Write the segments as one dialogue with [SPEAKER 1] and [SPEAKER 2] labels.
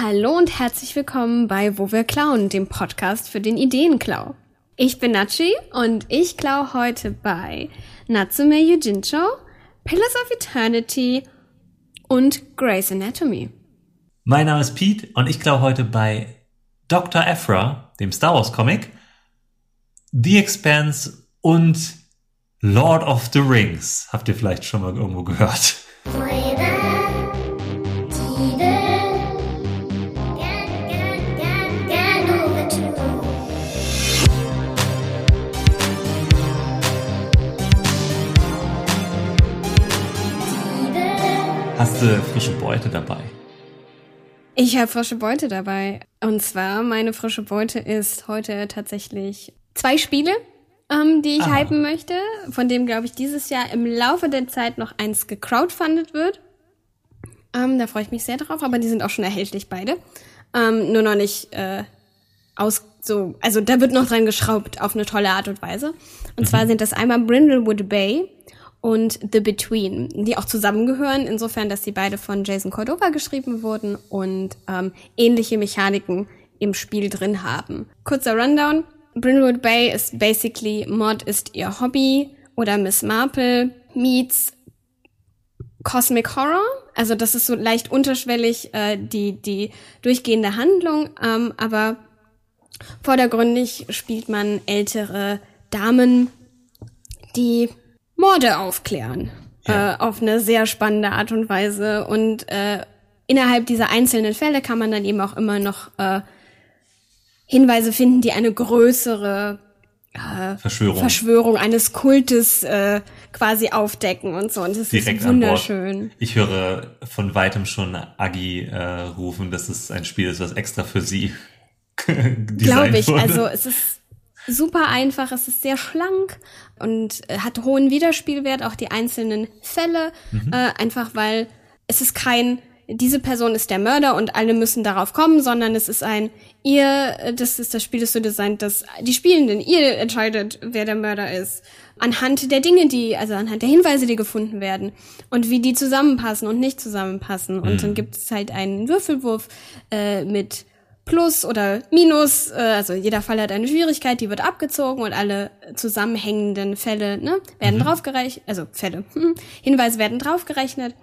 [SPEAKER 1] Hallo und herzlich willkommen bei Wo wir klauen, dem Podcast für den Ideenklau. Ich bin Nachi und ich klau heute bei Natsume Yujincho, Pillars of Eternity und Grey's Anatomy.
[SPEAKER 2] Mein Name ist Pete und ich klau heute bei Dr. Ephra, dem Star Wars Comic, The Expanse und Lord of the Rings. Habt ihr vielleicht schon mal irgendwo gehört? Hast du frische Beute dabei?
[SPEAKER 1] Ich habe frische Beute dabei. Und zwar, meine frische Beute ist heute tatsächlich zwei Spiele, ähm, die ich Aha. hypen möchte, von dem, glaube ich, dieses Jahr im Laufe der Zeit noch eins gecrowdfundet wird. Ähm, da freue ich mich sehr drauf, aber die sind auch schon erhältlich beide. Ähm, nur noch nicht äh, aus so, also da wird noch dran geschraubt auf eine tolle Art und Weise. Und mhm. zwar sind das einmal Brindlewood Bay und The Between, die auch zusammengehören, insofern, dass sie beide von Jason Cordova geschrieben wurden und ähm, ähnliche Mechaniken im Spiel drin haben. Kurzer Rundown. Brynwood Bay ist basically Mod ist ihr Hobby oder Miss Marple meets Cosmic Horror. Also das ist so leicht unterschwellig äh, die, die durchgehende Handlung, ähm, aber vordergründig spielt man ältere Damen, die Morde aufklären. Ja. Äh, auf eine sehr spannende Art und Weise. Und äh, innerhalb dieser einzelnen Fälle kann man dann eben auch immer noch äh, Hinweise finden, die eine größere äh, Verschwörung. Verschwörung eines Kultes äh, quasi aufdecken und so. Und das Direkt ist wunderschön.
[SPEAKER 2] Ich höre von weitem schon Agi äh, rufen, dass es ein Spiel ist, was extra für sie
[SPEAKER 1] Glaube ich. Wurde. Also es ist super einfach, es ist sehr schlank und äh, hat hohen Wiederspielwert, auch die einzelnen Fälle, mhm. äh, einfach weil es ist kein diese Person ist der Mörder und alle müssen darauf kommen, sondern es ist ein ihr, das ist das Spiel ist so designt, dass die Spielenden, ihr entscheidet, wer der Mörder ist. Anhand der Dinge, die, also anhand der Hinweise, die gefunden werden und wie die zusammenpassen und nicht zusammenpassen. Mhm. Und dann gibt es halt einen Würfelwurf äh, mit Plus oder Minus, äh, also jeder Fall hat eine Schwierigkeit, die wird abgezogen und alle zusammenhängenden Fälle ne, werden mhm. draufgerechnet, also Fälle, Hinweise werden draufgerechnet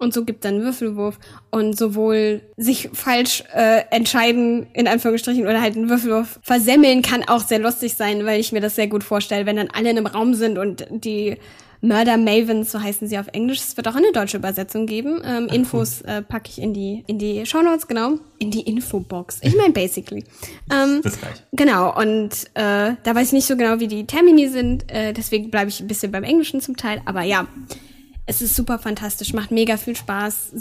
[SPEAKER 1] und so gibt dann Würfelwurf und sowohl sich falsch äh, entscheiden, in Anführungsstrichen, oder halt einen Würfelwurf versemmeln kann auch sehr lustig sein, weil ich mir das sehr gut vorstelle, wenn dann alle in einem Raum sind und die Murder Mavens, so heißen sie auf Englisch. Es wird auch eine deutsche Übersetzung geben. Ähm, Ach, Infos äh, packe ich in die in die Show Notes, genau. In die Infobox. Ich meine basically. Ähm, Bis gleich. Genau, und äh, da weiß ich nicht so genau, wie die Termini sind, äh, deswegen bleibe ich ein bisschen beim Englischen zum Teil. Aber ja, es ist super fantastisch, macht mega viel Spaß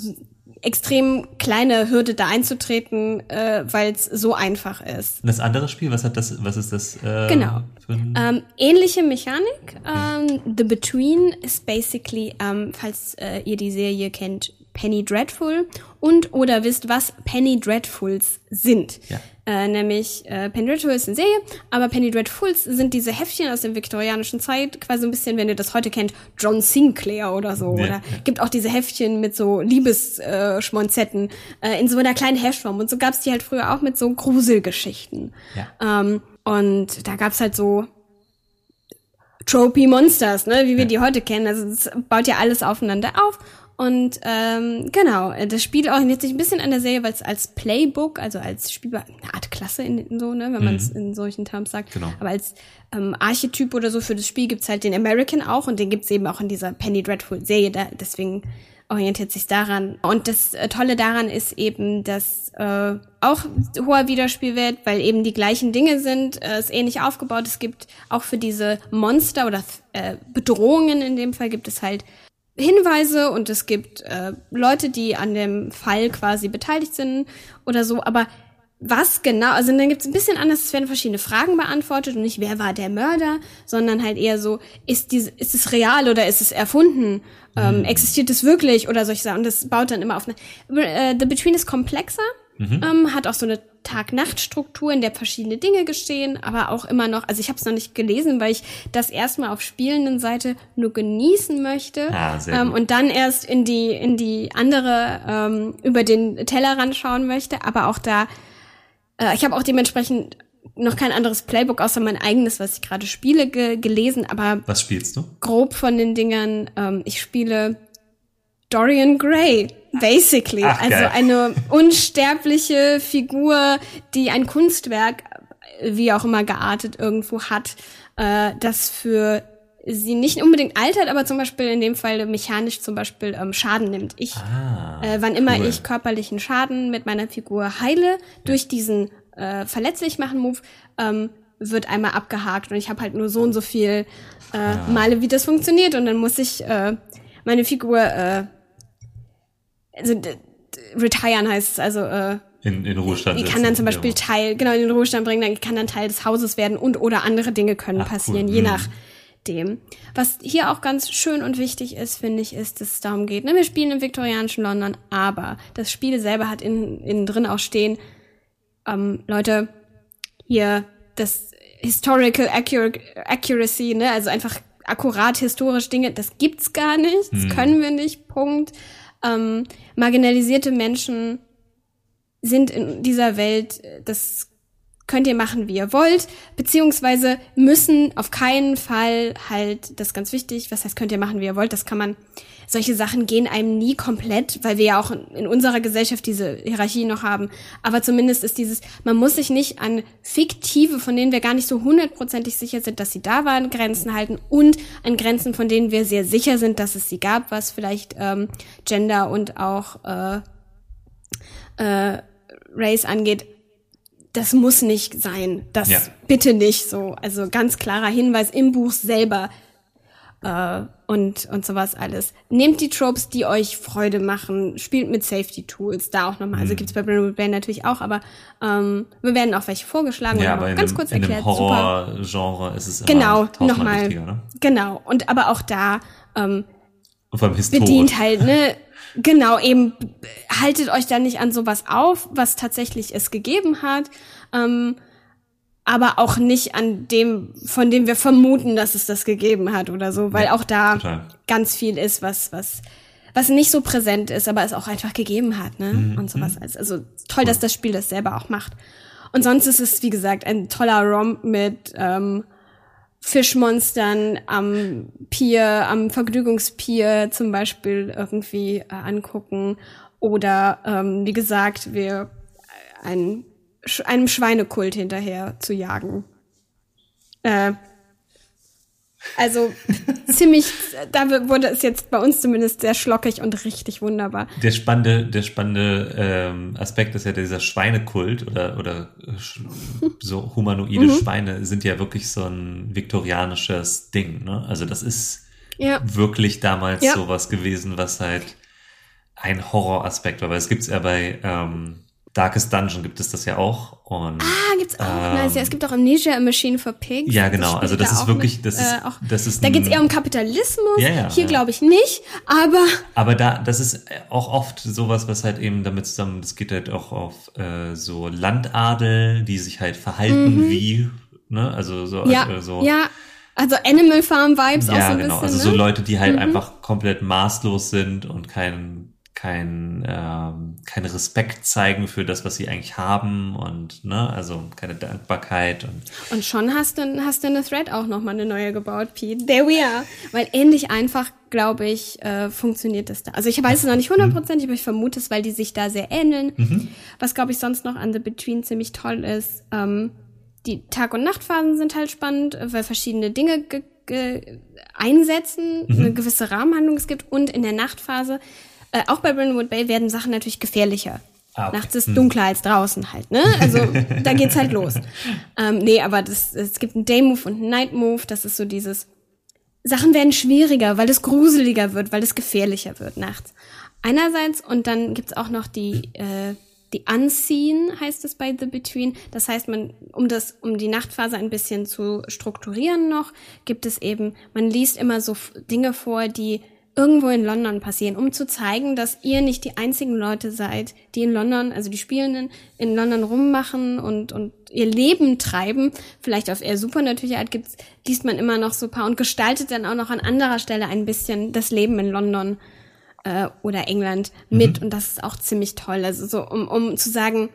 [SPEAKER 1] extrem kleine Hürde da einzutreten, äh, weil es so einfach ist.
[SPEAKER 2] Und das andere Spiel, was hat das, was ist das?
[SPEAKER 1] Äh, genau. Ähm, ähnliche Mechanik. Ähm, The Between ist basically, ähm, falls äh, ihr die Serie kennt, Penny Dreadful und oder wisst, was Penny Dreadfuls sind. Ja. Äh, nämlich äh, Penny Dreadful ist eine Serie, aber Penny Dreadfuls sind diese Heftchen aus der viktorianischen Zeit, quasi ein bisschen, wenn ihr das heute kennt, John Sinclair oder so. Ja, oder gibt auch diese Heftchen mit so Liebesschmonzetten äh, äh, in so einer kleinen Heftform. Und so gab's die halt früher auch mit so Gruselgeschichten. Ja. Ähm, und da gab's halt so Tropy Monsters, ne, wie wir ja. die heute kennen. Also es baut ja alles aufeinander auf und ähm, genau, das Spiel orientiert sich ein bisschen an der Serie, weil es als Playbook, also als Spielbar, eine Art Klasse in, so, ne, wenn mhm. man es in solchen Terms sagt. Genau. Aber als ähm, Archetyp oder so für das Spiel gibt's halt den American auch und den gibt's eben auch in dieser Penny Dreadful Serie. Da, deswegen orientiert sich daran. Und das äh, Tolle daran ist eben, dass äh, auch hoher Wiederspielwert, weil eben die gleichen Dinge sind, äh, ist ähnlich aufgebaut. Es gibt auch für diese Monster oder äh, Bedrohungen in dem Fall gibt es halt Hinweise und es gibt äh, Leute, die an dem Fall quasi beteiligt sind oder so, aber was genau, also dann gibt es ein bisschen anders, es werden verschiedene Fragen beantwortet und nicht, wer war der Mörder, sondern halt eher so, ist, diese, ist es real oder ist es erfunden? Ähm, mhm. Existiert es wirklich oder solche Sachen? Und das baut dann immer auf eine. Äh, The Between ist komplexer,
[SPEAKER 2] Mhm.
[SPEAKER 1] Ähm, hat auch so eine Tag-Nacht-Struktur, in der verschiedene Dinge geschehen, aber auch immer noch, also ich habe es noch nicht gelesen, weil ich das erstmal auf spielenden Seite nur genießen möchte
[SPEAKER 2] Ah,
[SPEAKER 1] ähm, und dann erst in die in die andere ähm, über den Tellerrand schauen möchte, aber auch da äh, ich habe auch dementsprechend noch kein anderes Playbook außer mein eigenes, was ich gerade spiele, ge gelesen, aber
[SPEAKER 2] Was spielst du?
[SPEAKER 1] grob von den Dingern. Ähm, ich spiele Dorian Gray, basically.
[SPEAKER 2] Ach,
[SPEAKER 1] also
[SPEAKER 2] geil.
[SPEAKER 1] eine unsterbliche Figur, die ein Kunstwerk, wie auch immer geartet, irgendwo hat, äh, das für sie nicht unbedingt altert, aber zum Beispiel in dem Fall mechanisch zum Beispiel ähm, Schaden nimmt. Ich,
[SPEAKER 2] Ah,
[SPEAKER 1] äh, wann immer
[SPEAKER 2] cool.
[SPEAKER 1] ich körperlichen Schaden mit meiner Figur heile, durch diesen äh, verletzlich machen Move, ähm, wird einmal abgehakt und ich habe halt nur so und so viel äh,
[SPEAKER 2] Ah.
[SPEAKER 1] Male, wie das funktioniert und dann muss ich äh, meine Figur äh, also retiren heißt es, also äh,
[SPEAKER 2] In, in Ruhestand.
[SPEAKER 1] die kann dann zum Beispiel Teil, genau, in den Ruhestand bringen, dann kann dann Teil des Hauses werden und oder andere Dinge können
[SPEAKER 2] Ach, cool.
[SPEAKER 1] passieren, je
[SPEAKER 2] Mhm.
[SPEAKER 1] nachdem. Was hier auch ganz schön und wichtig ist, finde ich, ist, dass es darum geht, ne, wir spielen im viktorianischen London, aber das Spiel selber hat innen, innen drin auch stehen, ähm, Leute, hier das Historical Accur Accuracy, ne, also einfach akkurat historisch Dinge, das gibt's gar nicht, das können wir nicht, Punkt. Ähm, marginalisierte Menschen sind in dieser Welt, äh, das könnt ihr machen, wie ihr wollt, beziehungsweise müssen auf keinen Fall halt, das ist ganz wichtig, was heißt, könnt ihr machen, wie ihr wollt, das kann man, solche Sachen gehen einem nie komplett, weil wir ja auch in, unserer Gesellschaft diese Hierarchie noch haben, aber zumindest ist dieses, man muss sich nicht an fiktive, von denen wir gar nicht so hundertprozentig sicher sind, dass sie da waren, Grenzen halten und an Grenzen, von denen wir sehr sicher sind, dass es sie gab, was vielleicht ähm, Gender und auch äh, äh, Race angeht, das muss nicht sein. Das
[SPEAKER 2] Ja.
[SPEAKER 1] bitte nicht so. Also ganz klarer Hinweis im Buch selber äh, und, und sowas alles. Nehmt die Tropes, die euch Freude machen, spielt mit Safety Tools, da auch nochmal. Also gibt's bei Brandon Bay natürlich auch, aber ähm, wir werden auch welche vorgeschlagen
[SPEAKER 2] Ja,
[SPEAKER 1] und
[SPEAKER 2] aber
[SPEAKER 1] ganz
[SPEAKER 2] einem,
[SPEAKER 1] kurz erklärt.
[SPEAKER 2] Horror-Genre ist es immer
[SPEAKER 1] Genau, nochmal.
[SPEAKER 2] ne?
[SPEAKER 1] Genau. Und aber auch da ähm, bedient halt, ne? Genau, eben haltet euch da nicht an sowas auf, was tatsächlich es gegeben hat, ähm, aber auch nicht an dem, von dem wir vermuten, dass es das gegeben hat oder so, weil
[SPEAKER 2] Ja,
[SPEAKER 1] auch da
[SPEAKER 2] total.
[SPEAKER 1] ganz viel ist, was, was, was nicht so präsent ist, aber es auch einfach gegeben hat, ne?
[SPEAKER 2] Mhm,
[SPEAKER 1] Und sowas. alles. Also toll, dass das Spiel das selber auch macht. Und sonst ist es, wie gesagt, ein toller Romp mit ähm, Fischmonstern am Pier, am Vergnügungspier zum Beispiel irgendwie äh, angucken. Oder ähm, wie gesagt, wir äh, ein, einem Schweinekult hinterher zu jagen. Äh, also ziemlich, da wurde es jetzt bei uns zumindest sehr schlockig und richtig wunderbar.
[SPEAKER 2] Der spannende, der spannende ähm, Aspekt ist ja dieser Schweinekult oder, oder so humanoide
[SPEAKER 1] Mhm.
[SPEAKER 2] Schweine sind ja wirklich so ein viktorianisches Ding. Ne? Also das ist
[SPEAKER 1] Ja.
[SPEAKER 2] wirklich damals
[SPEAKER 1] Ja.
[SPEAKER 2] sowas gewesen, was halt ein Horroraspekt war. Weil es gibt's ja bei ähm, Darkest Dungeon gibt es das ja auch. Und
[SPEAKER 1] Ah, gibt's auch.
[SPEAKER 2] Ähm,
[SPEAKER 1] nice. Ja, es gibt auch Amnesia A Machine for Pigs.
[SPEAKER 2] Ja, genau.
[SPEAKER 1] spielt
[SPEAKER 2] Also das
[SPEAKER 1] da
[SPEAKER 2] ist wirklich-
[SPEAKER 1] mit,
[SPEAKER 2] das ist-
[SPEAKER 1] äh, auch,
[SPEAKER 2] das ist
[SPEAKER 1] Da geht's eher um Kapitalismus.
[SPEAKER 2] Ja, ja,
[SPEAKER 1] Hier
[SPEAKER 2] ja.
[SPEAKER 1] glaube ich nicht, aber
[SPEAKER 2] Aber da, das ist auch oft sowas, was halt eben damit zusammen, das geht halt auch auf äh, so Landadel, die sich halt verhalten wie, ne, also so,
[SPEAKER 1] Mhm. ja,
[SPEAKER 2] äh, so
[SPEAKER 1] ja. Also Animal Farm Vibes auch so
[SPEAKER 2] ja
[SPEAKER 1] ein
[SPEAKER 2] genau,
[SPEAKER 1] bisschen.
[SPEAKER 2] also so
[SPEAKER 1] ne?
[SPEAKER 2] Leute, die halt einfach komplett maßlos sind und kein kein ähm, keinen Respekt zeigen für das, was sie eigentlich haben und ne, also keine Dankbarkeit und
[SPEAKER 1] Und schon hast du, hast du eine Thread auch nochmal eine neue gebaut, Pete. There we are. Weil ähnlich einfach, glaube ich, äh, funktioniert das da. Also ich weiß es noch nicht hundertprozentig, aber ich vermute es, weil die sich da sehr ähneln. Was, glaube ich, sonst noch an The Between ziemlich toll ist. Ähm, die Tag- und Nachtphasen sind halt spannend, weil verschiedene Dinge ge ge einsetzen, eine gewisse Rahmenhandlung es gibt. Und in der Nachtphase, äh, auch bei Brindlewood Bay, werden Sachen natürlich gefährlicher.
[SPEAKER 2] Ah, okay.
[SPEAKER 1] Nachts ist dunkler als draußen halt, ne? Also da geht's halt los. Ähm, nee, aber das, es gibt einen Day-Move und einen Night-Move. Das ist so dieses, Sachen werden schwieriger, weil es gruseliger wird, weil es gefährlicher wird nachts. Einerseits und dann gibt's auch noch die äh, die Unseen heißt es bei The Between. Das heißt, man um das um die Nachtphase ein bisschen zu strukturieren noch, gibt es eben man liest immer so Dinge vor, die irgendwo in London passieren, um zu zeigen, dass ihr nicht die einzigen Leute seid, die in London, also die Spielenden, in London rummachen und, und ihr Leben treiben. Vielleicht auf eher supernatürliche Art gibt's, liest man immer noch so paar und gestaltet dann auch noch an anderer Stelle ein bisschen das Leben in London äh, oder England mit. Mhm. Und das ist auch ziemlich toll. Also so, um, um zu sagen,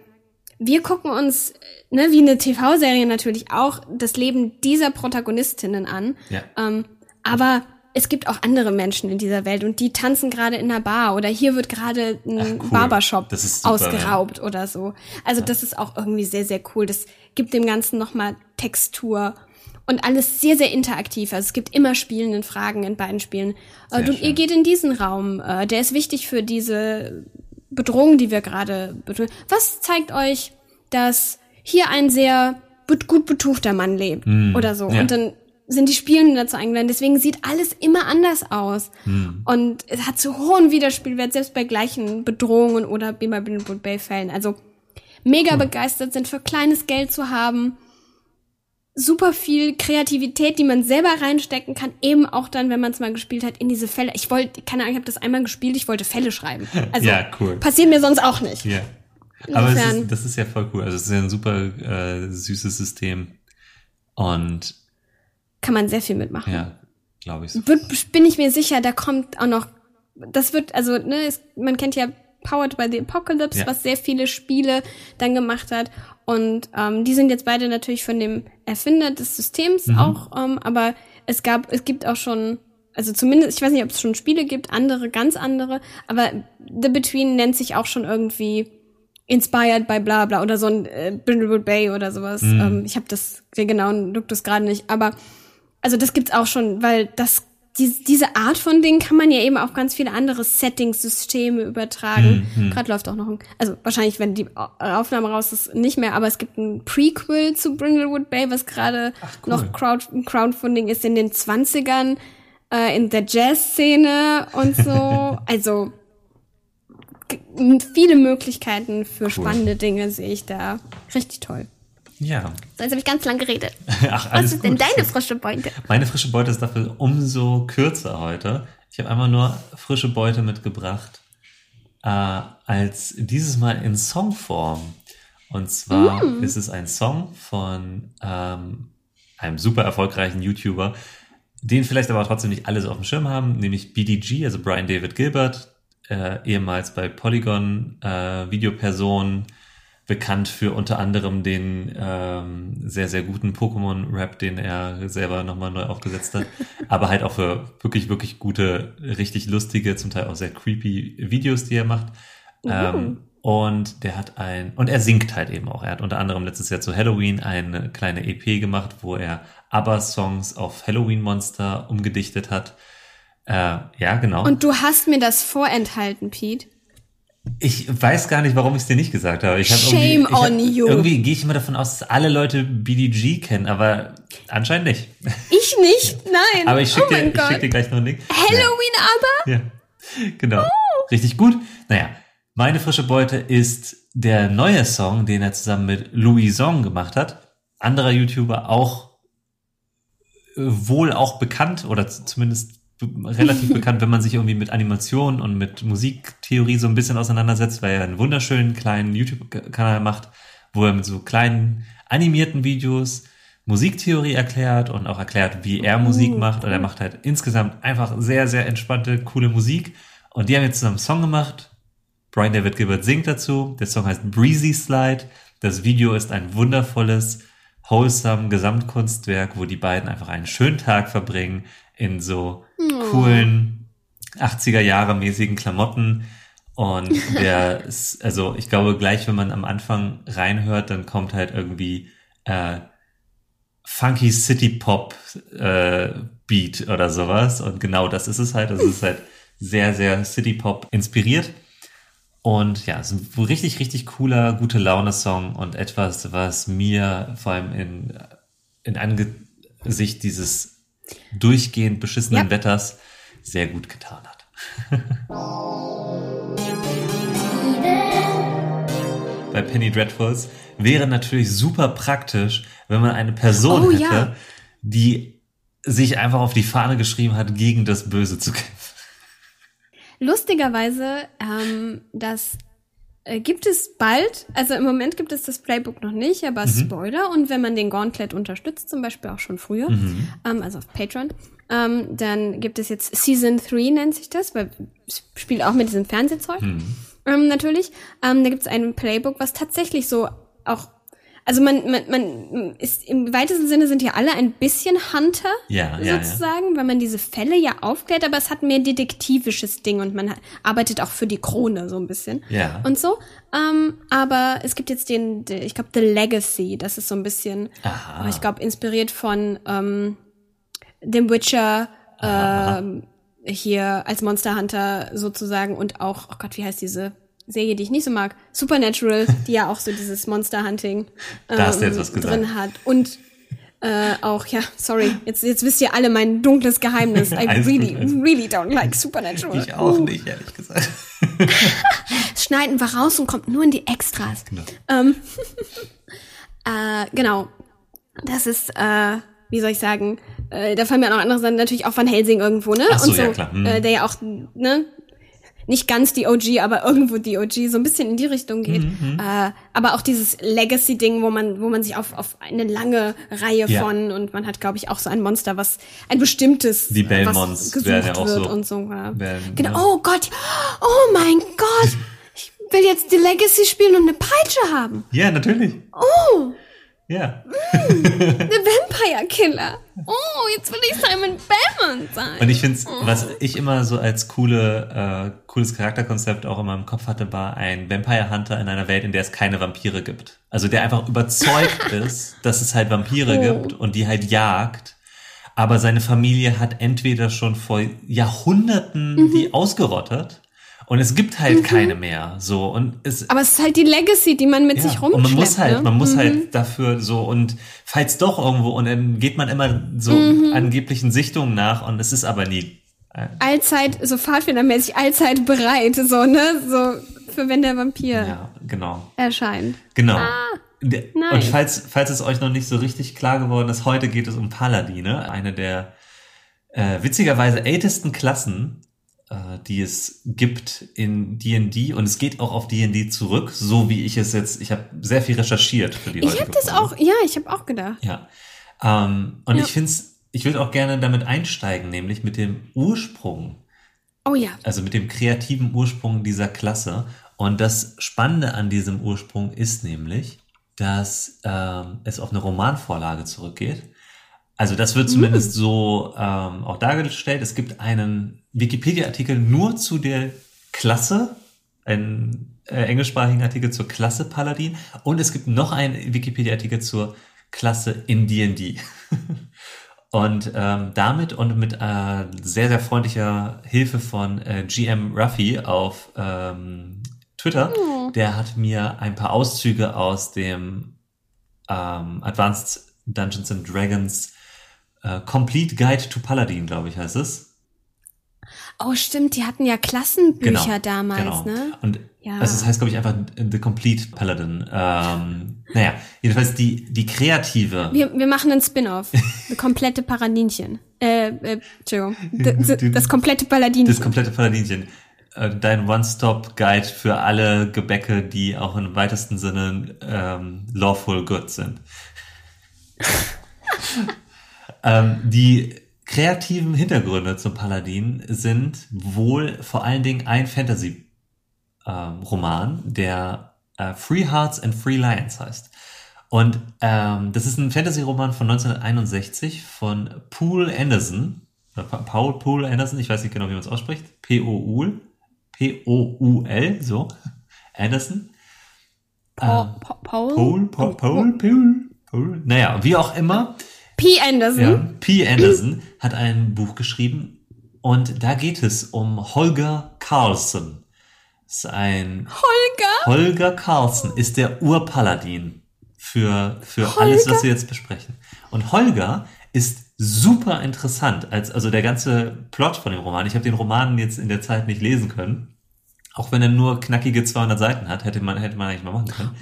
[SPEAKER 1] wir gucken uns, ne, wie eine TV-Serie natürlich auch, das Leben dieser Protagonistinnen an. Ja. Ähm, aber es gibt auch andere Menschen in dieser Welt und die tanzen gerade in einer Bar oder hier wird gerade ein Ach, cool. Barbershop super, ausgeraubt ja. oder so. Also ja. das ist auch irgendwie sehr, sehr cool. Das gibt dem Ganzen nochmal Textur und alles sehr, sehr interaktiv. Also es gibt immer spielenden Fragen in beiden Spielen. Äh, du, ihr geht in diesen Raum, äh, der ist wichtig für diese Bedrohung, die wir gerade Was zeigt euch, dass hier ein sehr gut betuchter Mann lebt mm, oder so? Ja. Und dann sind die Spielenden dazu eingeladen. Deswegen sieht alles immer anders aus. Hm. Und es hat zu hohen Wiederspielwert, selbst bei gleichen Bedrohungen oder wie bei Blindwood Bay Fällen. Also mega hm. begeistert sind, für kleines Geld zu haben. Super viel Kreativität, die man selber reinstecken kann, eben auch dann, wenn man es mal gespielt hat, in diese Fälle. Ich wollte, keine Ahnung, ich habe das einmal gespielt, ich wollte Fälle schreiben. Also ja, cool. passiert mir sonst auch nicht.
[SPEAKER 2] Ja. Aber ist, das ist ja voll cool. Also es ist ja ein super äh, süßes System. Und
[SPEAKER 1] kann man sehr viel mitmachen.
[SPEAKER 2] Ja, glaube ich.
[SPEAKER 1] Wird, bin ich mir sicher, da kommt auch noch, das wird, also, ne, es, man kennt ja Powered by the Apocalypse, ja. was sehr viele Spiele dann gemacht hat. Und ähm, die sind jetzt beide natürlich von dem Erfinder des Systems mhm. auch, ähm, aber es gab, es gibt auch schon, also zumindest, ich weiß nicht, ob es schon Spiele gibt, andere, ganz andere, aber The Between nennt sich auch schon irgendwie inspired by bla bla oder so ein äh, Brindlewood Bay oder sowas. Mhm. Ähm, ich habe das, den genauen Duktus gerade nicht, aber also das gibt's auch schon, weil das die, diese Art von Dingen kann man ja eben auf ganz viele andere Settings, Systeme übertragen. Mhm. Gerade läuft auch noch ein, also wahrscheinlich, wenn die Aufnahme raus ist, nicht mehr, aber es gibt ein Prequel zu Brindlewood Bay, was gerade cool. noch Crowd, Crowdfunding ist in den 20ern, äh, in der Jazz-Szene und so. also viele Möglichkeiten für cool. spannende Dinge sehe ich da. Richtig toll.
[SPEAKER 2] Ja.
[SPEAKER 1] So, jetzt habe ich ganz lang geredet. Ach, Was ist gut. denn deine frische Beute?
[SPEAKER 2] Meine frische Beute ist dafür umso kürzer heute. Ich habe einmal nur frische Beute mitgebracht, äh, als dieses Mal in Songform. Und zwar mm. ist es ein Song von ähm, einem super erfolgreichen YouTuber, den vielleicht aber trotzdem nicht alle so auf dem Schirm haben, nämlich BDG, also Brian David Gilbert, äh, ehemals bei Polygon äh, Videoperson, bekannt für unter anderem den ähm, sehr, sehr guten Pokémon-Rap, den er selber nochmal neu aufgesetzt hat. aber halt auch für wirklich, wirklich gute, richtig lustige, zum Teil auch sehr creepy Videos, die er macht. Mhm. Ähm, und der hat ein, und er singt halt eben auch. Er hat unter anderem letztes Jahr zu Halloween eine kleine EP gemacht, wo er ABBA-Songs auf Halloween-Monster umgedichtet hat. Äh, ja, genau.
[SPEAKER 1] Und du hast mir das vorenthalten, Pete.
[SPEAKER 2] Ich weiß gar nicht, warum ich es dir nicht gesagt habe. Ich hab
[SPEAKER 1] Shame
[SPEAKER 2] ich
[SPEAKER 1] on
[SPEAKER 2] hab,
[SPEAKER 1] you.
[SPEAKER 2] Irgendwie gehe ich immer davon aus, dass alle Leute BDG kennen, aber anscheinend nicht.
[SPEAKER 1] Ich nicht? Nein.
[SPEAKER 2] aber ich schicke oh dir, schick dir gleich noch einen Link.
[SPEAKER 1] Halloween ja. aber?
[SPEAKER 2] Ja, genau. Oh. Richtig gut. Naja, meine frische Beute ist der neue Song, den er zusammen mit Louis Song gemacht hat. Anderer YouTuber auch äh, wohl auch bekannt oder zumindest relativ bekannt, wenn man sich irgendwie mit Animation und mit Musiktheorie so ein bisschen auseinandersetzt, weil er einen wunderschönen kleinen YouTube-Kanal macht, wo er mit so kleinen animierten Videos Musiktheorie erklärt und auch erklärt, wie er Musik oh, macht. Und er macht halt insgesamt einfach sehr, sehr entspannte, coole Musik. Und die haben jetzt zusammen einen Song gemacht. Brian David Gilbert singt dazu. Der Song heißt Breezy Slide. Das Video ist ein wundervolles, wholesome Gesamtkunstwerk, wo die beiden einfach einen schönen Tag verbringen in so oh. coolen 80er Jahre mäßigen Klamotten. Und der ist, also ich glaube, gleich wenn man am Anfang reinhört, dann kommt halt irgendwie äh, Funky City Pop äh, Beat oder sowas. Und genau das ist es halt. Es ist halt sehr, sehr City Pop inspiriert. Und ja, es ist ein richtig, richtig cooler, gute Laune-Song und etwas, was mir vor allem in, in Angesicht dieses durchgehend beschissenen ja. Wetters sehr gut getan hat. Bei Penny Dreadfuls wäre natürlich super praktisch, wenn man eine Person oh, hätte, ja. die sich einfach auf die Fahne geschrieben hat, gegen das Böse zu kämpfen.
[SPEAKER 1] lustigerweise, ähm, das äh, gibt es bald, also im Moment gibt es das Playbook noch nicht, aber Spoiler. Und wenn man den Gauntlet unterstützt, zum Beispiel auch schon früher, ähm, also auf Patreon, ähm, dann gibt es jetzt Season 3 nennt sich das, weil es spielt auch mit diesem Fernsehzeug. Ähm, natürlich. Ähm, da gibt es ein Playbook, was tatsächlich so auch, also man, man, man ist im weitesten Sinne sind ja alle ein bisschen Hunter
[SPEAKER 2] Ja, ja, ja.
[SPEAKER 1] sozusagen, weil man diese Fälle ja aufklärt, aber es hat mehr detektivisches Ding und man arbeitet auch für die Krone so ein bisschen
[SPEAKER 2] Ja.
[SPEAKER 1] und so. Ähm, aber es gibt jetzt den, ich glaube, The Legacy, das ist so ein bisschen,
[SPEAKER 2] Aha.
[SPEAKER 1] ich glaube, inspiriert von ähm, dem Witcher ähm, hier als Monster Hunter sozusagen und auch, oh Gott, wie heißt diese Serie, die ich nicht so mag, Supernatural, die ja auch so dieses Monster Hunting ähm, drin hat und äh, auch, ja, sorry, jetzt, jetzt wisst ihr alle mein dunkles Geheimnis. I really, really don't like Supernatural.
[SPEAKER 2] Ich auch
[SPEAKER 1] Uh.
[SPEAKER 2] nicht, ehrlich gesagt.
[SPEAKER 1] Schneiden wir raus und kommt nur in die Extras.
[SPEAKER 2] Genau.
[SPEAKER 1] Ähm, äh, genau. Das ist, äh, wie soll ich sagen, äh, da fallen mir auch noch andere Sachen, natürlich auch Van Helsing irgendwo, ne?
[SPEAKER 2] Ach so,
[SPEAKER 1] und so,
[SPEAKER 2] ja, klar. Hm.
[SPEAKER 1] äh, der ja auch, ne? Nicht ganz die OG, aber irgendwo die OG, so ein bisschen in die Richtung geht.
[SPEAKER 2] Mhm,
[SPEAKER 1] Äh, aber auch dieses Legacy-Ding, wo man, wo man sich auf, auf eine lange Reihe
[SPEAKER 2] Ja.
[SPEAKER 1] von und man hat, glaube ich, auch so ein Monster, was ein bestimmtes,
[SPEAKER 2] Die Belmonts
[SPEAKER 1] was gesucht
[SPEAKER 2] werden ja auch
[SPEAKER 1] wird
[SPEAKER 2] so-
[SPEAKER 1] und so. Ja.
[SPEAKER 2] werden,
[SPEAKER 1] genau.
[SPEAKER 2] ja.
[SPEAKER 1] Oh Gott, oh mein Gott, ich will jetzt die Legacy spielen und eine Peitsche haben.
[SPEAKER 2] Ja, natürlich.
[SPEAKER 1] Oh,
[SPEAKER 2] Ja.
[SPEAKER 1] der Vampire Killer. Oh, jetzt will ich Simon Belmont sein.
[SPEAKER 2] Und ich finde, was ich immer so als coole, äh, cooles Charakterkonzept auch in meinem Kopf hatte, war ein Vampire Hunter in einer Welt, in der es keine Vampire gibt. Also der einfach überzeugt ist, dass es halt Vampire
[SPEAKER 1] Oh.
[SPEAKER 2] gibt und die halt jagt. Aber seine Familie hat entweder schon vor Jahrhunderten
[SPEAKER 1] Mhm.
[SPEAKER 2] die ausgerottet und es gibt halt keine mehr. So und es
[SPEAKER 1] Aber es ist halt die Legacy, die man mit sich
[SPEAKER 2] ja,
[SPEAKER 1] rumschleppt.
[SPEAKER 2] und man muss halt,
[SPEAKER 1] ne?
[SPEAKER 2] man muss halt dafür so und falls doch irgendwo und dann geht man immer so
[SPEAKER 1] Mhm.
[SPEAKER 2] angeblichen Sichtungen nach und es ist aber nie. äh,
[SPEAKER 1] allzeit, so Pfadfindermäßig, allzeit bereit, so, ne? So, für wenn der Vampir
[SPEAKER 2] Ja, genau.
[SPEAKER 1] erscheint.
[SPEAKER 2] Genau.
[SPEAKER 1] Ah.
[SPEAKER 2] Und falls, falls es euch noch nicht so richtig klar geworden ist, heute geht es um Paladine, eine der äh, witzigerweise ältesten Klassen, äh, die es gibt in D&D und es geht auch auf D&D zurück, so wie ich es jetzt, ich habe sehr viel recherchiert für die
[SPEAKER 1] Ich
[SPEAKER 2] heutige
[SPEAKER 1] habe das auch, ja, ich habe auch gedacht.
[SPEAKER 2] Ja. Ähm, und
[SPEAKER 1] Ja.
[SPEAKER 2] ich finde es, ich würde auch gerne damit einsteigen, nämlich mit dem Ursprung,
[SPEAKER 1] Oh ja.
[SPEAKER 2] also mit dem kreativen Ursprung dieser Klasse. Und das Spannende an diesem Ursprung ist nämlich, dass ähm, es auf eine Romanvorlage zurückgeht. Also das wird zumindest so ähm, auch dargestellt. Es gibt einen Wikipedia-Artikel nur zu der Klasse, einen äh, englischsprachigen Artikel zur Klasse Paladin und es gibt noch einen Wikipedia-Artikel zur Klasse in D&D. Und ähm, damit und mit äh, sehr, sehr freundlicher Hilfe von äh, GM Ruffy auf ähm, Twitter, der hat mir ein paar Auszüge aus dem ähm, Advanced Dungeons and Dragons äh, Complete Guide to Paladin, glaube ich, heißt es.
[SPEAKER 1] Oh, stimmt, die hatten ja Klassenbücher
[SPEAKER 2] Genau,
[SPEAKER 1] damals,
[SPEAKER 2] genau.
[SPEAKER 1] ne?
[SPEAKER 2] Und
[SPEAKER 1] Ja.
[SPEAKER 2] also das heißt, glaube ich, einfach The Complete Paladin. Ähm, naja, jedenfalls die, die kreative.
[SPEAKER 1] Wir, wir machen einen Spin-off. Das komplette Paradinchen. Äh, äh, Entschuldigung. D- d- Das komplette Paladinchen.
[SPEAKER 2] Das komplette Paladinchen. Äh, Dein One-Stop-Guide für alle Gebäcke, die auch im weitesten Sinne ähm, lawful good sind. ähm, die kreativen Hintergründe zum Paladin sind wohl vor allen Dingen ein Fantasy-Roman, der äh, Free Hearts and Free Lions heißt. Und ähm, das ist ein Fantasy-Roman von 1961 von Poul Anderson. Pa- Paul Poul Anderson, ich weiß nicht genau, wie man es ausspricht. P-O-U-L. P-O-U-L, so. Anderson.
[SPEAKER 1] Pa pa Paul?
[SPEAKER 2] Paul, Paul, Paul, Paul, Paul. Naja, wie auch immer.
[SPEAKER 1] P. Anderson.
[SPEAKER 2] Ja, P. Anderson hat ein Buch geschrieben und da geht es um Holger Carlson. Ist ein
[SPEAKER 1] Holger?
[SPEAKER 2] Holger Carlson ist der Urpaladin für, für alles, was wir jetzt besprechen. Und Holger ist super interessant, als, also der ganze Plot von dem Roman. Ich habe den Roman jetzt in der Zeit nicht lesen können. Auch wenn er nur knackige 200 Seiten hat, hätte man, hätte man eigentlich mal machen können.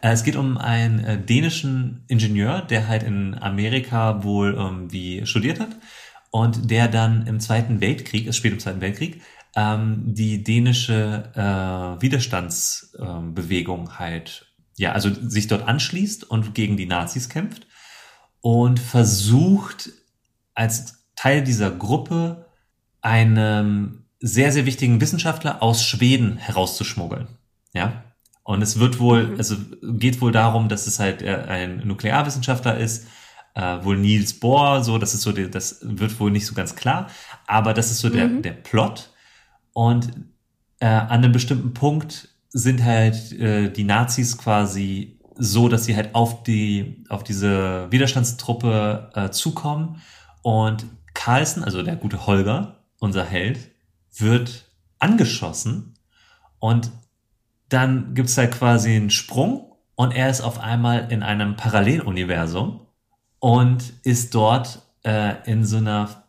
[SPEAKER 2] Äh, Es geht um einen äh, dänischen Ingenieur, der halt in Amerika wohl irgendwie studiert hat und der dann im Zweiten Weltkrieg, es spielt im Zweiten Weltkrieg, ähm, die dänische äh, Widerstandsbewegung ähm, halt, ja, also sich dort anschließt und gegen die Nazis kämpft und versucht als Teil dieser Gruppe einen sehr, sehr wichtigen Wissenschaftler aus Schweden herauszuschmuggeln. Ja. Und es wird wohl, mhm. also geht wohl darum, dass es halt äh, ein Nuklearwissenschaftler ist, äh, wohl Niels Bohr, so, das ist so, die, das wird wohl nicht so ganz klar, aber das ist so mhm. der, der Plot. Und äh, an einem bestimmten Punkt sind halt äh, die Nazis quasi so, dass sie halt auf die, auf diese Widerstandstruppe äh, zukommen und Carlsen, also der gute Holger, unser Held, wird angeschossen und dann gibt's halt quasi einen Sprung und er ist auf einmal in einem Paralleluniversum und ist dort äh, in so einer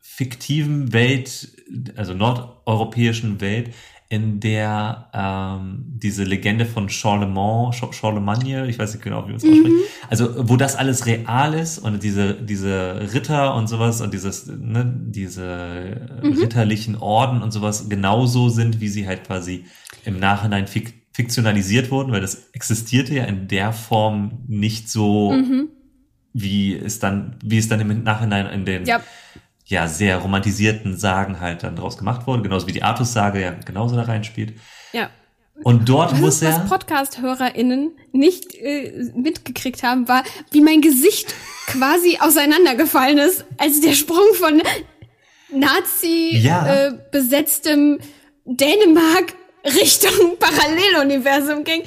[SPEAKER 2] fiktiven Welt, also nordeuropäischen Welt, in der ähm, diese Legende von Charlemagne, Charlemagne, ich weiß nicht genau, wie man es ausspricht, mhm. also wo das alles real ist und diese diese Ritter und sowas und dieses ne, diese mhm. ritterlichen Orden und sowas genauso sind, wie sie halt quasi im Nachhinein fik fiktionalisiert wurden, weil das existierte ja in der Form nicht so, mhm. wie es dann, wie es dann im Nachhinein in den ja ja sehr romantisierten Sagen halt dann draus gemacht worden, genauso wie die Artus-Sage ja genauso da reinspielt.
[SPEAKER 1] Ja.
[SPEAKER 2] Und dort
[SPEAKER 1] was,
[SPEAKER 2] muss er.
[SPEAKER 1] Was Podcast-HörerInnen nicht äh, mitgekriegt haben, war, wie mein Gesicht quasi auseinandergefallen ist, als der Sprung von Nazi ja. äh, besetztem Dänemark Richtung Paralleluniversum ging.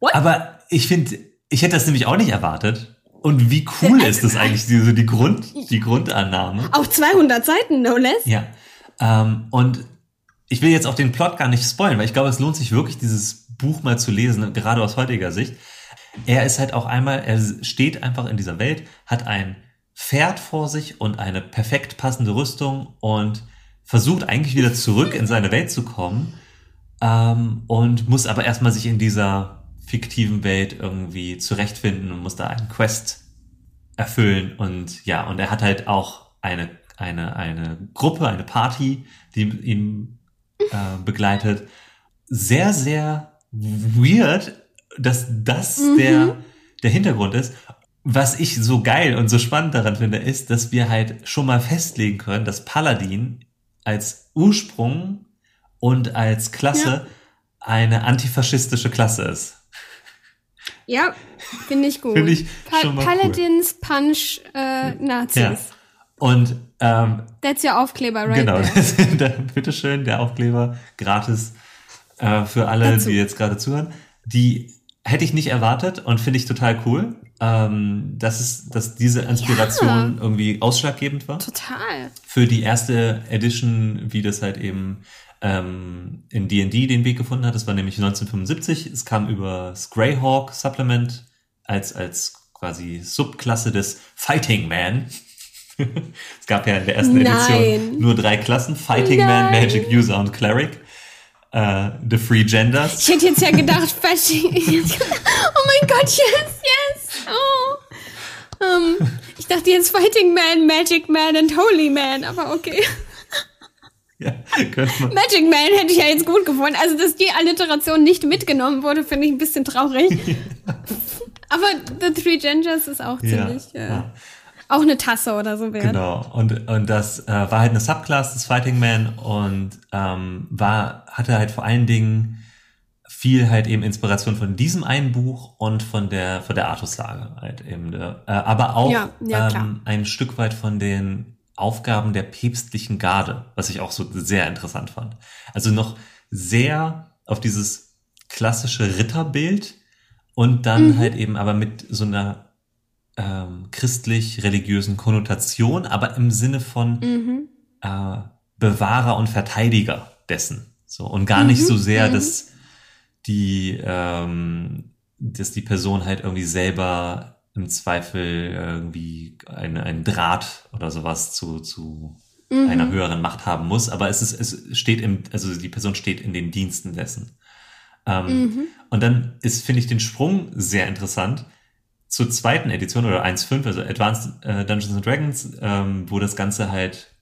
[SPEAKER 2] What? Aber ich finde, ich hätte das nämlich auch nicht erwartet. Und wie cool ist das eigentlich, diese, die, Grund, die Grundannahme?
[SPEAKER 1] Auf 200 Seiten, no less.
[SPEAKER 2] Ja. Ähm, und ich will jetzt auch den Plot gar nicht spoilen, weil ich glaube, es lohnt sich wirklich, dieses Buch mal zu lesen, gerade aus heutiger Sicht. Er ist halt auch einmal, er steht einfach in dieser Welt, hat ein Pferd vor sich und eine perfekt passende Rüstung und versucht eigentlich wieder zurück in seine Welt zu kommen ähm, und muss aber erstmal sich in dieser fiktiven Welt irgendwie zurechtfinden und muss da einen Quest erfüllen. Und ja, und er hat halt auch eine, eine, eine Gruppe, eine Party, die ihn äh, begleitet. Sehr, sehr weird, dass das mhm. der, der Hintergrund ist. Was ich so geil und so spannend daran finde, ist, dass wir halt schon mal festlegen können, dass Paladin als Ursprung und als Klasse ja. eine antifaschistische Klasse ist.
[SPEAKER 1] Ja, finde ich gut.
[SPEAKER 2] Finde ich pa
[SPEAKER 1] Paladins cool. Punch äh, Nazis. Ja.
[SPEAKER 2] Und ähm,
[SPEAKER 1] That's your Aufkleber, right?
[SPEAKER 2] Genau, bitteschön, der Aufkleber, gratis äh, für alle, Dazu. die jetzt gerade zuhören. Die hätte ich nicht erwartet und finde ich total cool, ähm, dass es, dass diese Inspiration ja. irgendwie ausschlaggebend war.
[SPEAKER 1] Total.
[SPEAKER 2] Für die erste Edition, wie das halt eben ähm, in D&D den Weg gefunden hat. Das war nämlich 1975. Es kam über das Greyhawk Supplement als, als quasi Subklasse des Fighting Man. es gab ja in der ersten Nein. Edition nur drei Klassen. Fighting Nein. Man, Magic User und Cleric. Uh, the Free Genders.
[SPEAKER 1] Ich hätte jetzt ja gedacht, oh mein Gott, yes, yes. Oh. Um, ähm, ich dachte jetzt Fighting Man, Magic Man und Holy Man, aber okay.
[SPEAKER 2] Ja.
[SPEAKER 1] Magic Man hätte ich ja jetzt gut gefunden. Also, dass die Alliteration nicht mitgenommen wurde, finde ich ein bisschen traurig. Aber The Three Gingers ist auch ziemlich. Ja, äh, ja. Auch eine Tasse oder so wert.
[SPEAKER 2] Genau. Und, und das äh, war halt eine Subclass des Fighting Man und ähm, war, hatte halt vor allen Dingen viel halt eben Inspiration von diesem einen Buch und von der von der Artus-Sage halt eben. Äh, aber auch ja, ja, ähm, ein Stück weit von den Aufgaben der päpstlichen Garde, was ich auch so sehr interessant fand. Also noch sehr auf dieses klassische Ritterbild und dann mhm. halt eben aber mit so einer ähm, christlich-religiösen Konnotation, aber im Sinne von mhm. äh, Bewahrer und Verteidiger dessen. So und gar mhm. nicht so sehr, mhm. Dass die ähm, dass die Person halt irgendwie selber im Zweifel irgendwie ein, ein Draht oder sowas zu, zu mhm. einer höheren Macht haben muss. Aber es ist, es steht im, also die Person steht in den Diensten dessen. Ähm, mhm. Und dann ist, finde ich, den Sprung sehr interessant zur zweiten Edition oder 1.5, also Advanced äh, Dungeons and Dragons, ähm, wo das Ganze halt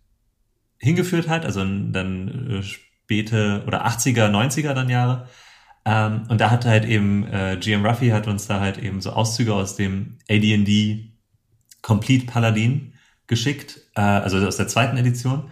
[SPEAKER 2] hingeführt hat, also dann äh, späte oder 80er, 90er dann Jahre. Ähm, und da hat halt eben äh, GM Ruffy hat uns da halt eben so Auszüge aus dem AD&D Complete Paladin geschickt, äh, also aus der zweiten Edition,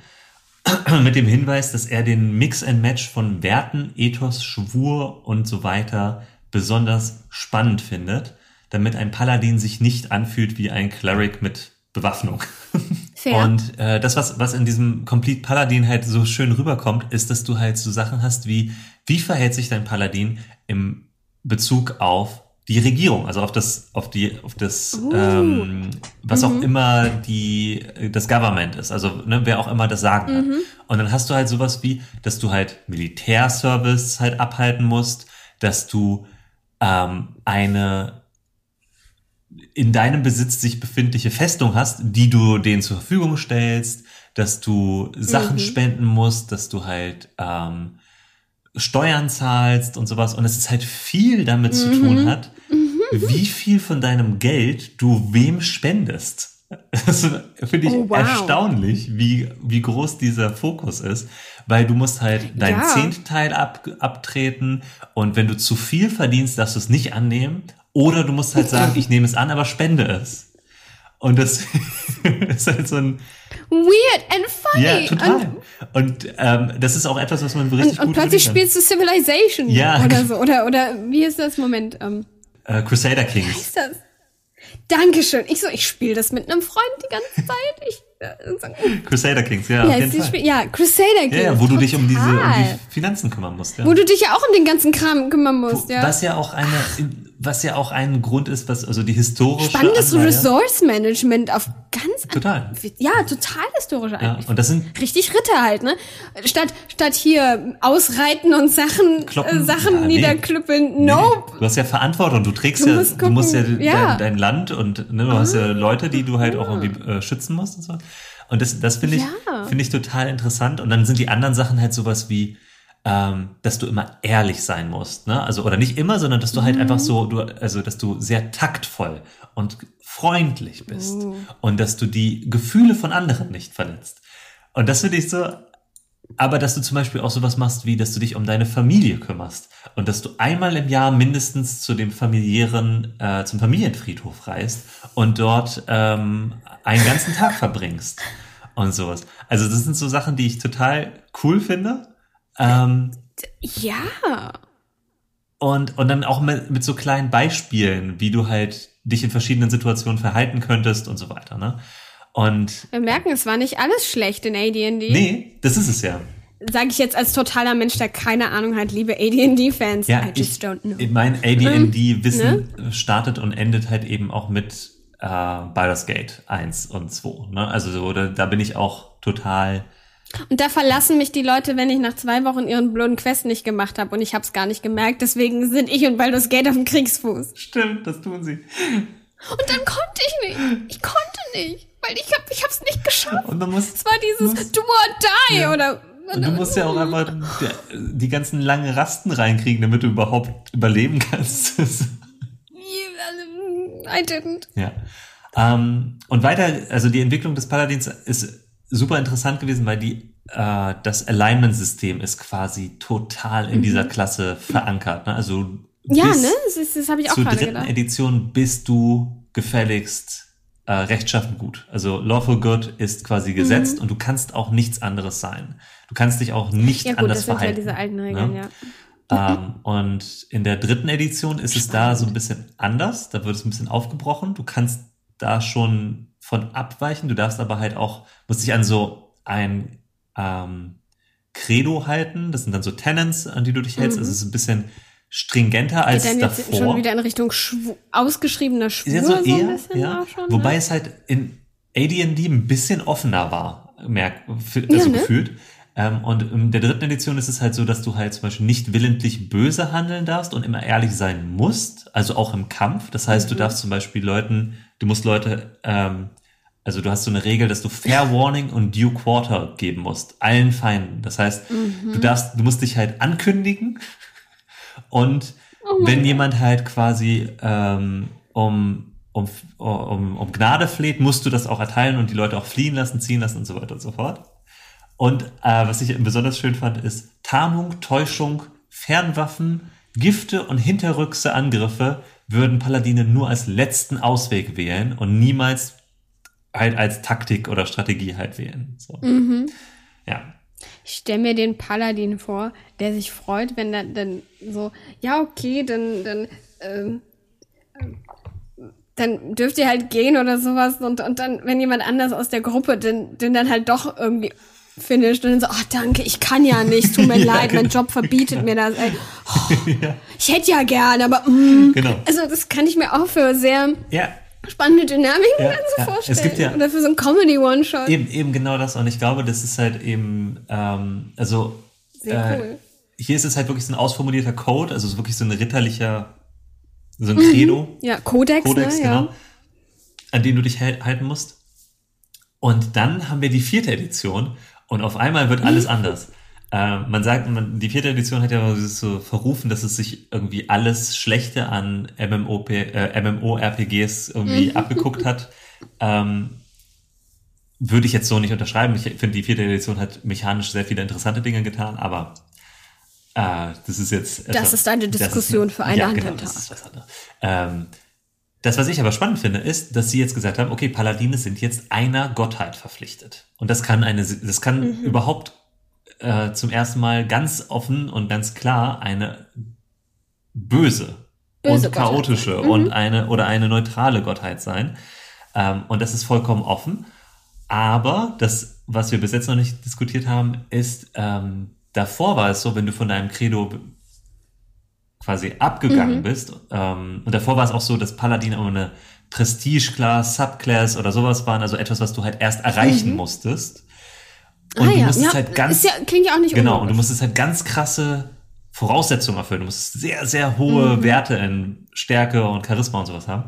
[SPEAKER 2] mit dem Hinweis, dass er den Mix and Match von Werten, Ethos, Schwur und so weiter besonders spannend findet, damit ein Paladin sich nicht anfühlt wie ein Cleric mit Bewaffnung. Fair. Und äh, das, was, was in diesem Complete Paladin halt so schön rüberkommt, ist, dass du halt so Sachen hast wie, wie verhält sich dein Paladin im Bezug auf die Regierung, also auf das, auf die, auf das, uh. ähm, was mhm. auch immer die, das Government ist, also ne, wer auch immer das sagen hat. Mhm. Und dann hast du halt sowas wie, dass du halt Militärservice halt abhalten musst, dass du ähm, eine in deinem Besitz sich befindliche Festung hast, die du denen zur Verfügung stellst, dass du Sachen mhm. spenden musst, dass du halt ähm, Steuern zahlst und sowas. Und es ist halt viel damit mhm. zu tun hat, mhm. wie viel von deinem Geld du wem spendest. Das finde ich oh, wow. erstaunlich, wie, wie groß dieser Fokus ist, weil du musst halt dein ja. Zehntteil ab, abtreten und wenn du zu viel verdienst, darfst du es nicht annehmen oder du musst halt sagen, ich nehme es an, aber spende es. Und das ist halt so ein
[SPEAKER 1] weird and funny.
[SPEAKER 2] Ja, total. Und, und ähm, das ist auch etwas, was man richtig
[SPEAKER 1] und,
[SPEAKER 2] gut
[SPEAKER 1] Und plötzlich spielst du Civilization ja. oder so. Oder, oder wie ist das Moment? Ähm,
[SPEAKER 2] uh, Crusader Kings. Wie
[SPEAKER 1] heißt das? Dankeschön. Ich so, ich spiele das mit einem Freund die ganze Zeit. Ich
[SPEAKER 2] Crusader Kings, ja. Ja,
[SPEAKER 1] ja Crusader Kings. Ja,
[SPEAKER 2] ja wo total. du dich um diese um die Finanzen kümmern musst. Ja.
[SPEAKER 1] Wo du dich ja auch um den ganzen Kram kümmern musst, wo, ja.
[SPEAKER 2] Was ja auch eine, was ja auch ein Grund ist, was also die historische
[SPEAKER 1] spannendes Anleihe, Resource Management auf ganz
[SPEAKER 2] total
[SPEAKER 1] ja total historische
[SPEAKER 2] eigentlich. Ja, und das sind
[SPEAKER 1] richtig Ritter halt, ne? Statt statt hier ausreiten und Sachen Kloppen, äh, Sachen ja, niederklüppeln. Nee, nope.
[SPEAKER 2] Du hast ja Verantwortung. Du trägst du ja, du musst ja, ja. Dein, dein, Land und ne, du ah, hast ja Leute, die du halt auch irgendwie äh, schützen musst und so. Und das, das finde ich, ja. finde ich total interessant. Und dann sind die anderen Sachen halt sowas wie, ähm, dass du immer ehrlich sein musst, ne? Also oder nicht immer, sondern dass du halt mhm. einfach so, du, also dass du sehr taktvoll und freundlich bist mhm. und dass du die Gefühle von anderen nicht verletzt. Und das finde ich so, aber dass du zum Beispiel auch sowas machst, wie dass du dich um deine Familie kümmerst und dass du einmal im Jahr mindestens zu dem familiären, äh, zum Familienfriedhof reist und dort ähm, einen ganzen Tag verbringst und sowas. Also das sind so Sachen, die ich total cool finde. Ähm,
[SPEAKER 1] ja.
[SPEAKER 2] Und, und dann auch mit, mit so kleinen Beispielen, wie du halt dich in verschiedenen Situationen verhalten könntest und so weiter. Ne? Und
[SPEAKER 1] wir merken, es war nicht alles schlecht in AD&D.
[SPEAKER 2] Nee, das ist es ja.
[SPEAKER 1] Sage ich jetzt als totaler Mensch, der keine Ahnung hat, liebe AD&D-Fans.
[SPEAKER 2] Ja, I just ich, don't know. Mein AD&D-Wissen ne? startet und endet halt eben auch mit äh, Baldur's Gate 1 und 2. Ne? Also so, da, da bin ich auch total
[SPEAKER 1] und da verlassen mich die Leute, wenn ich nach zwei Wochen ihren blöden Quest nicht gemacht habe und ich habe es gar nicht gemerkt. Deswegen sind ich und Baldur's Gate auf dem Kriegsfuß.
[SPEAKER 2] Stimmt, das tun sie.
[SPEAKER 1] Und dann konnte ich nicht. Ich konnte nicht, weil ich hab, ich hab's nicht geschafft.
[SPEAKER 2] Und man muss,
[SPEAKER 1] es war dieses musst, Do or Die ja. oder
[SPEAKER 2] und du musst ja auch einfach die, ganzen langen Rasten reinkriegen, damit du überhaupt überleben kannst.
[SPEAKER 1] I didn't.
[SPEAKER 2] Ja. Ähm, und weiter, also die Entwicklung des Paladins ist super interessant gewesen, weil die äh, das Alignment-System ist quasi total in mhm. dieser Klasse verankert. Ne? Also
[SPEAKER 1] ja, ne, das, das habe ich auch
[SPEAKER 2] zur
[SPEAKER 1] gerade
[SPEAKER 2] dritten
[SPEAKER 1] gedacht.
[SPEAKER 2] Edition bist du gefälligst äh, rechtschaffen gut. Also Lawful Good ist quasi gesetzt mhm. und du kannst auch nichts anderes sein. Du kannst dich auch nicht ja, gut, anders das verhalten.
[SPEAKER 1] Sind ja diese alten Regeln, ne? ja.
[SPEAKER 2] Ähm, und in der dritten Edition ist es da so ein bisschen anders. Da wird es ein bisschen aufgebrochen. Du kannst da schon von abweichen. Du darfst aber halt auch, musst dich an so ein ähm, Credo halten. Das sind dann so Tenants, an die du dich hältst. Mhm. Also es ist ein bisschen stringenter als Geht dann davor. Jetzt
[SPEAKER 1] schon wieder in Richtung Schw ausgeschriebener Schwur.
[SPEAKER 2] Ja, so, so eher, ja. Schon, Wobei ne? es halt in AD&D ein bisschen offener war, merk, also ja, ne? gefühlt. Ähm, und in der dritten Edition ist es halt so, dass du halt zum Beispiel nicht willentlich böse handeln darfst und immer ehrlich sein musst, also auch im Kampf. Das heißt, mhm. du darfst zum Beispiel Leuten, du musst Leute, ähm, also du hast so eine Regel, dass du Fair Warning und Due Quarter geben musst, allen Feinden. Das heißt, mhm. du darfst, du musst dich halt ankündigen und oh wenn jemand halt quasi ähm, um, um, um, um Gnade fleht, musst du das auch erteilen und die Leute auch fliehen lassen, ziehen lassen und so weiter und so fort. Und äh, was ich besonders schön fand, ist Tarnung, Täuschung, Fernwaffen, Gifte und hinterrückse Angriffe würden Paladine nur als letzten Ausweg wählen und niemals halt als Taktik oder Strategie halt wählen. So.
[SPEAKER 1] Mhm.
[SPEAKER 2] Ja.
[SPEAKER 1] Ich stelle mir den Paladin vor, der sich freut, wenn dann, dann so, ja, okay, dann, dann, ähm, dann dürft ihr halt gehen oder sowas und, und dann, wenn jemand anders aus der Gruppe den, den dann halt doch irgendwie finisht und dann so, ach danke, ich kann ja nicht, tut mir
[SPEAKER 2] Ja,
[SPEAKER 1] leid, mein
[SPEAKER 2] genau.
[SPEAKER 1] Job verbietet mir das. Ey. Oh, Ich hätte ja gern, aber mm,
[SPEAKER 2] Genau.
[SPEAKER 1] also das kann ich mir auch für sehr
[SPEAKER 2] Ja,
[SPEAKER 1] spannende Dynamiken
[SPEAKER 2] Ja,
[SPEAKER 1] dann so
[SPEAKER 2] ja.
[SPEAKER 1] vorstellen.
[SPEAKER 2] Es gibt ja-
[SPEAKER 1] oder für so ein Comedy-One-Shot.
[SPEAKER 2] eben, eben genau das. Und ich glaube, das ist halt eben, ähm, also
[SPEAKER 1] Sehr
[SPEAKER 2] äh,
[SPEAKER 1] cool.
[SPEAKER 2] hier ist es halt wirklich so ein ausformulierter Code, also es ist wirklich so ein ritterlicher, so ein Credo.
[SPEAKER 1] Ja, Codex,
[SPEAKER 2] Kodex,
[SPEAKER 1] ne?
[SPEAKER 2] genau,
[SPEAKER 1] Ja.
[SPEAKER 2] an den du dich hal- halten musst. Und dann haben wir die vierte Edition und auf einmal wird alles anders. Äh, man sagt, man, die vierte Edition hat ja so verrufen, dass es sich irgendwie alles Schlechte an MMOP, äh, MMORPGs irgendwie abgeguckt hat. Ähm, würde ich jetzt so nicht unterschreiben. Ich finde, die vierte Edition hat mechanisch sehr viele interessante Dinge getan, aber äh, das ist jetzt. etwas-
[SPEAKER 1] ist eine
[SPEAKER 2] das
[SPEAKER 1] Diskussion für einen
[SPEAKER 2] ja,
[SPEAKER 1] anderen
[SPEAKER 2] genau,
[SPEAKER 1] Tag.
[SPEAKER 2] Das ist was anderes. Ähm, das, was ich aber spannend finde, ist, dass sie jetzt gesagt haben, okay, Paladine sind jetzt einer Gottheit verpflichtet. Und das kann eine, das kann
[SPEAKER 1] Mhm.
[SPEAKER 2] überhaupt äh, zum ersten Mal ganz offen und ganz klar eine böse,
[SPEAKER 1] Böse
[SPEAKER 2] und
[SPEAKER 1] Gottheit Mhm.
[SPEAKER 2] chaotische und eine oder eine neutrale Gottheit sein. Ähm, und das ist vollkommen offen. Aber das, was wir bis jetzt noch nicht diskutiert haben, ist, ähm, davor war es so, wenn du von deinem Credo quasi abgegangen
[SPEAKER 1] Mhm.
[SPEAKER 2] bist. Ähm, und davor war es auch so, dass Paladin immer eine Prestige-Class, Subclass oder sowas waren, also etwas, was du halt erst erreichen musstest. Und
[SPEAKER 1] Mhm. ah
[SPEAKER 2] du
[SPEAKER 1] ja,
[SPEAKER 2] musstest
[SPEAKER 1] ja,
[SPEAKER 2] halt ganz,
[SPEAKER 1] ja, klingt ja auch nicht
[SPEAKER 2] genau, und du
[SPEAKER 1] unlogisch.
[SPEAKER 2] musstest halt ganz krasse Voraussetzungen erfüllen. Du musstest sehr, sehr hohe Werte in Stärke und Charisma und sowas haben.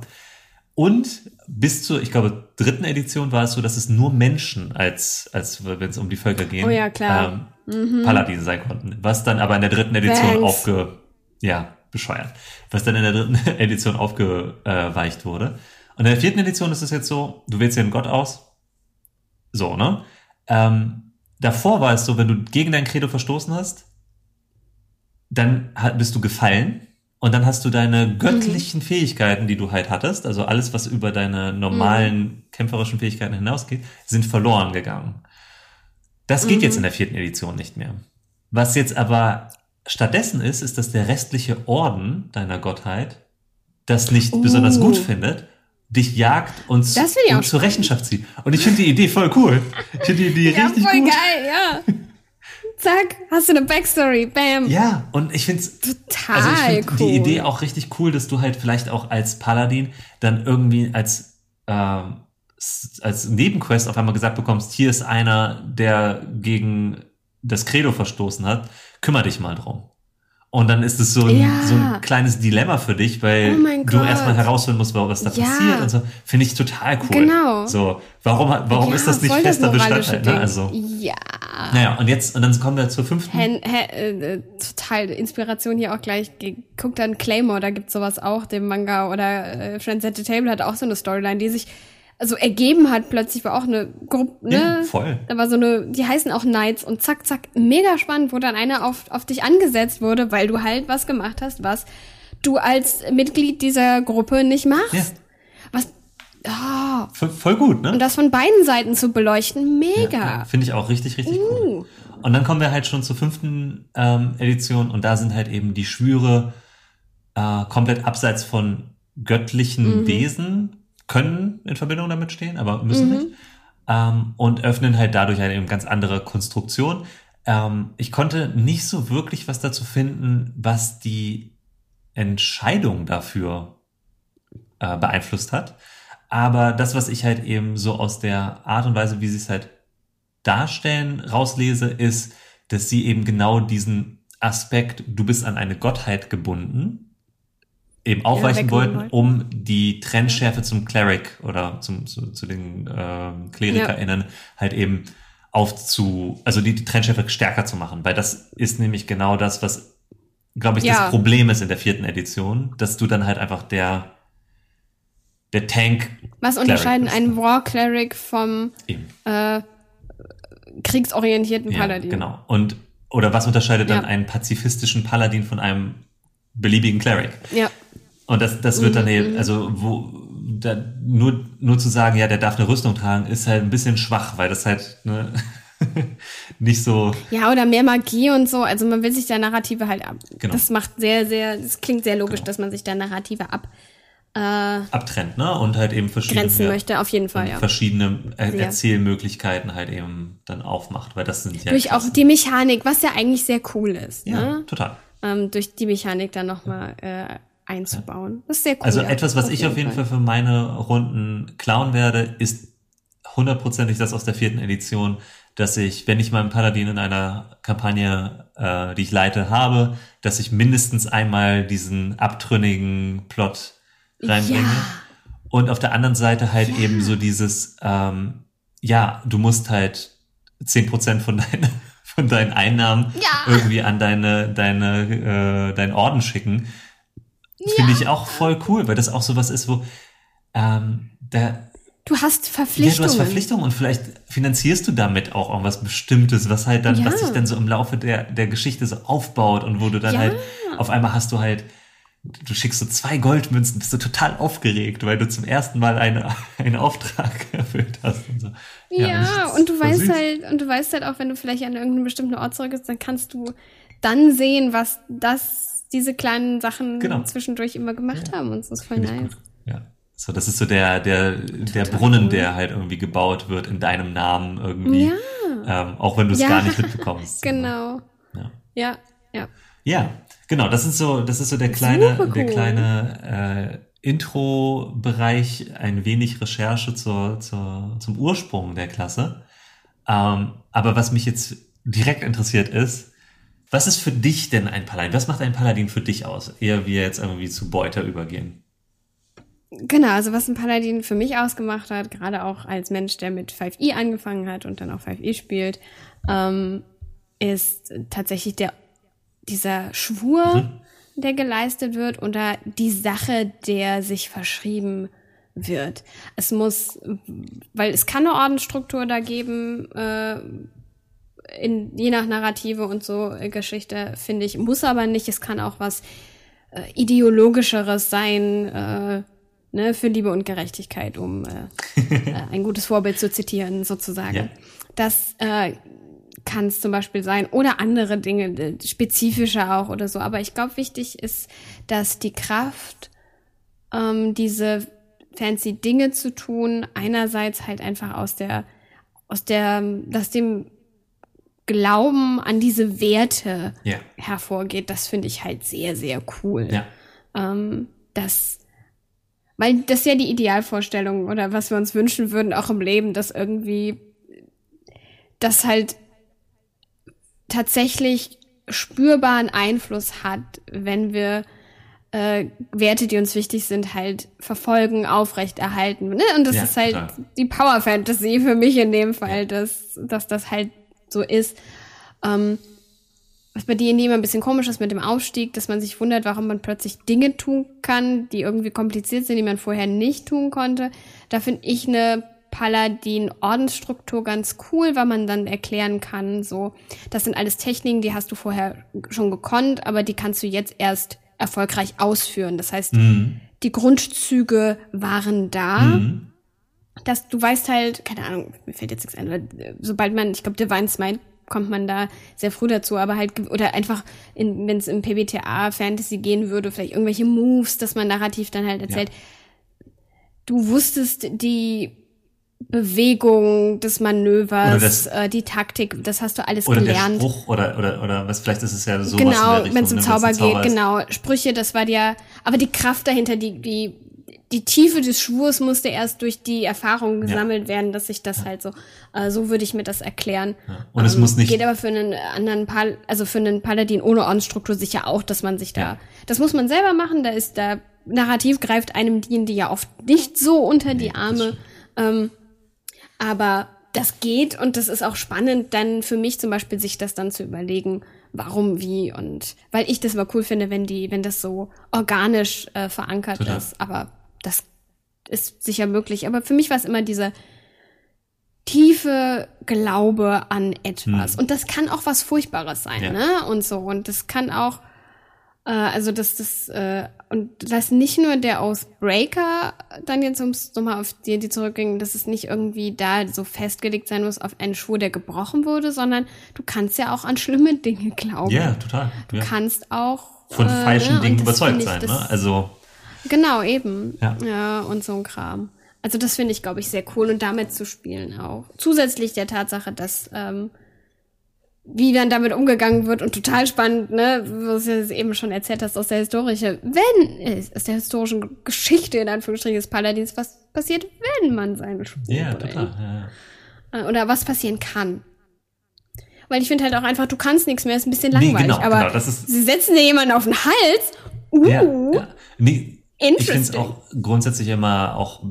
[SPEAKER 2] Und bis zur, ich glaube, dritten Edition war es so, dass es nur Menschen als, als wenn es um die Völker ging,
[SPEAKER 1] Oh ja,
[SPEAKER 2] ähm, Paladin sein konnten. Was dann aber in der dritten Edition
[SPEAKER 1] Thanks.
[SPEAKER 2] aufge, ja, bescheuert. Was dann in der dritten Edition aufgeweicht wurde. Und in der vierten Edition ist es jetzt so, du wählst dir einen Gott aus. So, ne? Ähm, davor war es so, wenn du gegen dein Credo verstoßen hast, dann bist du gefallen und dann hast du deine göttlichen Fähigkeiten, die du halt hattest, also alles, was über deine normalen kämpferischen Fähigkeiten hinausgeht, sind verloren gegangen. Das geht jetzt in der vierten Edition nicht mehr. Was jetzt aber stattdessen ist, ist, dass der restliche Orden deiner Gottheit das nicht besonders gut findet, dich jagt und, und zur Rechenschaft zieht. Und ich finde die Idee voll cool. Ich finde die Idee
[SPEAKER 1] Ja,
[SPEAKER 2] richtig
[SPEAKER 1] voll
[SPEAKER 2] gut.
[SPEAKER 1] geil, ja. Zack, hast du eine Backstory, bam.
[SPEAKER 2] Ja, und ich finde es
[SPEAKER 1] Total
[SPEAKER 2] also ich find
[SPEAKER 1] cool.
[SPEAKER 2] die Idee auch richtig cool, dass du halt vielleicht auch als Paladin dann irgendwie als s- als Nebenquest auf einmal gesagt bekommst, hier ist einer, der gegen das Credo verstoßen hat, kümmere dich mal drum. Und dann ist es so ein,
[SPEAKER 1] Ja.
[SPEAKER 2] so ein kleines Dilemma für dich, weil
[SPEAKER 1] Oh
[SPEAKER 2] du erstmal herausfinden musst, was da
[SPEAKER 1] Ja.
[SPEAKER 2] passiert und so. Finde ich total cool.
[SPEAKER 1] Genau.
[SPEAKER 2] So, warum, warum
[SPEAKER 1] Ja,
[SPEAKER 2] ist das nicht
[SPEAKER 1] das
[SPEAKER 2] fester
[SPEAKER 1] moralische
[SPEAKER 2] Bestandteil? Ne? Also,
[SPEAKER 1] Ja.
[SPEAKER 2] naja, und jetzt, und dann kommen wir zur fünften.
[SPEAKER 1] Hen, he, äh, äh, total Inspiration hier auch gleich. Ge- Guck dann Claymore, da gibt's sowas auch, dem Manga. Oder äh, Friends at the Table hat auch so eine Storyline, die sich also ergeben hat. Plötzlich war auch eine Gruppe, ne?
[SPEAKER 2] Ja, voll.
[SPEAKER 1] Da war so eine, die heißen auch Knights und zack, zack, mega spannend, wo dann einer auf, auf dich angesetzt wurde, weil du halt was gemacht hast, was du als Mitglied dieser Gruppe nicht machst.
[SPEAKER 2] Ja.
[SPEAKER 1] Was, oh,
[SPEAKER 2] Voll, voll gut, ne?
[SPEAKER 1] und das von beiden Seiten zu beleuchten, mega.
[SPEAKER 2] Ja, Finde ich auch richtig, richtig
[SPEAKER 1] Uh.
[SPEAKER 2] cool. Und dann kommen wir halt schon zur fünften ähm, Edition und da sind halt eben die Schwüre äh, komplett abseits von göttlichen
[SPEAKER 1] Mhm.
[SPEAKER 2] Wesen, können in Verbindung damit stehen, aber müssen
[SPEAKER 1] Mhm.
[SPEAKER 2] nicht. Ähm, und öffnen halt dadurch halt eben ganz andere Konstruktion. Ähm, ich konnte nicht so wirklich was dazu finden, was die Entscheidung dafür äh, beeinflusst hat. Aber das, was ich halt eben so aus der Art und Weise, wie sie es halt darstellen, rauslese, ist, dass sie eben genau diesen Aspekt, du bist an eine Gottheit gebunden, eben aufweichen
[SPEAKER 1] wegnehmen
[SPEAKER 2] wollten, um die Trennschärfe zum Cleric oder zum, zu, zu den ähm, KlerikerInnen halt eben aufzu, also die, die Trennschärfe stärker zu machen, weil das ist nämlich genau das, was, glaube ich,
[SPEAKER 1] Ja.
[SPEAKER 2] das Problem ist in der vierten Edition, dass du dann halt einfach der, der Tank
[SPEAKER 1] Was unterscheiden einen War Cleric vom äh, kriegsorientierten
[SPEAKER 2] Ja,
[SPEAKER 1] Paladin.
[SPEAKER 2] genau. Und, oder was unterscheidet dann
[SPEAKER 1] Ja.
[SPEAKER 2] einen pazifistischen Paladin von einem beliebigen Cleric?
[SPEAKER 1] Ja,
[SPEAKER 2] Und das, das wird dann eben, also wo da, nur, nur zu sagen, ja, der darf eine Rüstung tragen, ist halt ein bisschen schwach, weil das halt ne, nicht so.
[SPEAKER 1] Ja, oder mehr Magie und so. Also man will sich der Narrative halt ab.
[SPEAKER 2] Genau.
[SPEAKER 1] Das macht sehr, sehr, das klingt sehr logisch, dass man sich der Narrative ab
[SPEAKER 2] abtrennt, ne? Und halt eben verschiedene,
[SPEAKER 1] grenzen möchte, auf jeden Fall, ja.
[SPEAKER 2] verschiedene er
[SPEAKER 1] Sehr.
[SPEAKER 2] Erzählmöglichkeiten halt eben dann aufmacht, weil das sind ja
[SPEAKER 1] Durch auch die Mechanik, was ja eigentlich sehr cool ist,
[SPEAKER 2] ja,
[SPEAKER 1] ne?
[SPEAKER 2] total.
[SPEAKER 1] Ähm, durch die Mechanik dann nochmal äh, einzubauen. Das ist sehr cool.
[SPEAKER 2] Also
[SPEAKER 1] ja,
[SPEAKER 2] etwas, was ich auf jeden Fall für meine Runden klauen werde, ist hundertprozentig das aus der vierten Edition, dass ich, wenn ich meinen Paladin in einer Kampagne, äh, die ich leite, habe, dass ich mindestens einmal diesen abtrünnigen Plot reinbringe.
[SPEAKER 1] Ja.
[SPEAKER 2] Und auf der anderen Seite halt eben so dieses, ähm, ja, du musst halt zehn Prozent von deinen, von deinen Einnahmen
[SPEAKER 1] Ja.
[SPEAKER 2] irgendwie an deine, deine, äh, deinen Orden schicken. Finde ich auch voll cool, weil das auch sowas ist, wo ähm, da,
[SPEAKER 1] Du hast
[SPEAKER 2] ja,
[SPEAKER 1] Verpflichtungen.
[SPEAKER 2] du hast Verpflichtungen und vielleicht finanzierst du damit auch irgendwas Bestimmtes, was halt dann,
[SPEAKER 1] Ja.
[SPEAKER 2] was sich dann so im Laufe der, der Geschichte so aufbaut und wo du dann
[SPEAKER 1] Ja.
[SPEAKER 2] halt, auf einmal hast du halt, du schickst so zwei Goldmünzen, bist du total aufgeregt, weil du zum ersten Mal eine, einen Auftrag erfüllt hast und so.
[SPEAKER 1] Ja,
[SPEAKER 2] ist
[SPEAKER 1] und du weißt
[SPEAKER 2] süß.
[SPEAKER 1] halt, und du weißt halt auch, wenn du vielleicht an irgendeinen bestimmten Ort zurück bist, dann kannst du dann sehen, was das, diese kleinen Sachen
[SPEAKER 2] Genau.
[SPEAKER 1] zwischendurch immer gemacht haben. Und das ist voll nice.
[SPEAKER 2] Ja. So, das ist so der, der, der Brunnen, der halt irgendwie gebaut wird in deinem Namen irgendwie. Ähm, auch wenn du es
[SPEAKER 1] Ja.
[SPEAKER 2] gar nicht mitbekommst.
[SPEAKER 1] Genau.
[SPEAKER 2] Ja.
[SPEAKER 1] Ja, ja.
[SPEAKER 2] Ja, genau. Das ist so, das ist so der kleine,
[SPEAKER 1] Super
[SPEAKER 2] der
[SPEAKER 1] cool.
[SPEAKER 2] kleine äh, Intro-Bereich, ein wenig Recherche zur, zur, zum Ursprung der Klasse. Ähm, aber was mich jetzt direkt interessiert ist, was ist für dich denn ein Paladin? Was macht ein Paladin für dich aus? Ehe wir jetzt irgendwie zu Beuter übergehen.
[SPEAKER 1] Genau, also was ein Paladin für mich ausgemacht hat, gerade auch als Mensch, der mit 5e angefangen hat und dann auch 5e spielt, ähm, ist tatsächlich der, dieser Schwur, der geleistet wird oder die Sache, der sich verschrieben wird. Es muss, weil es kann eine Ordensstruktur da geben, äh, in, je nach Narrative und so äh, Geschichte, finde ich, muss aber nicht. Es kann auch was äh, ideologischeres sein, äh, ne, für Liebe und Gerechtigkeit, um äh, äh, ein gutes Vorbild zu zitieren, sozusagen.
[SPEAKER 2] Ja.
[SPEAKER 1] Das kann es zum Beispiel sein oder andere Dinge, spezifischer auch oder so. Aber ich glaube, wichtig ist, dass die Kraft, ähm, diese fancy Dinge zu tun, einerseits halt einfach aus der, aus der, aus dem Glauben an diese Werte
[SPEAKER 2] Ja.
[SPEAKER 1] hervorgeht. Das finde ich halt sehr, sehr cool
[SPEAKER 2] Ja.
[SPEAKER 1] ähm, das, weil das ist ja die Idealvorstellung oder was wir uns wünschen würden, auch im Leben, dass irgendwie das halt tatsächlich spürbaren Einfluss hat, wenn wir äh, Werte, die uns wichtig sind, halt verfolgen, aufrechterhalten. Ne? Und das
[SPEAKER 2] Ja,
[SPEAKER 1] ist halt
[SPEAKER 2] total.
[SPEAKER 1] die Power Fantasy für mich in dem Fall, dass, dass das halt so ist. Ähm, was bei D&D immer ein bisschen komisch ist mit dem Aufstieg, dass man sich wundert, warum man plötzlich Dinge tun kann, die irgendwie kompliziert sind, die man vorher nicht tun konnte. Da finde ich eine Paladin-Ordensstruktur ganz cool, weil man dann erklären kann, so, das sind alles Techniken, die hast du vorher schon gekonnt, aber die kannst du jetzt erst erfolgreich ausführen. Das heißt, die Grundzüge waren da
[SPEAKER 2] Mhm.
[SPEAKER 1] Dass du weißt halt, keine Ahnung, mir fällt jetzt nichts ein, aber äh, sobald man, ich glaube, Divine Smite kommt man da sehr früh dazu, aber halt, oder einfach, wenn es im PBTA Fantasy gehen würde, vielleicht irgendwelche Moves, dass man narrativ dann halt erzählt. Du wusstest die Bewegung des Manövers,
[SPEAKER 2] das-
[SPEAKER 1] äh, die Taktik, das hast du alles
[SPEAKER 2] Oder
[SPEAKER 1] gelernt.
[SPEAKER 2] der Spruch oder, oder, oder was, vielleicht ist es ja in
[SPEAKER 1] Genau, wenn es um Zauber geht,
[SPEAKER 2] ist.
[SPEAKER 1] genau. Sprüche, das war dir, aber die Kraft dahinter, die, die, die Tiefe des Schwurs musste erst durch die Erfahrung gesammelt werden, dass ich das halt so, äh, so würde ich mir das erklären.
[SPEAKER 2] Ja. Und es muss nicht-
[SPEAKER 1] Geht aber für einen anderen Pal also für einen Paladin ohne Ordensstruktur sicher auch, dass man sich da,
[SPEAKER 2] Ja.
[SPEAKER 1] das muss man selber machen, da ist da, narrativ greift einem D&D ja oft nicht so unter die
[SPEAKER 2] das
[SPEAKER 1] Arme. Ähm, aber das geht und das ist auch spannend, dann für mich zum Beispiel sich das dann zu überlegen, warum, wie und weil ich das mal cool finde, wenn die, wenn das so organisch äh, verankert
[SPEAKER 2] Total.
[SPEAKER 1] ist. Aber das ist sicher möglich. Aber für mich war es immer diese tiefe Glaube an etwas. Und das kann auch was Furchtbares sein,
[SPEAKER 2] Ja.
[SPEAKER 1] ne? Und so. Und das kann auch, äh, also das, das, äh, und das nicht nur der aus Breaker dann jetzt, um nochmal auf die, die zurückging, dass es nicht irgendwie da so festgelegt sein muss auf einen Schwur, der gebrochen wurde, sondern du kannst ja auch an schlimme Dinge glauben.
[SPEAKER 2] Ja, total.
[SPEAKER 1] Du
[SPEAKER 2] ja.
[SPEAKER 1] kannst auch
[SPEAKER 2] Von
[SPEAKER 1] äh,
[SPEAKER 2] falschen
[SPEAKER 1] ne?
[SPEAKER 2] Dingen überzeugt
[SPEAKER 1] ich,
[SPEAKER 2] sein. Ne? Also,
[SPEAKER 1] Genau, eben.
[SPEAKER 2] Ja.
[SPEAKER 1] Ja. und so ein Kram. Also das finde ich, glaube ich, sehr cool und damit zu spielen auch. Zusätzlich der Tatsache, dass ähm, wie dann damit umgegangen wird und total spannend, ne, was du eben schon erzählt hast aus der historische, wenn äh, aus der historischen Geschichte in Anführungsstrichen des Paladins, was passiert, wenn man seine Spur
[SPEAKER 2] ja,
[SPEAKER 1] bringt.
[SPEAKER 2] total. Ja.
[SPEAKER 1] Äh, Oder was passieren kann. Weil ich finde halt auch einfach, du kannst nichts mehr, ist ein bisschen
[SPEAKER 2] Nee,
[SPEAKER 1] langweilig.
[SPEAKER 2] genau,
[SPEAKER 1] aber
[SPEAKER 2] genau,
[SPEAKER 1] sie setzen dir jemanden auf den Hals. Uh,
[SPEAKER 2] Ja, ja. Nee, ich finde es
[SPEAKER 1] Interesting.
[SPEAKER 2] auch grundsätzlich immer auch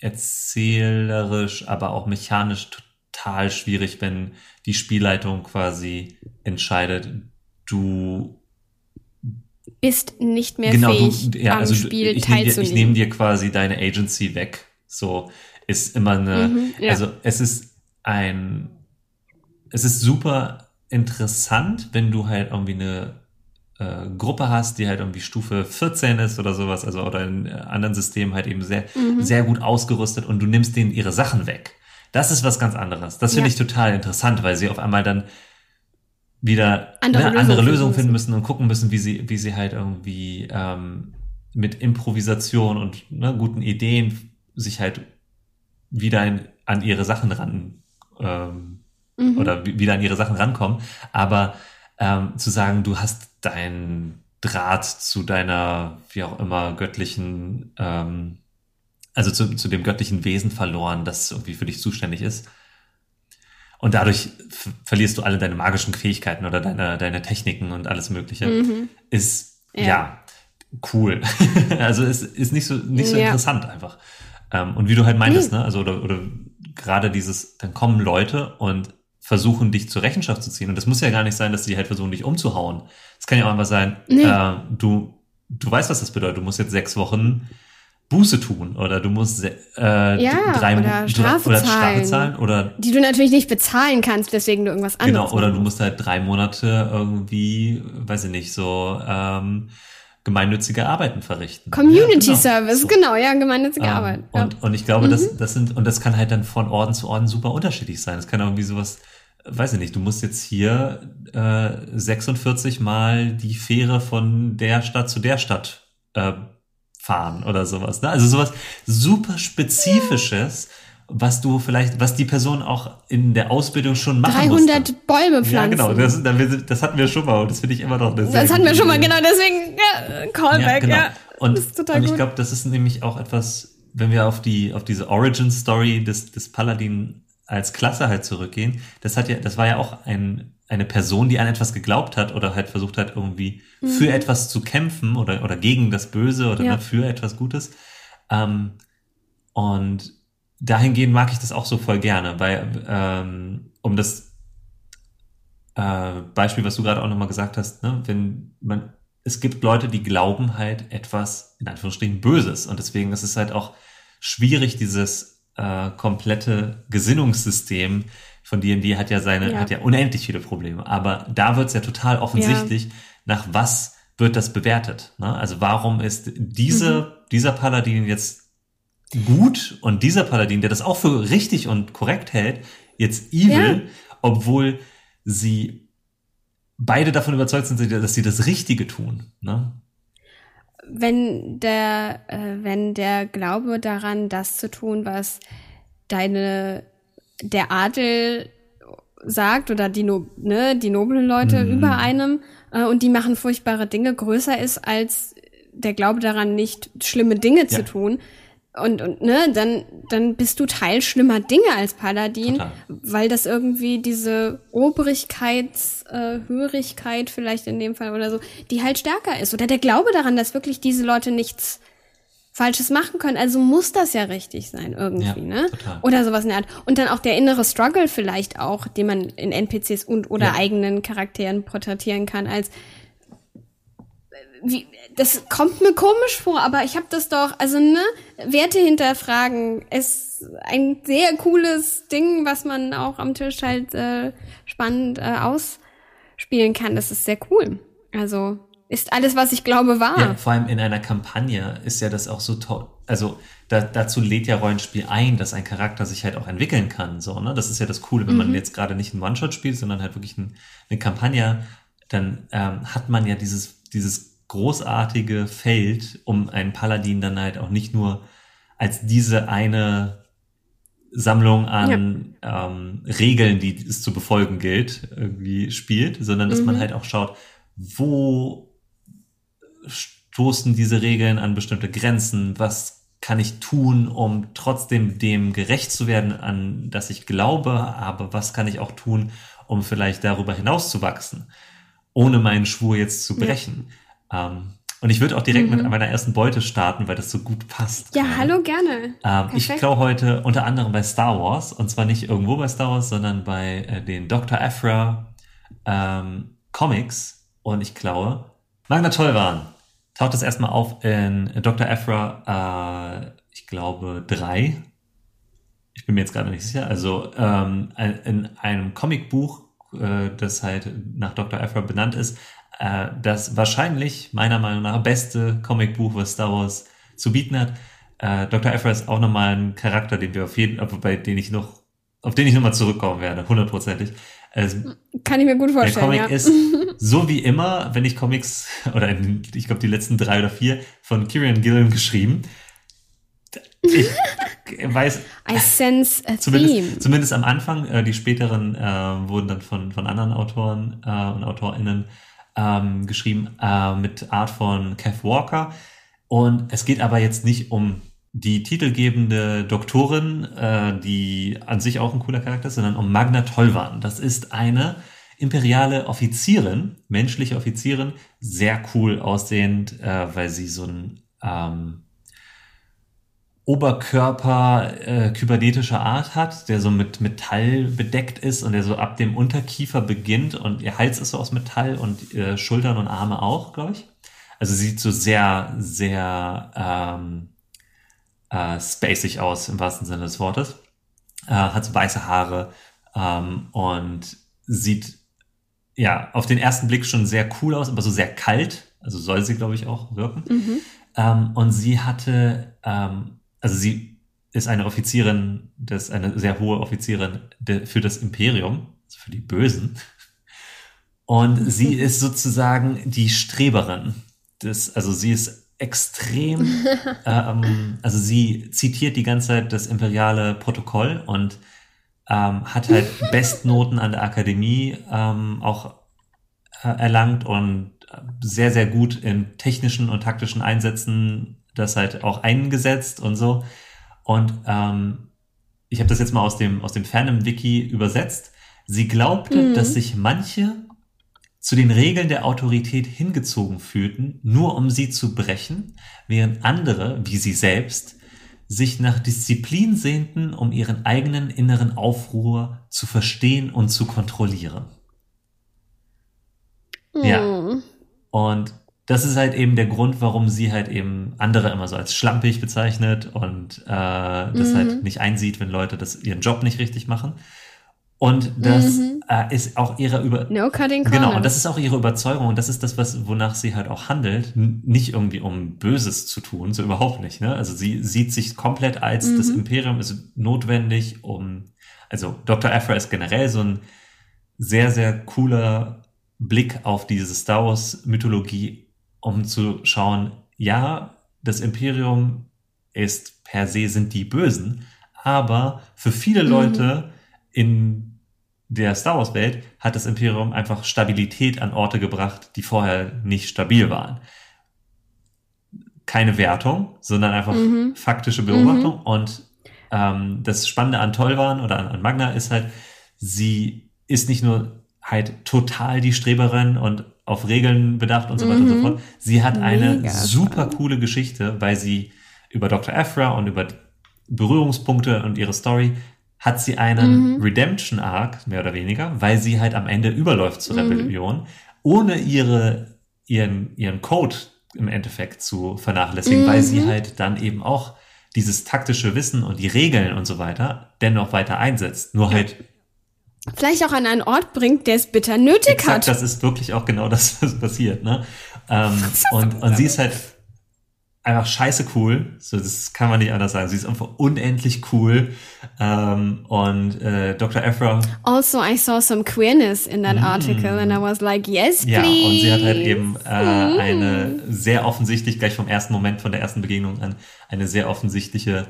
[SPEAKER 2] erzählerisch, aber auch mechanisch total schwierig, wenn die Spielleitung quasi entscheidet, du
[SPEAKER 1] bist nicht mehr
[SPEAKER 2] genau
[SPEAKER 1] fähig,
[SPEAKER 2] du, ja,
[SPEAKER 1] am
[SPEAKER 2] also
[SPEAKER 1] Spiel
[SPEAKER 2] ich nehme dir,
[SPEAKER 1] teilzunehmen.
[SPEAKER 2] ich nehm dir quasi deine Agency weg. So ist immer eine,
[SPEAKER 1] Mhm, ja.
[SPEAKER 2] also es ist ein, es ist super interessant, wenn du halt irgendwie eine äh, Gruppe hast, die halt irgendwie Stufe 14 ist oder sowas, also oder in äh, anderen Systemen halt eben sehr,
[SPEAKER 1] Mhm.
[SPEAKER 2] sehr gut ausgerüstet und du nimmst denen ihre Sachen weg. Das ist was ganz anderes. Das finde
[SPEAKER 1] Ja.
[SPEAKER 2] ich total interessant, weil sie auf einmal dann wieder
[SPEAKER 1] Andere
[SPEAKER 2] ne,
[SPEAKER 1] Lösungen
[SPEAKER 2] andere
[SPEAKER 1] finden
[SPEAKER 2] Lösungen finden
[SPEAKER 1] müssen.
[SPEAKER 2] und gucken müssen, wie sie, wie sie halt irgendwie ähm, mit Improvisation und ne, guten Ideen sich halt wieder in, an ihre Sachen ran ähm,
[SPEAKER 1] Mhm.
[SPEAKER 2] oder wi- wieder an ihre Sachen rankommen. Aber ähm, zu sagen, du hast deinen Draht zu deiner, wie auch immer, göttlichen, ähm, also zu, zu dem göttlichen Wesen verloren, das irgendwie für dich zuständig ist. Und dadurch verlierst du alle deine magischen Fähigkeiten oder deine, deine Techniken und alles Mögliche.
[SPEAKER 1] Mhm.
[SPEAKER 2] Ist, ja,
[SPEAKER 1] Ja.
[SPEAKER 2] cool. also es ist nicht so, nicht so
[SPEAKER 1] Ja.
[SPEAKER 2] interessant einfach. Ähm, und wie du halt meintest, ne, also oder, oder gerade dieses, dann kommen Leute und versuchen dich zur Rechenschaft zu ziehen. Und das muss ja gar nicht sein, dass die halt versuchen, dich umzuhauen. Es kann ja auch einfach sein,
[SPEAKER 1] Nee.
[SPEAKER 2] äh, du, du weißt, was das bedeutet. Du musst jetzt sechs Wochen Buße tun oder du musst äh,
[SPEAKER 1] Ja,
[SPEAKER 2] drei
[SPEAKER 1] oder Strafe
[SPEAKER 2] oder Strafe
[SPEAKER 1] zahlen.
[SPEAKER 2] oder
[SPEAKER 1] Die du natürlich nicht bezahlen kannst, weswegen du irgendwas anderes
[SPEAKER 2] Genau, oder du musst halt drei Monate irgendwie, weiß ich nicht, so ähm, gemeinnützige Arbeiten verrichten.
[SPEAKER 1] Community
[SPEAKER 2] Ja, genau.
[SPEAKER 1] Service,
[SPEAKER 2] So.
[SPEAKER 1] genau, ja, gemeinnützige
[SPEAKER 2] Ähm,
[SPEAKER 1] Arbeit. Ja.
[SPEAKER 2] Und, und ich glaube, das, das sind, und das kann halt dann von Orden zu Orden super unterschiedlich sein. Es kann irgendwie sowas, weiß ich nicht, du musst jetzt hier äh, 46 Mal die Fähre von der Stadt zu der Stadt äh, fahren oder sowas. Ne? Also sowas super Spezifisches, was du vielleicht, was die Person auch in der Ausbildung schon machen
[SPEAKER 1] 300
[SPEAKER 2] musste.
[SPEAKER 1] Bäume
[SPEAKER 2] Ja,
[SPEAKER 1] pflanzen.
[SPEAKER 2] genau, das, das hatten wir schon mal und das finde ich immer noch eine
[SPEAKER 1] das hatten wir schon mal, genau, deswegen, ja, Callback, ja.
[SPEAKER 2] Ja, genau. Und,
[SPEAKER 1] das ist total
[SPEAKER 2] und ich glaube, das ist nämlich auch etwas, wenn wir auf die, auf diese Origin-Story des, des Paladin als Klasse halt zurückgehen, das hat ja, das war ja auch ein, eine Person, die an etwas geglaubt hat oder halt versucht hat, irgendwie für etwas zu kämpfen oder, oder gegen das Böse oder
[SPEAKER 1] Mhm. Ja.
[SPEAKER 2] ne, für etwas Gutes. Ähm, und dahingehend mag ich das auch so voll gerne, weil, ähm, um das äh, Beispiel, was du gerade auch nochmal gesagt hast, ne, wenn man, es gibt Leute, die glauben halt etwas, in Anführungsstrichen, Böses. Und deswegen ist es halt auch schwierig, dieses äh, komplette Gesinnungssystem von D&D hat ja seine,
[SPEAKER 1] Ja.
[SPEAKER 2] hat ja unendlich viele Probleme. Aber da wird es ja total offensichtlich, nach was wird das bewertet. Ne? Also warum ist diese, dieser Paladin jetzt gut und dieser Paladin, der das auch für richtig und korrekt hält, jetzt evil, obwohl sie beide davon überzeugt sind, dass sie das Richtige tun. Ne?
[SPEAKER 1] Wenn der, äh, wenn der Glaube daran, das zu tun, was deine, der Adel sagt oder die, no, ne, die noblen Leute
[SPEAKER 2] Mhm.
[SPEAKER 1] über einem äh, und die machen furchtbare Dinge, größer ist als der Glaube daran, nicht schlimme Dinge
[SPEAKER 2] Ja.
[SPEAKER 1] zu tun. Und, und ne, dann, dann bist du Teil schlimmer Dinge als Paladin,
[SPEAKER 2] Total.
[SPEAKER 1] weil das irgendwie diese Obrigkeitshörigkeit äh, vielleicht in dem Fall oder so, die halt stärker ist. Oder der Glaube daran, dass wirklich diese Leute nichts Falsches machen können. Also muss das ja richtig sein irgendwie,
[SPEAKER 2] Ja,
[SPEAKER 1] ne?
[SPEAKER 2] total.
[SPEAKER 1] Oder sowas in der Art. Und dann auch der innere Struggle vielleicht auch, den man in NPCs und oder
[SPEAKER 2] Ja.
[SPEAKER 1] eigenen Charakteren porträtieren kann, als wie, das kommt mir komisch vor, aber ich habe das doch, also ne, Werte hinterfragen ist ein sehr cooles Ding, was man auch am Tisch halt äh, spannend äh, ausspielen kann. Das ist sehr cool. Also ist alles, was ich glaube, wahr.
[SPEAKER 2] Ja, vor allem in einer Kampagne ist ja das auch so toll. Also da, dazu lädt ja Rollenspiel ein, dass ein Charakter sich halt auch entwickeln kann. So, ne? Das ist ja das Coole, wenn mhm. man jetzt gerade nicht einen One-Shot spielt, sondern halt wirklich ein, eine Kampagne, dann ähm, hat man ja dieses, dieses großartige Feld, um einen Paladin dann halt auch nicht nur als diese eine Sammlung an ja. ähm, Regeln, die es zu befolgen gilt, irgendwie spielt, sondern dass mhm. man halt auch schaut, wo stoßen diese Regeln an bestimmte Grenzen, was kann ich tun, um trotzdem dem gerecht zu werden, an das ich glaube, aber was kann ich auch tun, um vielleicht darüber hinaus zu wachsen, ohne meinen Schwur jetzt zu brechen. Ja. Ähm, und ich würde auch direkt mhm. mit meiner ersten Beute starten, weil das so gut passt.
[SPEAKER 1] Ja, gerade. hallo, gerne.
[SPEAKER 2] Ähm, ich klaue heute unter anderem bei Star Wars. Und zwar nicht irgendwo bei Star Wars, sondern bei äh, den Dr. Aphra ähm, Comics. Und ich klaue Magna Tollwan. Taucht das erstmal auf in Dr. Aphra, äh, ich glaube, drei. Ich bin mir jetzt gerade nicht sicher. Also ähm, in einem Comicbuch, äh, das halt nach Dr. Aphra benannt ist, äh, das wahrscheinlich meiner Meinung nach beste Comicbuch, was Star Wars zu bieten hat. Äh, Dr. Aphra ist auch nochmal ein Charakter, den wir auf jeden, bei den ich noch, auf den ich nochmal zurückkommen werde, hundertprozentig.
[SPEAKER 1] Also, Kann ich mir gut vorstellen.
[SPEAKER 2] Der Comic ja. ist so wie immer, wenn ich Comics oder in, ich glaube die letzten drei oder vier von Kieran Gillen geschrieben. Ich weiß.
[SPEAKER 1] I sense a
[SPEAKER 2] zumindest,
[SPEAKER 1] theme.
[SPEAKER 2] Zumindest am Anfang. Äh, die späteren äh, wurden dann von von anderen Autoren äh, und AutorInnen ähm, geschrieben äh, mit Art von Kev Walker. Und es geht aber jetzt nicht um die titelgebende Doktorin, äh, die an sich auch ein cooler Charakter ist, sondern um Magna Tollwan. Das ist eine imperiale Offizierin, menschliche Offizierin, sehr cool aussehend, äh, weil sie so ein ähm, Oberkörper äh, kybernetischer Art hat, der so mit Metall bedeckt ist und der so ab dem Unterkiefer beginnt und ihr Hals ist so aus Metall und äh, Schultern und Arme auch, glaube ich. Also sieht so sehr, sehr ähm, äh, spacig aus im wahrsten Sinne des Wortes. Äh, hat so weiße Haare ähm, und sieht ja auf den ersten Blick schon sehr cool aus, aber so sehr kalt. Also soll sie, glaube ich, auch wirken. Mhm. Ähm, und sie hatte ähm, also sie ist eine Offizierin, das eine sehr hohe Offizierin für das Imperium, also für die Bösen. Und sie ist sozusagen die Streberin. Das, also sie ist extrem, ähm, also sie zitiert die ganze Zeit das imperiale Protokoll und ähm, hat halt Bestnoten an der Akademie ähm, auch äh, erlangt und sehr, sehr gut in technischen und taktischen Einsätzen das halt auch eingesetzt und so. Und ähm, ich habe das jetzt mal aus dem, aus dem Fandom-Wiki übersetzt. Sie glaubte, mhm. dass sich manche zu den Regeln der Autorität hingezogen fühlten, nur um sie zu brechen, während andere, wie sie selbst, sich nach Disziplin sehnten, um ihren eigenen inneren Aufruhr zu verstehen und zu kontrollieren. Mhm. Ja. Und das ist halt eben der Grund, warum sie halt eben andere immer so als schlampig bezeichnet und äh, das mhm. halt nicht einsieht, wenn Leute das ihren Job nicht richtig machen. Und das mhm. äh, ist auch ihre über
[SPEAKER 1] no cutting
[SPEAKER 2] genau und das ist auch ihre Überzeugung und das ist das was wonach sie halt auch handelt nicht irgendwie um Böses zu tun so überhaupt nicht ne also sie sieht sich komplett als mhm. das Imperium ist notwendig um also Dr. Aphra ist generell so ein sehr sehr cooler Blick auf diese Star Wars Mythologie um zu schauen, ja, das Imperium ist per se sind die Bösen, aber für viele mhm. Leute in der Star Wars Welt hat das Imperium einfach Stabilität an Orte gebracht, die vorher nicht stabil waren. Keine Wertung, sondern einfach mhm. faktische Beobachtung. Mhm. Und ähm, das Spannende an Tollwan oder an, an Magna ist halt, sie ist nicht nur halt total die Streberin und auf Regeln bedacht und so weiter mhm. und so mhm. fort. Sie hat eine Mega super coole Geschichte, weil sie über Dr. Aphra und über Berührungspunkte und ihre Story hat sie einen mhm. Redemption Arc, mehr oder weniger, weil sie halt am Ende überläuft zur mhm. Rebellion, ohne ihre, ihren, ihren Code im Endeffekt zu vernachlässigen, weil sie halt dann eben auch dieses taktische Wissen und die Regeln und so weiter dennoch weiter einsetzt. Nur halt
[SPEAKER 1] Vielleicht auch an einen Ort bringt, der es bitter nötig
[SPEAKER 2] exakt,
[SPEAKER 1] hat.
[SPEAKER 2] das ist wirklich auch genau das, was passiert. Ne? Ähm, und, und sie ist halt einfach scheiße cool. So, das kann man nicht anders sagen. Sie ist einfach unendlich cool. Ähm, und äh, Dr. Ephra.
[SPEAKER 1] Also, I saw some queerness in that article and I was like, yes, please.
[SPEAKER 2] Mm. Ja, und sie hat halt eben äh, eine sehr offensichtlich, gleich vom ersten Moment, von der ersten Begegnung an, eine sehr offensichtliche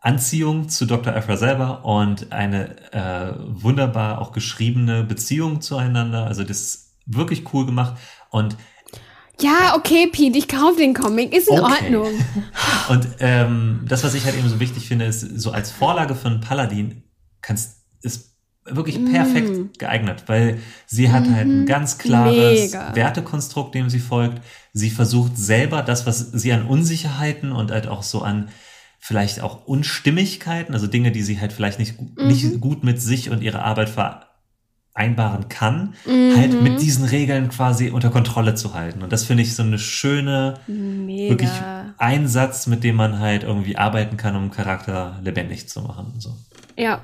[SPEAKER 2] Anziehung zu Dr. Ephra selber und eine äh, wunderbar auch geschriebene Beziehung zueinander. Also das ist wirklich cool gemacht. Und
[SPEAKER 1] Ja, okay, Pete, ich kauf den Comic. Ist in
[SPEAKER 2] Okay.
[SPEAKER 1] Ordnung.
[SPEAKER 2] Und ähm, das, was ich halt eben so wichtig finde, ist, so als Vorlage für einen Paladin kannst, ist wirklich perfekt geeignet, weil sie hat halt ein ganz klares
[SPEAKER 1] Mega.
[SPEAKER 2] Wertekonstrukt, dem sie folgt. Sie versucht selber das, was sie an Unsicherheiten und halt auch so an vielleicht auch Unstimmigkeiten, also Dinge, die sie halt vielleicht nicht, gu- nicht gut mit sich und ihrer Arbeit vereinbaren kann, halt mit diesen Regeln quasi unter Kontrolle zu halten. Und das finde ich so eine schöne, wirklich
[SPEAKER 1] Mega.
[SPEAKER 2] ein Satz, mit dem man halt irgendwie arbeiten kann, um Charakter lebendig zu machen. So.
[SPEAKER 1] Ja,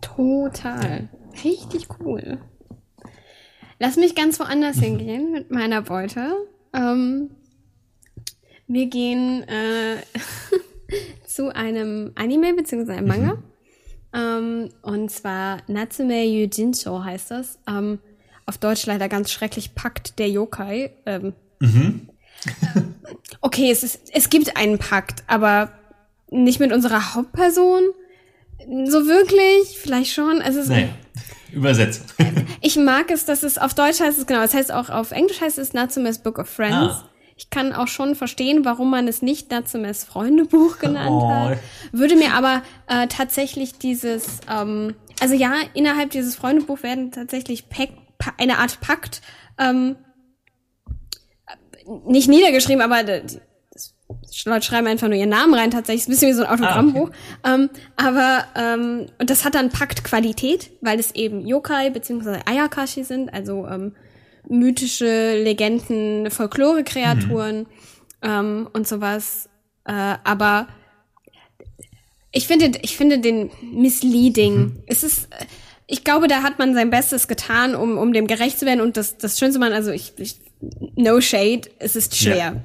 [SPEAKER 1] total. Richtig cool. Lass mich ganz woanders
[SPEAKER 2] Mhm.
[SPEAKER 1] hingehen mit meiner Beute. Ähm, wir gehen äh, zu einem Anime bzw. einem Manga.
[SPEAKER 2] Mhm.
[SPEAKER 1] Ähm, und zwar Natsume Yujincho heißt das. Ähm, auf Deutsch leider ganz schrecklich Pakt der Yokai. Ähm,
[SPEAKER 2] Mhm.
[SPEAKER 1] okay, es, ist, es gibt einen Pakt, aber nicht mit unserer Hauptperson. So wirklich, vielleicht schon. Es,
[SPEAKER 2] Naja, Übersetzung.
[SPEAKER 1] ich mag es, dass es auf Deutsch heißt es genau. Es heißt auch auf Englisch heißt es Natsume's Book of Friends.
[SPEAKER 2] Ah.
[SPEAKER 1] Ich kann auch schon verstehen, warum man es nicht Natsume's Freundebuch genannt
[SPEAKER 2] Oh.
[SPEAKER 1] hat. Würde mir aber äh, tatsächlich dieses, ähm, also ja, innerhalb dieses Freundebuch werden tatsächlich Pack, pa eine Art Pakt ähm, nicht niedergeschrieben, aber Leute schreiben einfach nur ihren Namen rein, tatsächlich. Ist ein bisschen wie so ein Autogrammbuch. ähm, aber, ähm, und das hat dann Paktqualität, weil es eben Yokai bzw. Ayakashi sind, also ähm, mythische Legenden, Folklore-Kreaturen ähm, und sowas. Äh, aber ich finde, ich finde den misleading. Es ist, äh, ich glaube, da hat man sein Bestes getan, um, um dem gerecht zu werden. Und das, das Schönste man, also ich, ich no shade, es ist schwer.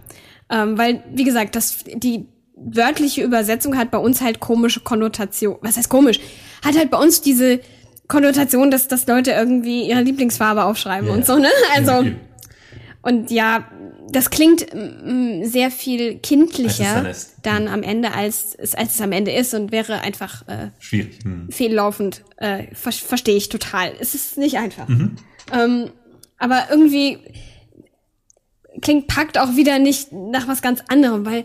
[SPEAKER 1] Ähm, weil, wie gesagt, das, die wörtliche Übersetzung hat bei uns halt komische Konnotation. Was heißt komisch? Hat halt bei uns diese Konnotation, dass, dass Leute irgendwie ihre Lieblingsfarbe aufschreiben
[SPEAKER 2] Ja.
[SPEAKER 1] und so, ne? Also, und ja, das klingt mm, sehr viel kindlicher
[SPEAKER 2] dann
[SPEAKER 1] dann am Ende, als es, als es am Ende ist und wäre einfach äh,
[SPEAKER 2] Schwierig. Hm.
[SPEAKER 1] fehllaufend. Äh, ver Verstehe ich total. Es ist nicht einfach.
[SPEAKER 2] Mhm.
[SPEAKER 1] Ähm, aber irgendwie klingt Pakt auch wieder nicht nach was ganz anderem, weil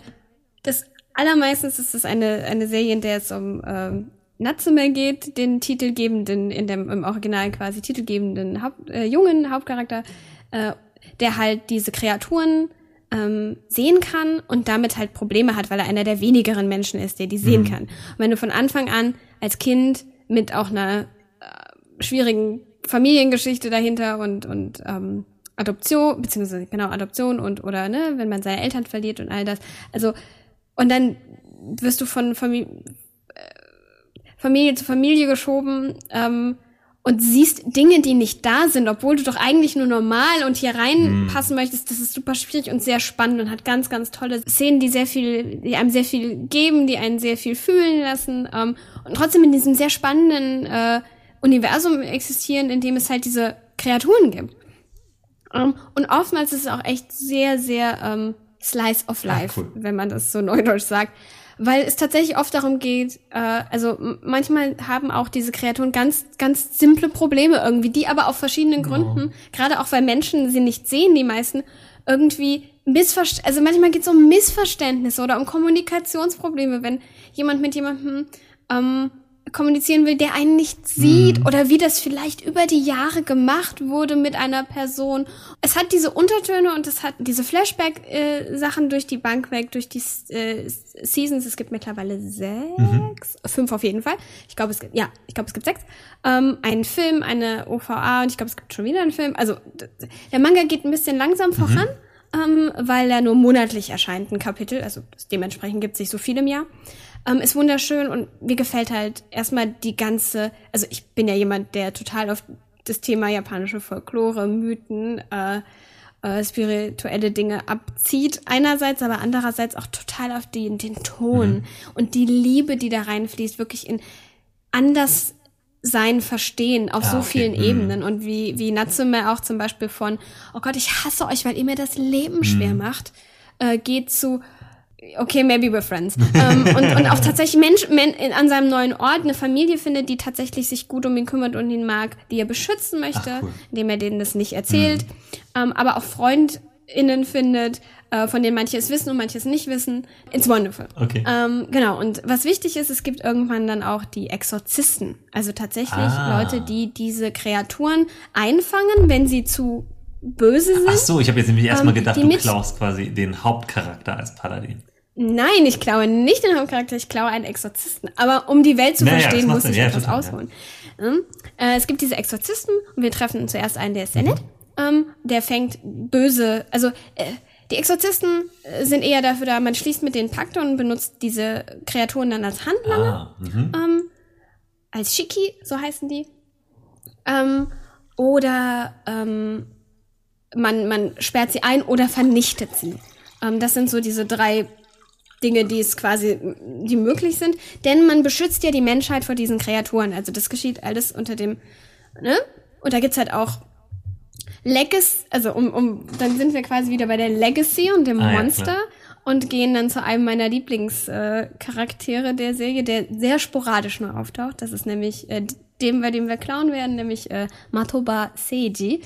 [SPEAKER 1] das allermeistens ist es eine, eine Serie, in der es um ähm, Natsume geht, den titelgebenden, in dem im Original quasi titelgebenden Haupt, äh, jungen Hauptcharakter, äh, der halt diese Kreaturen ähm, sehen kann und damit halt Probleme hat, weil er einer der wenigeren Menschen ist, der die sehen kann. Und wenn du von Anfang an als Kind mit auch einer äh, schwierigen Familiengeschichte dahinter und und ähm, Adoption beziehungsweise genau Adoption und oder ne, wenn man seine Eltern verliert und all das, also und dann wirst du von Familie, Familie zu Familie geschoben ähm, und siehst Dinge, die nicht da sind, obwohl du doch eigentlich nur normal und hier reinpassen möchtest. Das ist super schwierig und sehr spannend und hat ganz, ganz tolle Szenen, die sehr viel, die einem sehr viel geben, die einen sehr viel fühlen lassen ähm, und trotzdem in diesem sehr spannenden äh, Universum existieren, in dem es halt diese Kreaturen gibt. Ähm, und oftmals ist es auch echt sehr, sehr ähm, Slice of Life,
[SPEAKER 2] cool.
[SPEAKER 1] wenn man das so neudeutsch sagt. Weil es tatsächlich oft darum geht, äh, also manchmal haben auch diese Kreaturen ganz, ganz simple Probleme irgendwie, die aber aus verschiedenen Gründen, gerade auch weil Menschen sie nicht sehen, die meisten, irgendwie Missverst also manchmal geht es um Missverständnisse oder um Kommunikationsprobleme, wenn jemand mit jemandem ähm, kommunizieren will, der einen nicht sieht oder wie das vielleicht über die Jahre gemacht wurde mit einer Person. Es hat diese Untertöne und es hat diese Flashback-Sachen durch die Bank weg, durch die äh, Seasons. Es gibt mittlerweile sechs, fünf auf jeden Fall. Ich glaube, es gibt, ja, ich glaube, es gibt sechs. Ähm, einen Film, eine OVA und ich glaube, es gibt schon wieder einen Film. Also der Manga geht ein bisschen langsam voran. ähm, weil er nur monatlich erscheint, ein Kapitel. Also dementsprechend gibt es nicht so viel im Jahr. Ähm, ist wunderschön und mir gefällt halt erstmal die ganze, also ich bin ja jemand, der total auf das Thema japanische Folklore, Mythen, äh, äh, spirituelle Dinge abzieht einerseits, aber andererseits auch total auf die, den Ton mhm. und die Liebe, die da reinfließt, wirklich in anders sein Verstehen auf ah, so okay. vielen mhm. Ebenen und wie, wie Natsume auch zum Beispiel von, oh Gott, ich hasse euch, weil ihr mir das Leben mhm. schwer macht, äh, geht zu, okay, maybe we're friends. ähm, und, und auch tatsächlich Mensch, men, in, an seinem neuen Ort eine Familie findet, die tatsächlich sich gut um ihn kümmert und ihn mag, die er beschützen möchte, Ach, cool. indem er denen das nicht erzählt. Mhm. Ähm, aber auch FreundInnen findet, äh, von denen manche es wissen und manche es nicht wissen. It's wonderful.
[SPEAKER 2] Okay.
[SPEAKER 1] Ähm, genau. Und was wichtig ist, es gibt irgendwann dann auch die Exorzisten. Also tatsächlich ah. Leute, die diese Kreaturen einfangen, wenn sie zu böse sind. Ach
[SPEAKER 2] so, ich habe jetzt nämlich erstmal ähm, gedacht, du klaust quasi den Hauptcharakter als Paladin.
[SPEAKER 1] Nein, ich klaue nicht den Hauptcharakter, ich klaue einen Exorzisten. Aber um die Welt zu naja, verstehen, muss ich ja, etwas ausholen. Ja. Äh, es gibt diese Exorzisten und wir treffen zuerst einen, der ist sehr mhm. nett. Ähm, der fängt böse, also äh, die Exorzisten äh, sind eher dafür da, man schließt mit denen Pakt und benutzt diese Kreaturen dann als Handlanger. Ah, mhm. ähm, als Shiki, so heißen die. Ähm, oder ähm, man, man sperrt sie ein oder vernichtet sie. Ähm, das sind so diese drei Dinge, die es quasi, die möglich sind. Denn man beschützt ja die Menschheit vor diesen Kreaturen. Also das geschieht alles unter dem, ne? Und da gibt's halt auch Legacy, also um, um, dann sind wir quasi wieder bei der Legacy und dem ah, Monster. Ja, und gehen dann zu einem meiner Lieblingscharaktere äh, der Serie, der sehr sporadisch nur auftaucht. Das ist nämlich äh, dem, bei dem wir klauen werden, nämlich äh, Matoba Seiji.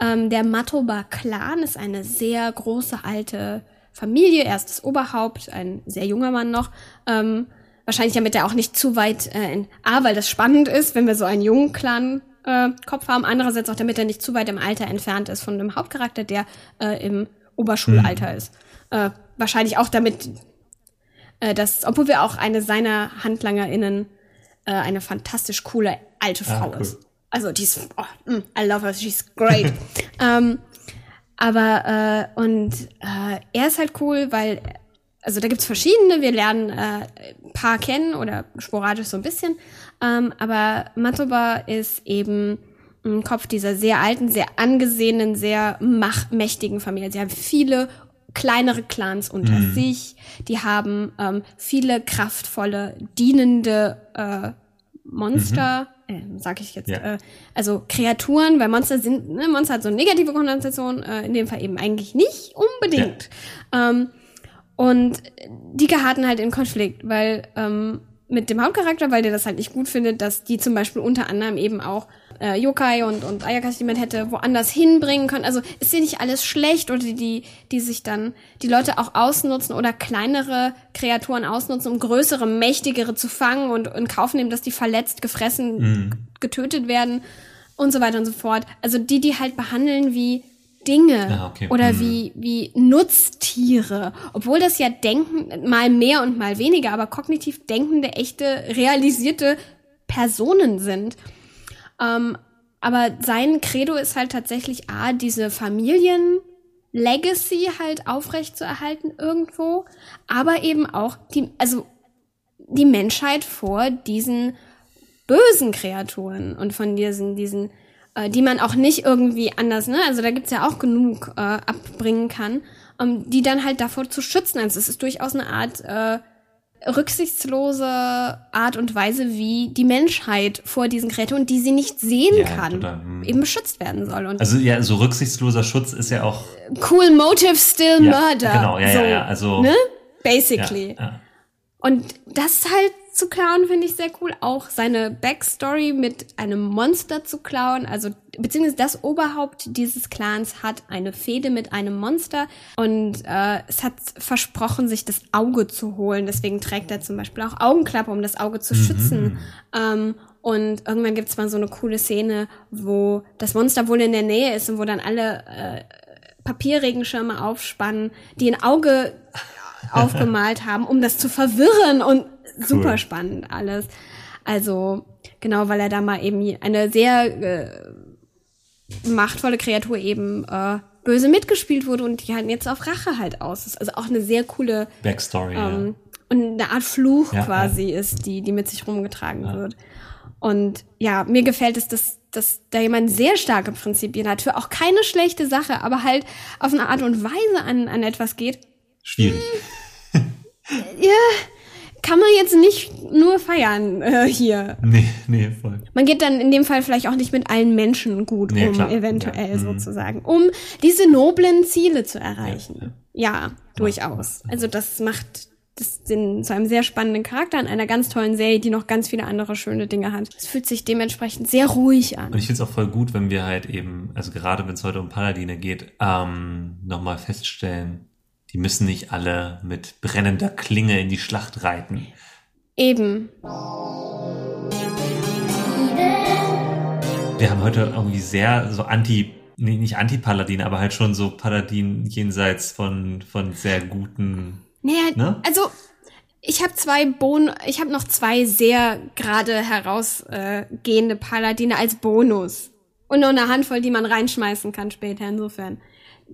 [SPEAKER 1] Ähm, der Matoba-Clan ist eine sehr große alte Familie. Er ist das Oberhaupt, ein sehr junger Mann noch. Ähm, wahrscheinlich damit er auch nicht zu weit äh, in A, weil das spannend ist, wenn wir so einen jungen Clan äh, Kopf haben. Andererseits auch, damit er nicht zu weit im Alter entfernt ist von dem Hauptcharakter, der äh, im Oberschulalter mhm. ist. Äh, wahrscheinlich auch damit, äh, dass, obwohl wir auch eine seiner HandlangerInnen äh, eine fantastisch coole alte ah, Frau ah, cool. ist. Also die ist, oh, mm, I love her, she's great. ähm, aber äh, und äh, er ist halt cool, weil also da gibt's verschiedene. Wir lernen äh, ein paar kennen oder sporadisch so ein bisschen. Ähm, aber Matoba ist eben ein Kopf dieser sehr alten, sehr angesehenen, sehr machtmächtigen Familie. Sie haben viele kleinere Clans unter mhm. sich. Die haben ähm, viele kraftvolle, dienende äh, Monster. Mhm äh, sag ich jetzt, ja. äh, also Kreaturen, weil Monster sind, ne, Monster hat so eine negative Konnotation, äh, in dem Fall eben eigentlich nicht unbedingt. Ja. Ähm, und die geraten halt in Konflikt, weil ähm, mit dem Hauptcharakter, weil der das halt nicht gut findet, dass die zum Beispiel unter anderem eben auch äh, Yokai und, und Ayakas, die man hätte woanders hinbringen können. Also ist ja nicht alles schlecht oder die, die sich dann die Leute auch ausnutzen oder kleinere Kreaturen ausnutzen, um größere, mächtigere zu fangen und in Kauf nehmen, dass die verletzt, gefressen, mhm. getötet werden und so weiter und so fort. Also die, die halt behandeln wie Dinge ah, okay. oder mhm. wie, wie Nutztiere. Obwohl das ja denken, mal mehr und mal weniger, aber kognitiv denkende, echte, realisierte Personen sind. Ähm, aber sein Credo ist halt tatsächlich A, diese Familien Legacy halt aufrecht zu erhalten irgendwo, aber eben auch die, also die Menschheit vor diesen bösen Kreaturen und von diesen, diesen, äh, die man auch nicht irgendwie anders, ne, also da gibt's ja auch genug äh, abbringen kann, um die dann halt davor zu schützen. Also es ist durchaus eine Art äh, rücksichtslose Art und Weise, wie die Menschheit vor diesen Kreaturen, die sie nicht sehen ja, kann, total. Hm. eben beschützt werden soll. Und
[SPEAKER 2] also ja, so rücksichtsloser Schutz ist ja auch
[SPEAKER 1] cool motive still ja, murder.
[SPEAKER 2] Genau, ja,
[SPEAKER 1] so,
[SPEAKER 2] ja, ja, also
[SPEAKER 1] ne? basically. Und das halt zu klauen, finde ich sehr cool. Auch seine Backstory mit einem Monster zu klauen, also beziehungsweise das Oberhaupt dieses Clans hat eine Fehde mit einem Monster und äh, es hat versprochen, sich das Auge zu holen. Deswegen trägt er zum Beispiel auch Augenklappe, um das Auge zu mhm. schützen. Ähm, und irgendwann gibt's mal so eine coole Szene, wo das Monster wohl in der Nähe ist und wo dann alle äh, Papierregenschirme aufspannen, die ein Auge aufgemalt haben, um das zu verwirren und cool. super spannend alles. Also genau, weil er da mal eben eine sehr äh, machtvolle Kreatur eben äh, böse mitgespielt wurde und die halt jetzt auf Rache halt aus ist. Also auch eine sehr coole
[SPEAKER 2] Backstory.
[SPEAKER 1] ähm, und eine Art Fluch
[SPEAKER 2] Ja,
[SPEAKER 1] quasi ist, die, die mit sich rumgetragen wird. Und ja, mir gefällt es, dass, dass da jemand sehr starke Prinzipien hat, für auch keine schlechte Sache, aber halt auf eine Art und Weise an, an etwas geht.
[SPEAKER 2] ja. Schwierig.
[SPEAKER 1] Ja, kann man jetzt nicht nur feiern äh, hier.
[SPEAKER 2] Nee, nee, voll.
[SPEAKER 1] Man geht dann in dem Fall vielleicht auch nicht mit allen Menschen gut
[SPEAKER 2] Nee,
[SPEAKER 1] um,
[SPEAKER 2] klar.
[SPEAKER 1] eventuell
[SPEAKER 2] Ja. Mhm.
[SPEAKER 1] sozusagen, um diese noblen Ziele zu erreichen. Ja, durchaus. Also das macht das den, zu einem sehr spannenden Charakter in einer ganz tollen Serie, die noch ganz viele andere schöne Dinge hat. Es fühlt sich dementsprechend sehr ruhig an.
[SPEAKER 2] Und ich finde es auch voll gut, wenn wir halt eben, also gerade wenn es heute um Paladine geht, ähm, nochmal feststellen, die müssen nicht alle mit brennender Klinge in die Schlacht reiten.
[SPEAKER 1] Eben.
[SPEAKER 2] Wir haben heute irgendwie sehr so anti, nee, nicht anti-Paladin, aber halt schon so Paladin jenseits von, von sehr guten,
[SPEAKER 1] Naja,
[SPEAKER 2] Ne?
[SPEAKER 1] also ich habe zwei Bon, ich habe noch zwei sehr gerade herausgehende Paladine als Bonus. Und noch eine Handvoll, die man reinschmeißen kann später, insofern.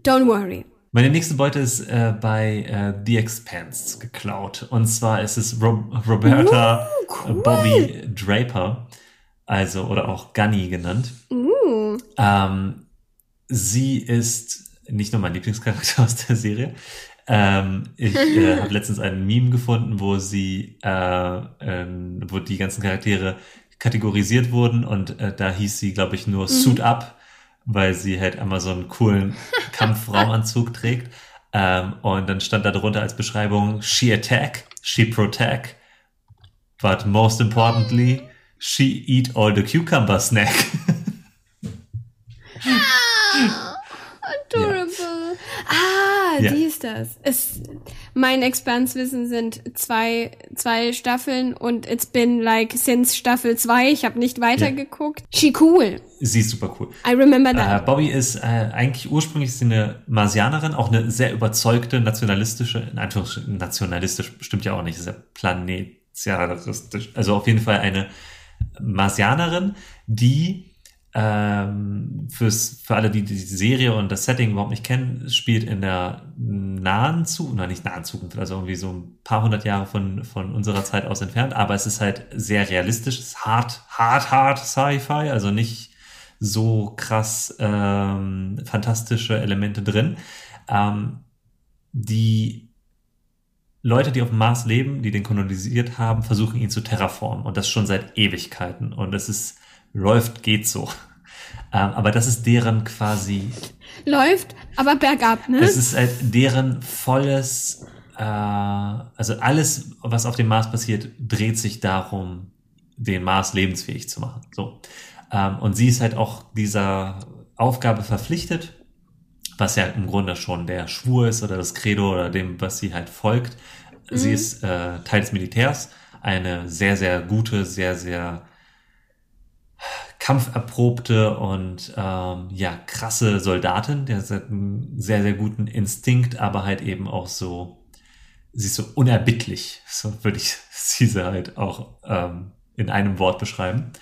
[SPEAKER 1] Don't worry.
[SPEAKER 2] Meine nächste Beute ist äh, bei äh, The Expanse geklaut. Und zwar ist es Ro Roberta
[SPEAKER 1] Uh,
[SPEAKER 2] äh, Bobby Draper, also oder auch Gunny genannt.
[SPEAKER 1] Uh,
[SPEAKER 2] Ähm, sie ist nicht nur mein Lieblingscharakter aus der Serie. Ähm, ich äh, habe letztens einen Meme gefunden, wo sie, äh, ähm, wo die ganzen Charaktere kategorisiert wurden und äh, da hieß sie, glaube ich, nur Suit Up, weil sie halt einmal so einen coolen Kampfraumanzug trägt. Ähm, und dann stand da drunter als Beschreibung She attack, she protect, but most importantly, she eat all the cucumber snack.
[SPEAKER 1] adorable. Ah,
[SPEAKER 2] Ja.
[SPEAKER 1] die ist das. Es, mein Expanse-Wissen sind zwei, zwei Staffeln und it's been like since Staffel zwei. Ich habe nicht weitergeguckt. She cool.
[SPEAKER 2] Sie ist super cool.
[SPEAKER 1] I remember
[SPEAKER 2] Äh,
[SPEAKER 1] that.
[SPEAKER 2] Bobby ist äh, eigentlich ursprünglich ist sie eine Marsianerin, auch eine sehr überzeugte nationalistische, in Anführungsstrichen nationalistisch stimmt ja auch nicht, ist ja planetaristisch, also auf jeden Fall eine Marsianerin, die ähm, fürs, für alle, die die Serie und das Setting überhaupt nicht kennen, spielt in der nahen Zukunft, nein, nicht nahen Zukunft, also irgendwie so ein paar hundert Jahre von, von unserer Zeit aus entfernt, aber es ist halt sehr realistisch, es ist hart, hart, hart Sci-Fi, also nicht so krass ähm, fantastische Elemente drin. Ähm, die Leute, die auf dem Mars leben, die den kolonisiert haben, versuchen ihn zu terraformen und das schon seit Ewigkeiten und es ist läuft, geht so. Ähm, aber das ist deren quasi
[SPEAKER 1] Läuft, aber bergab, ne?
[SPEAKER 2] es ist halt deren volles, äh, also alles, was auf dem Mars passiert, dreht sich darum, den Mars lebensfähig zu machen. So. Ähm, und sie ist halt auch dieser Aufgabe verpflichtet, was ja im Grunde schon der Schwur ist oder das Credo oder dem, was sie halt folgt. Sie ist äh, Teil des Militärs, eine sehr, sehr gute, sehr, sehr kampferprobte und ähm, ja krasse Soldatin, der hat einen sehr sehr guten Instinkt, aber halt eben auch so, sie ist so unerbittlich, so würde ich sie halt auch ähm, in einem Wort beschreiben.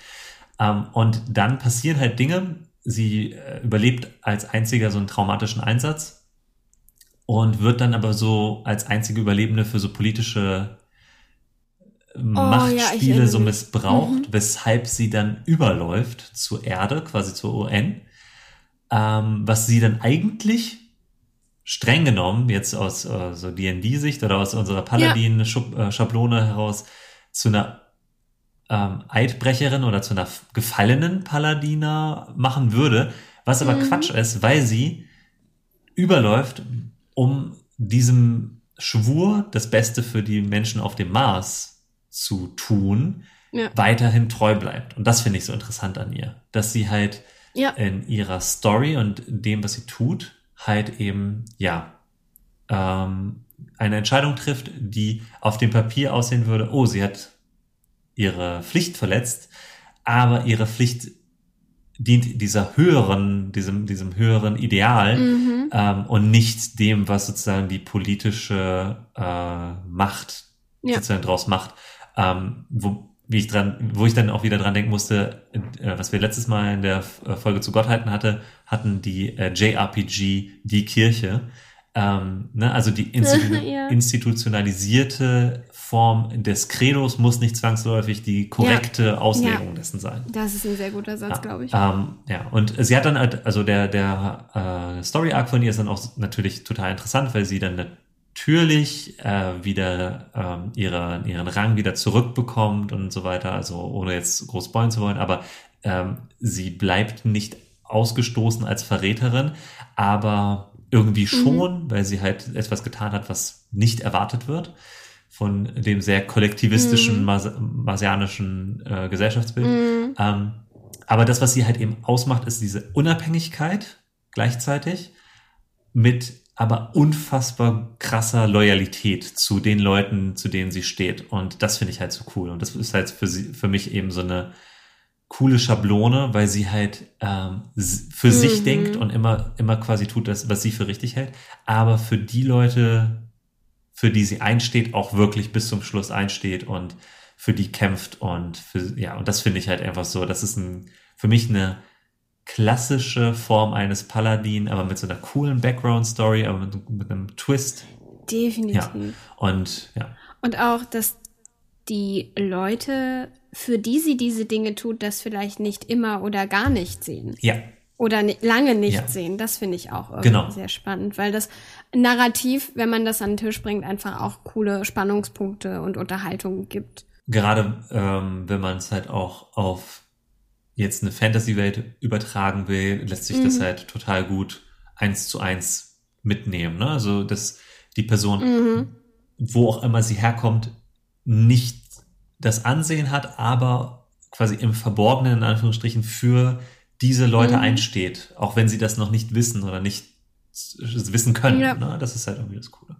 [SPEAKER 2] Ähm, und dann passieren halt Dinge. Sie äh, überlebt als einziger so einen traumatischen Einsatz und wird dann aber so als einzige Überlebende für so politische
[SPEAKER 1] Oh, ja,
[SPEAKER 2] Machtspiele
[SPEAKER 1] erinnere
[SPEAKER 2] so missbraucht, weshalb sie dann überläuft zur Erde, quasi zur UN, ähm, was sie dann eigentlich streng genommen, jetzt aus äh, so D&D-Sicht oder aus unserer Paladin-Schablone heraus, zu einer ähm, Eidbrecherin oder zu einer gefallenen Paladiner machen würde, was aber
[SPEAKER 1] Mhm.
[SPEAKER 2] Quatsch ist, weil sie überläuft, um diesem Schwur, das Beste für die Menschen auf dem Mars zu tun,
[SPEAKER 1] Ja.
[SPEAKER 2] weiterhin treu bleibt. Und das finde ich so interessant an ihr, dass sie halt
[SPEAKER 1] Ja.
[SPEAKER 2] in ihrer Story und dem, was sie tut, halt eben, ja, ähm, eine Entscheidung trifft, die auf dem Papier aussehen würde, oh, sie hat ihre Pflicht verletzt, aber ihre Pflicht dient dieser höheren, diesem, diesem höheren Ideal
[SPEAKER 1] Mhm.
[SPEAKER 2] ähm, und nicht dem, was sozusagen die politische äh, Macht
[SPEAKER 1] Ja.
[SPEAKER 2] sozusagen draus macht. Ähm, wo, wie ich dran, wo ich dann auch wieder dran denken musste, äh, was wir letztes Mal in der äh, Folge zu Gottheiten hatte, hatten die äh, JRPG die Kirche. Ähm, ne, also die institu ja. institutionalisierte Form des Credos muss nicht zwangsläufig die korrekte ja. Auslegung ja. dessen sein.
[SPEAKER 1] Das ist ein sehr guter Satz, glaube ich.
[SPEAKER 2] Ähm, ja, und sie hat dann halt, also der, der äh, Story Arc von ihr ist dann auch natürlich total interessant, weil sie dann natürlich äh, wieder ähm, ihre, ihren Rang wieder zurückbekommt und so weiter, also ohne jetzt groß spoilen zu wollen, aber ähm, sie bleibt nicht ausgestoßen als Verräterin, aber irgendwie mhm. schon, mhm. weil sie halt etwas getan hat, was nicht erwartet wird von dem sehr kollektivistischen, mhm. Mas marsianischen äh, Gesellschaftsbild. Mhm. Ähm, aber das, was sie halt eben ausmacht, ist diese Unabhängigkeit gleichzeitig mit aber unfassbar krasser Loyalität zu den Leuten, zu denen sie steht. Und das finde ich halt so cool. Und das ist halt für sie, für mich eben so eine coole Schablone, weil sie halt ähm, für mhm. sich denkt und immer, immer quasi tut das, was sie für richtig hält. Aber für die Leute, für die sie einsteht, auch wirklich bis zum Schluss einsteht und für die kämpft und für, ja, und das finde ich halt einfach so, das ist ein, für mich eine klassische Form eines Paladin, aber mit so einer coolen Background-Story, aber mit, mit, einem Twist.
[SPEAKER 1] Definitiv.
[SPEAKER 2] Ja. Und, ja.
[SPEAKER 1] Und auch, dass die Leute, für die sie diese Dinge tut, das vielleicht nicht immer oder gar nicht sehen.
[SPEAKER 2] Ja.
[SPEAKER 1] Oder lange nicht ja. sehen. Das finde ich auch irgendwie genau. sehr spannend, weil das narrativ, wenn man das an den Tisch bringt, einfach auch coole Spannungspunkte und Unterhaltung gibt.
[SPEAKER 2] Gerade ähm, wenn man es halt auch auf jetzt eine Fantasy-Welt übertragen will, lässt sich mhm. das halt total gut eins zu eins mitnehmen. Ne? Also dass die Person, mhm. wo auch immer sie herkommt, nicht das Ansehen hat, aber quasi im Verborgenen, in Anführungsstrichen, für diese Leute mhm. einsteht, auch wenn sie das noch nicht wissen oder nicht wissen können. Ja. Ne? Das ist halt irgendwie das Coole.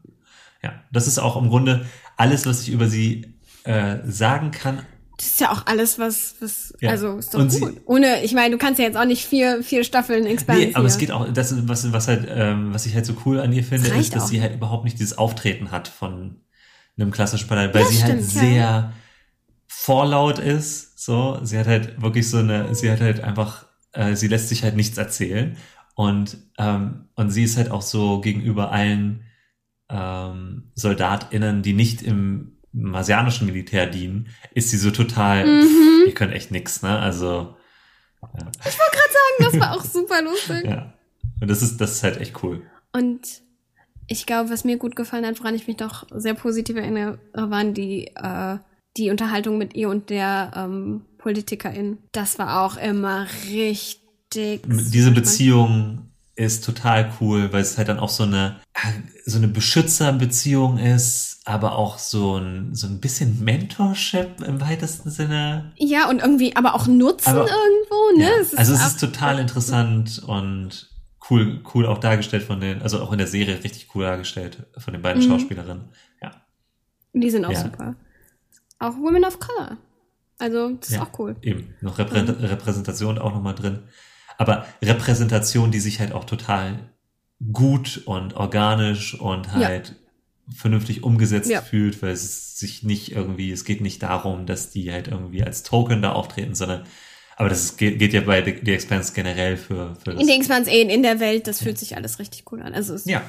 [SPEAKER 2] Ja, das ist auch im Grunde alles, was ich über sie äh, sagen kann.
[SPEAKER 1] Das ist ja auch alles, was, was ja. also ist doch Und gut. Sie, Ohne, ich meine, du kannst ja jetzt auch nicht vier, vier Staffeln expandieren.
[SPEAKER 2] Nee, aber es geht auch, das, was, was halt, ähm, was ich halt so cool an ihr finde, ist, dass auch. sie halt überhaupt nicht dieses Auftreten hat von einem klassischen Parlament, weil ja, sie halt stimmt, halt sehr ja. vorlaut ist. So, sie hat halt wirklich so eine, sie hat halt einfach, äh, sie lässt sich halt nichts erzählen. Und, ähm, und sie ist halt auch so gegenüber allen ähm, SoldatInnen, die nicht im marsianischen Militär dienen, ist sie so total, mhm. ihr könnt echt nix, ne? Also.
[SPEAKER 1] Ja. Ich wollte gerade sagen, das war auch super lustig.
[SPEAKER 2] ja. Und das ist, das ist halt echt cool.
[SPEAKER 1] Und ich glaube, was mir gut gefallen hat, woran ich mich doch sehr positiv erinnere, waren die, äh, die Unterhaltung mit ihr und der ähm, Politikerin. Das war auch immer richtig.
[SPEAKER 2] Diese Beziehung ist total cool, weil es halt dann auch so eine so eine Beschützerbeziehung ist, aber auch so ein so ein bisschen Mentorship im weitesten Sinne.
[SPEAKER 1] Ja und irgendwie, aber auch Nutzen aber, irgendwo, ne?
[SPEAKER 2] Ja. Es also es ist total interessant und cool, cool auch dargestellt von den, also auch in der Serie richtig cool dargestellt von den beiden mhm. Schauspielerinnen. Ja.
[SPEAKER 1] Die sind auch ja. super. Auch Women of Color. Also, das ja, ist auch cool.
[SPEAKER 2] Eben. Noch Reprä mhm. Repräsentation auch nochmal drin. Aber Repräsentation, die sich halt auch total gut und organisch und halt. Vernünftig umgesetzt ja. fühlt, weil es sich nicht irgendwie, es geht nicht darum, dass die halt irgendwie als Token da auftreten, sondern aber das ist, geht, geht ja bei The, Expanse generell für, für
[SPEAKER 1] In The Expanse eh, in der Welt, das fühlt sich alles richtig cool an. Also es,
[SPEAKER 2] ja.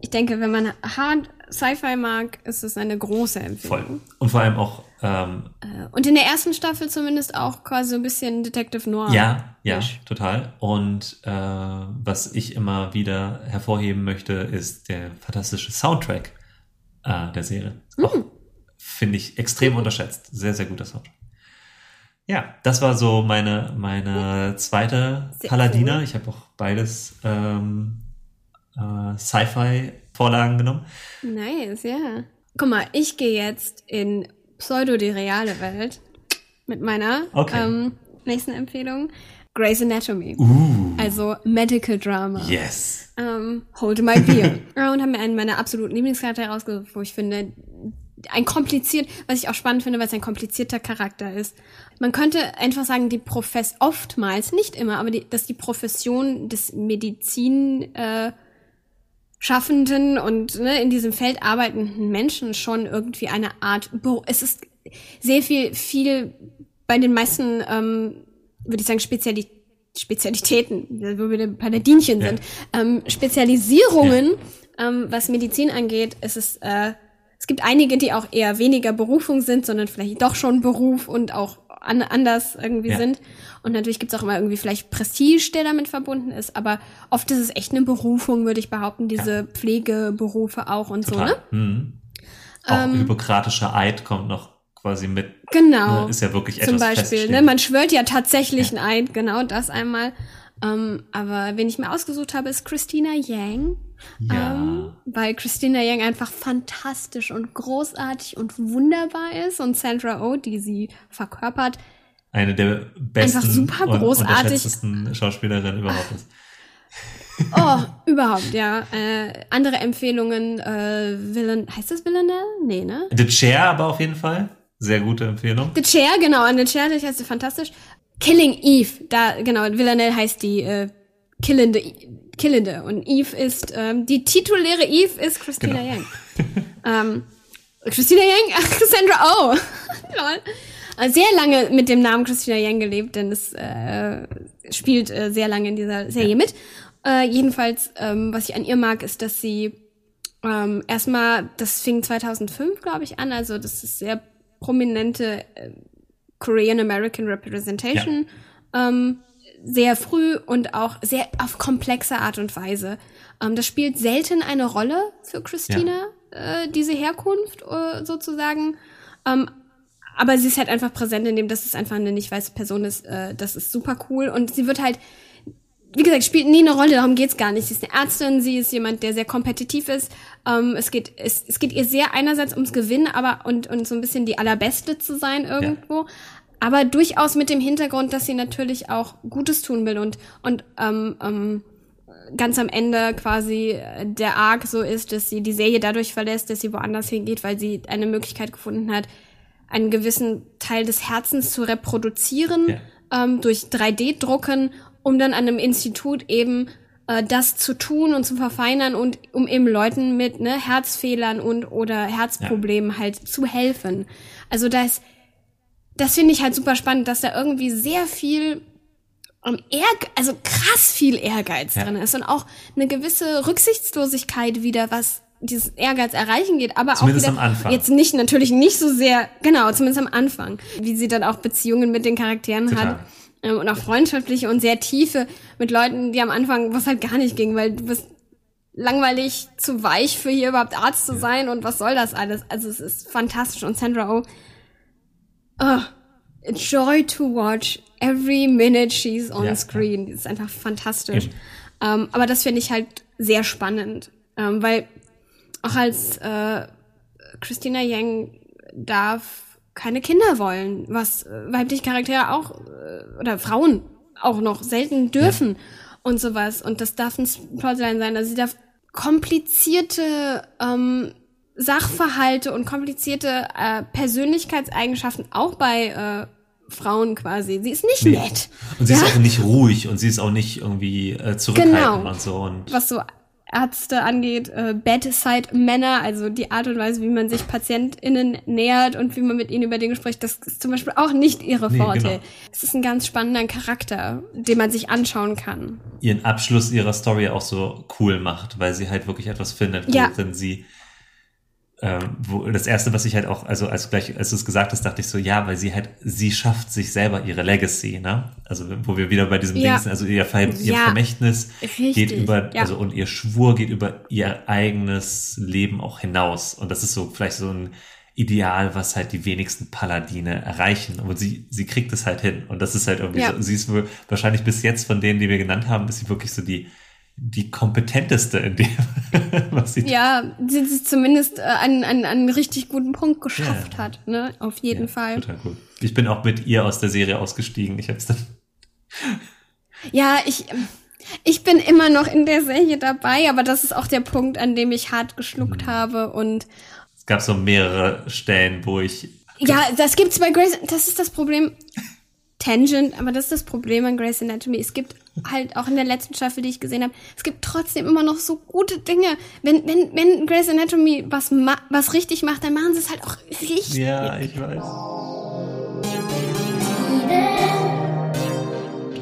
[SPEAKER 1] Ich denke, wenn man Hard Sci-Fi mag, ist es eine große Empfehlung. Voll.
[SPEAKER 2] Und vor allem auch. Ähm,
[SPEAKER 1] äh, und in der ersten Staffel zumindest auch quasi so ein bisschen Detective Noir.
[SPEAKER 2] Ja, ja, total. Und äh, was ich immer wieder hervorheben möchte, ist der fantastische Soundtrack äh, der Serie. Auch finde ich extrem unterschätzt. Sehr, sehr guter Soundtrack. Ja, das war so meine, meine zweite Paladina. Ich habe auch beides ähm, äh, Sci-Fi-Vorlagen genommen.
[SPEAKER 1] Nice, ja. Guck mal, ich gehe jetzt in Pseudo die reale Welt mit meiner okay. ähm, nächsten Empfehlung. Grey's Anatomy.
[SPEAKER 2] Uh.
[SPEAKER 1] Also Medical Drama.
[SPEAKER 2] Yes.
[SPEAKER 1] Ähm, Hold My Beer. und haben mir einen meiner absoluten Lieblingscharaktere rausgesucht, wo ich finde, ein kompliziert, was ich auch spannend finde, weil es ein komplizierter Charakter ist. Man könnte einfach sagen, die Profess oftmals, nicht immer, aber die, dass die Profession des Medizin äh, schaffenden und ne, in diesem Feld arbeitenden Menschen schon irgendwie eine Art, es ist sehr viel, viel bei den meisten, ähm, würde ich sagen, Speziali Spezialitäten, wo wir bei der Dienchen
[SPEAKER 2] Ja.
[SPEAKER 1] sind, ähm, Spezialisierungen, ähm, was Medizin angeht, ist es, äh, es gibt einige, die auch eher weniger Berufung sind, sondern vielleicht doch schon Beruf und auch an, anders irgendwie
[SPEAKER 2] Ja.
[SPEAKER 1] sind. Und natürlich gibt's auch immer irgendwie vielleicht Prestige, der damit verbunden ist, aber oft ist es echt eine Berufung, würde ich behaupten, diese Pflegeberufe auch und so, ne?
[SPEAKER 2] Total. Mhm. Auch
[SPEAKER 1] Ähm,
[SPEAKER 2] hypokratischer Eid kommt noch quasi mit.
[SPEAKER 1] Genau.
[SPEAKER 2] Ne, ist ja wirklich
[SPEAKER 1] Zum
[SPEAKER 2] etwas
[SPEAKER 1] Beispiel, ne? Man schwört ja tatsächlich ein Eid, genau das einmal. Ähm, aber wen ich mir ausgesucht habe, ist Christina Yang.
[SPEAKER 2] Ja.
[SPEAKER 1] Ähm, weil Christina Yang einfach fantastisch und großartig und wunderbar ist und Sandra Oh, die sie verkörpert,
[SPEAKER 2] Eine der besten
[SPEAKER 1] Einfach super
[SPEAKER 2] und
[SPEAKER 1] großartig.
[SPEAKER 2] unterschätztesten Schauspielerinnen überhaupt ist.
[SPEAKER 1] Oh, überhaupt, ja. Äh, andere Empfehlungen, äh, Villan, heißt das Villanelle? Nee, ne?
[SPEAKER 2] The Chair aber auf jeden Fall. Sehr gute Empfehlung.
[SPEAKER 1] The Chair, genau, an The Chair, das heißt fantastisch. Killing Eve, da, genau, Villanelle heißt die, äh, Killende, Killende. Und Eve ist, ähm, die tituläre Eve ist Christina
[SPEAKER 2] Genau.
[SPEAKER 1] Yang. ähm, Christina Yang, ach, Sandra Oh. Lol. Äh, Sehr lange mit dem Namen Christina Yang gelebt, denn es äh, spielt äh, sehr lange in dieser Serie mit. Äh, jedenfalls, ähm, was ich an ihr mag, ist, dass sie ähm, erstmal, das fing 2005, glaube ich, an, also das ist sehr prominente äh, Korean American Representation, ähm, sehr früh und auch sehr auf komplexe Art und Weise. Ähm, das spielt selten eine Rolle für Christina, äh, diese Herkunft äh, sozusagen. Ähm, aber sie ist halt einfach präsent, indem dass es einfach eine nicht weiße Person ist. Äh, das ist super cool. Und sie wird halt, wie gesagt, spielt nie eine Rolle, darum geht's gar nicht. Sie ist eine Ärztin, sie ist jemand, der sehr kompetitiv ist. Ähm, es, geht, es, es geht ihr sehr einerseits ums Gewinnen, aber und, und so ein bisschen die Allerbeste zu sein irgendwo. Aber durchaus mit dem Hintergrund, dass sie natürlich auch Gutes tun will und, und ähm, ähm, ganz am Ende quasi äh, der Arc so ist, dass sie die Serie dadurch verlässt, dass sie woanders hingeht, weil sie eine Möglichkeit gefunden hat, einen gewissen Teil des Herzens zu reproduzieren
[SPEAKER 2] Ja.
[SPEAKER 1] ähm, durch 3D-Drucken, um dann an einem Institut eben äh, das zu tun und zu verfeinern und um eben Leuten mit ne, Herzfehlern und oder Herzproblemen halt zu helfen. Also das, das finde ich halt super spannend, dass da irgendwie sehr viel um Ehrge also krass viel Ehrgeiz
[SPEAKER 2] Ja.
[SPEAKER 1] drin ist und auch eine gewisse Rücksichtslosigkeit wieder, was dieses Ehrgeiz erreichen geht, aber
[SPEAKER 2] Zumindest
[SPEAKER 1] auch wieder
[SPEAKER 2] am Anfang.
[SPEAKER 1] jetzt nicht natürlich nicht so sehr, genau, zumindest am Anfang, wie sie dann auch Beziehungen mit den Charakteren
[SPEAKER 2] Total.
[SPEAKER 1] hat ähm, und auch freundschaftliche und sehr tiefe mit Leuten, die am Anfang, was halt gar nicht ging, weil du bist langweilig zu weich für hier überhaupt Arzt zu sein und was soll das alles? Also es ist fantastisch und Sandra Oh, oh a joy to watch every minute she's on
[SPEAKER 2] Ja,
[SPEAKER 1] screen. Die ist einfach fantastisch. Ähm, aber das finde ich halt sehr spannend, ähm, weil auch als äh, Christina Yang darf keine Kinder wollen, was weibliche Charaktere auch äh, oder Frauen auch noch selten dürfen und sowas. Und das darf ein Plotline sein. Also sie darf komplizierte ähm, Sachverhalte und komplizierte äh, Persönlichkeitseigenschaften auch bei äh, Frauen quasi. Sie ist nicht
[SPEAKER 2] Nee.
[SPEAKER 1] nett.
[SPEAKER 2] Und sie
[SPEAKER 1] Ja?
[SPEAKER 2] ist auch nicht ruhig und sie ist auch nicht irgendwie äh, zurückhaltend
[SPEAKER 1] Genau.
[SPEAKER 2] und so. Und
[SPEAKER 1] was so Ärzte angeht, äh, Bedside-Männer, also die Art und Weise, wie man sich PatientInnen nähert und wie man mit ihnen über Dinge spricht, das ist zum Beispiel auch nicht ihre
[SPEAKER 2] Nee,
[SPEAKER 1] Forte.
[SPEAKER 2] genau.
[SPEAKER 1] Es ist ein ganz spannender Charakter, den man sich anschauen kann.
[SPEAKER 2] ihren Abschluss ihrer Story auch so cool macht, weil sie halt wirklich etwas findet,
[SPEAKER 1] Ja.
[SPEAKER 2] worin sie ähm, wo das erste, was ich halt auch, also als gleich, als du es gesagt hast, dachte ich so, ja, weil sie halt, sie schafft sich selber ihre Legacy, ne? Also wo wir wieder bei diesem
[SPEAKER 1] Ja.
[SPEAKER 2] Ding sind, also ihr, Ver ihr
[SPEAKER 1] Ja.
[SPEAKER 2] Vermächtnis
[SPEAKER 1] Richtig,
[SPEAKER 2] geht über,
[SPEAKER 1] ja.
[SPEAKER 2] also und ihr Schwur geht über ihr eigenes Leben auch hinaus. Und das ist so vielleicht so ein Ideal, was halt die wenigsten Paladine erreichen. Und sie, sie kriegt es halt hin. Und das ist halt irgendwie so, sie ist wohl wahrscheinlich bis jetzt von denen, die wir genannt haben, ist sie wirklich so die, die kompetenteste in dem, was sie
[SPEAKER 1] Ja, sie es zumindest äh, an, an, an einen richtig guten Punkt geschafft
[SPEAKER 2] Ja.
[SPEAKER 1] hat, ne? Auf jeden Fall.
[SPEAKER 2] Total cool. Ich bin auch mit ihr aus der Serie ausgestiegen. Ich hab's dann.
[SPEAKER 1] Ja, ich, ich bin immer noch in der Serie dabei, aber das ist auch der Punkt, an dem ich hart geschluckt habe und
[SPEAKER 2] Es gab so mehrere Stellen, wo ich.
[SPEAKER 1] Ja, das gibt's bei Grey's, das ist das Problem. Tangent, aber das ist das Problem an Grey's Anatomy. Es gibt halt auch in der letzten Staffel, die ich gesehen habe, es gibt trotzdem immer noch so gute Dinge. Wenn, wenn, wenn Grey's Anatomy was, ma was richtig macht, dann machen sie es halt auch richtig.
[SPEAKER 2] Ja, ich weiß.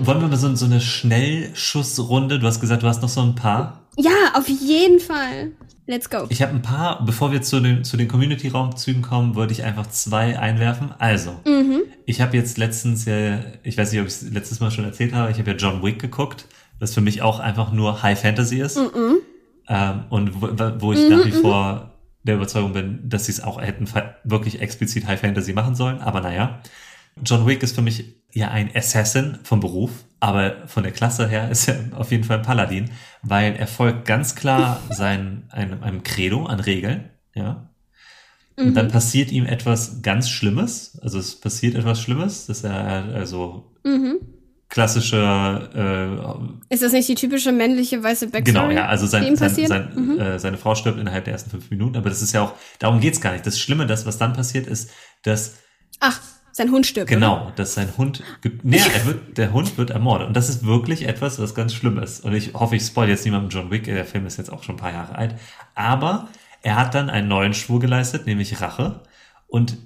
[SPEAKER 2] Wollen wir mal so, so eine Schnellschussrunde? Du hast gesagt, du hast noch so ein paar.
[SPEAKER 1] Ja, auf jeden Fall. Let's go.
[SPEAKER 2] Ich habe ein paar, bevor wir zu den, zu den Community-Raumzügen kommen, wollte ich einfach zwei einwerfen. Also,
[SPEAKER 1] Mhm.
[SPEAKER 2] ich habe jetzt letztens ja, ich weiß nicht, ob ich es letztes Mal schon erzählt habe, ich habe ja John Wick geguckt, das für mich auch einfach nur High Fantasy ist.
[SPEAKER 1] Mhm.
[SPEAKER 2] Ähm, und wo, wo ich nach wie vor der Überzeugung bin, dass sie es auch hätten wirklich explizit High Fantasy machen sollen. Aber naja, John Wick ist für mich ja ein Assassin vom Beruf, aber von der Klasse her ist er auf jeden Fall ein Paladin, weil er folgt ganz klar sein, einem, einem Credo an Regeln, ja. Und dann passiert ihm etwas ganz Schlimmes, also es passiert etwas Schlimmes, dass er also
[SPEAKER 1] Mhm.
[SPEAKER 2] klassischer äh,
[SPEAKER 1] Ist das nicht die typische männliche weiße Backstory?
[SPEAKER 2] Genau, ja, also sein, sein, sein,
[SPEAKER 1] Mhm.
[SPEAKER 2] äh, seine Frau stirbt innerhalb der ersten fünf Minuten, aber das ist ja auch, darum geht's gar nicht. Das Schlimme, das, was dann passiert, ist, dass,
[SPEAKER 1] Ach, sein Hund stirbt.
[SPEAKER 2] genau, dass sein Hund, nee, wird, der Hund wird ermordet. Und das ist wirklich etwas, was ganz schlimm ist. Und ich hoffe, ich spoil jetzt niemandem John Wick, der Film ist jetzt auch schon ein paar Jahre alt. Aber er hat dann einen neuen Schwur geleistet, nämlich Rache. Und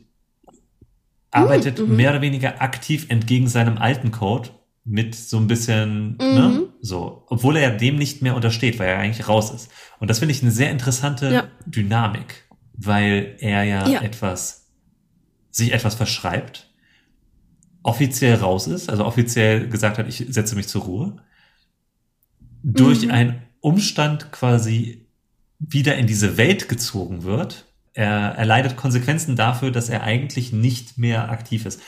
[SPEAKER 2] arbeitet
[SPEAKER 1] mhm.
[SPEAKER 2] mehr oder weniger aktiv entgegen seinem alten Code mit so ein bisschen, ne,
[SPEAKER 1] Mhm.
[SPEAKER 2] so, obwohl er dem nicht mehr untersteht, weil er eigentlich raus ist. Und das finde ich eine sehr interessante
[SPEAKER 1] Ja.
[SPEAKER 2] Dynamik, weil er ja,
[SPEAKER 1] Ja.
[SPEAKER 2] etwas, sich etwas verschreibt, offiziell raus ist, also offiziell gesagt hat, ich setze mich zur Ruhe, durch
[SPEAKER 1] Mhm.
[SPEAKER 2] einen Umstand quasi wieder in diese Welt gezogen wird. Er erleidet Konsequenzen dafür, dass er eigentlich nicht mehr aktiv ist.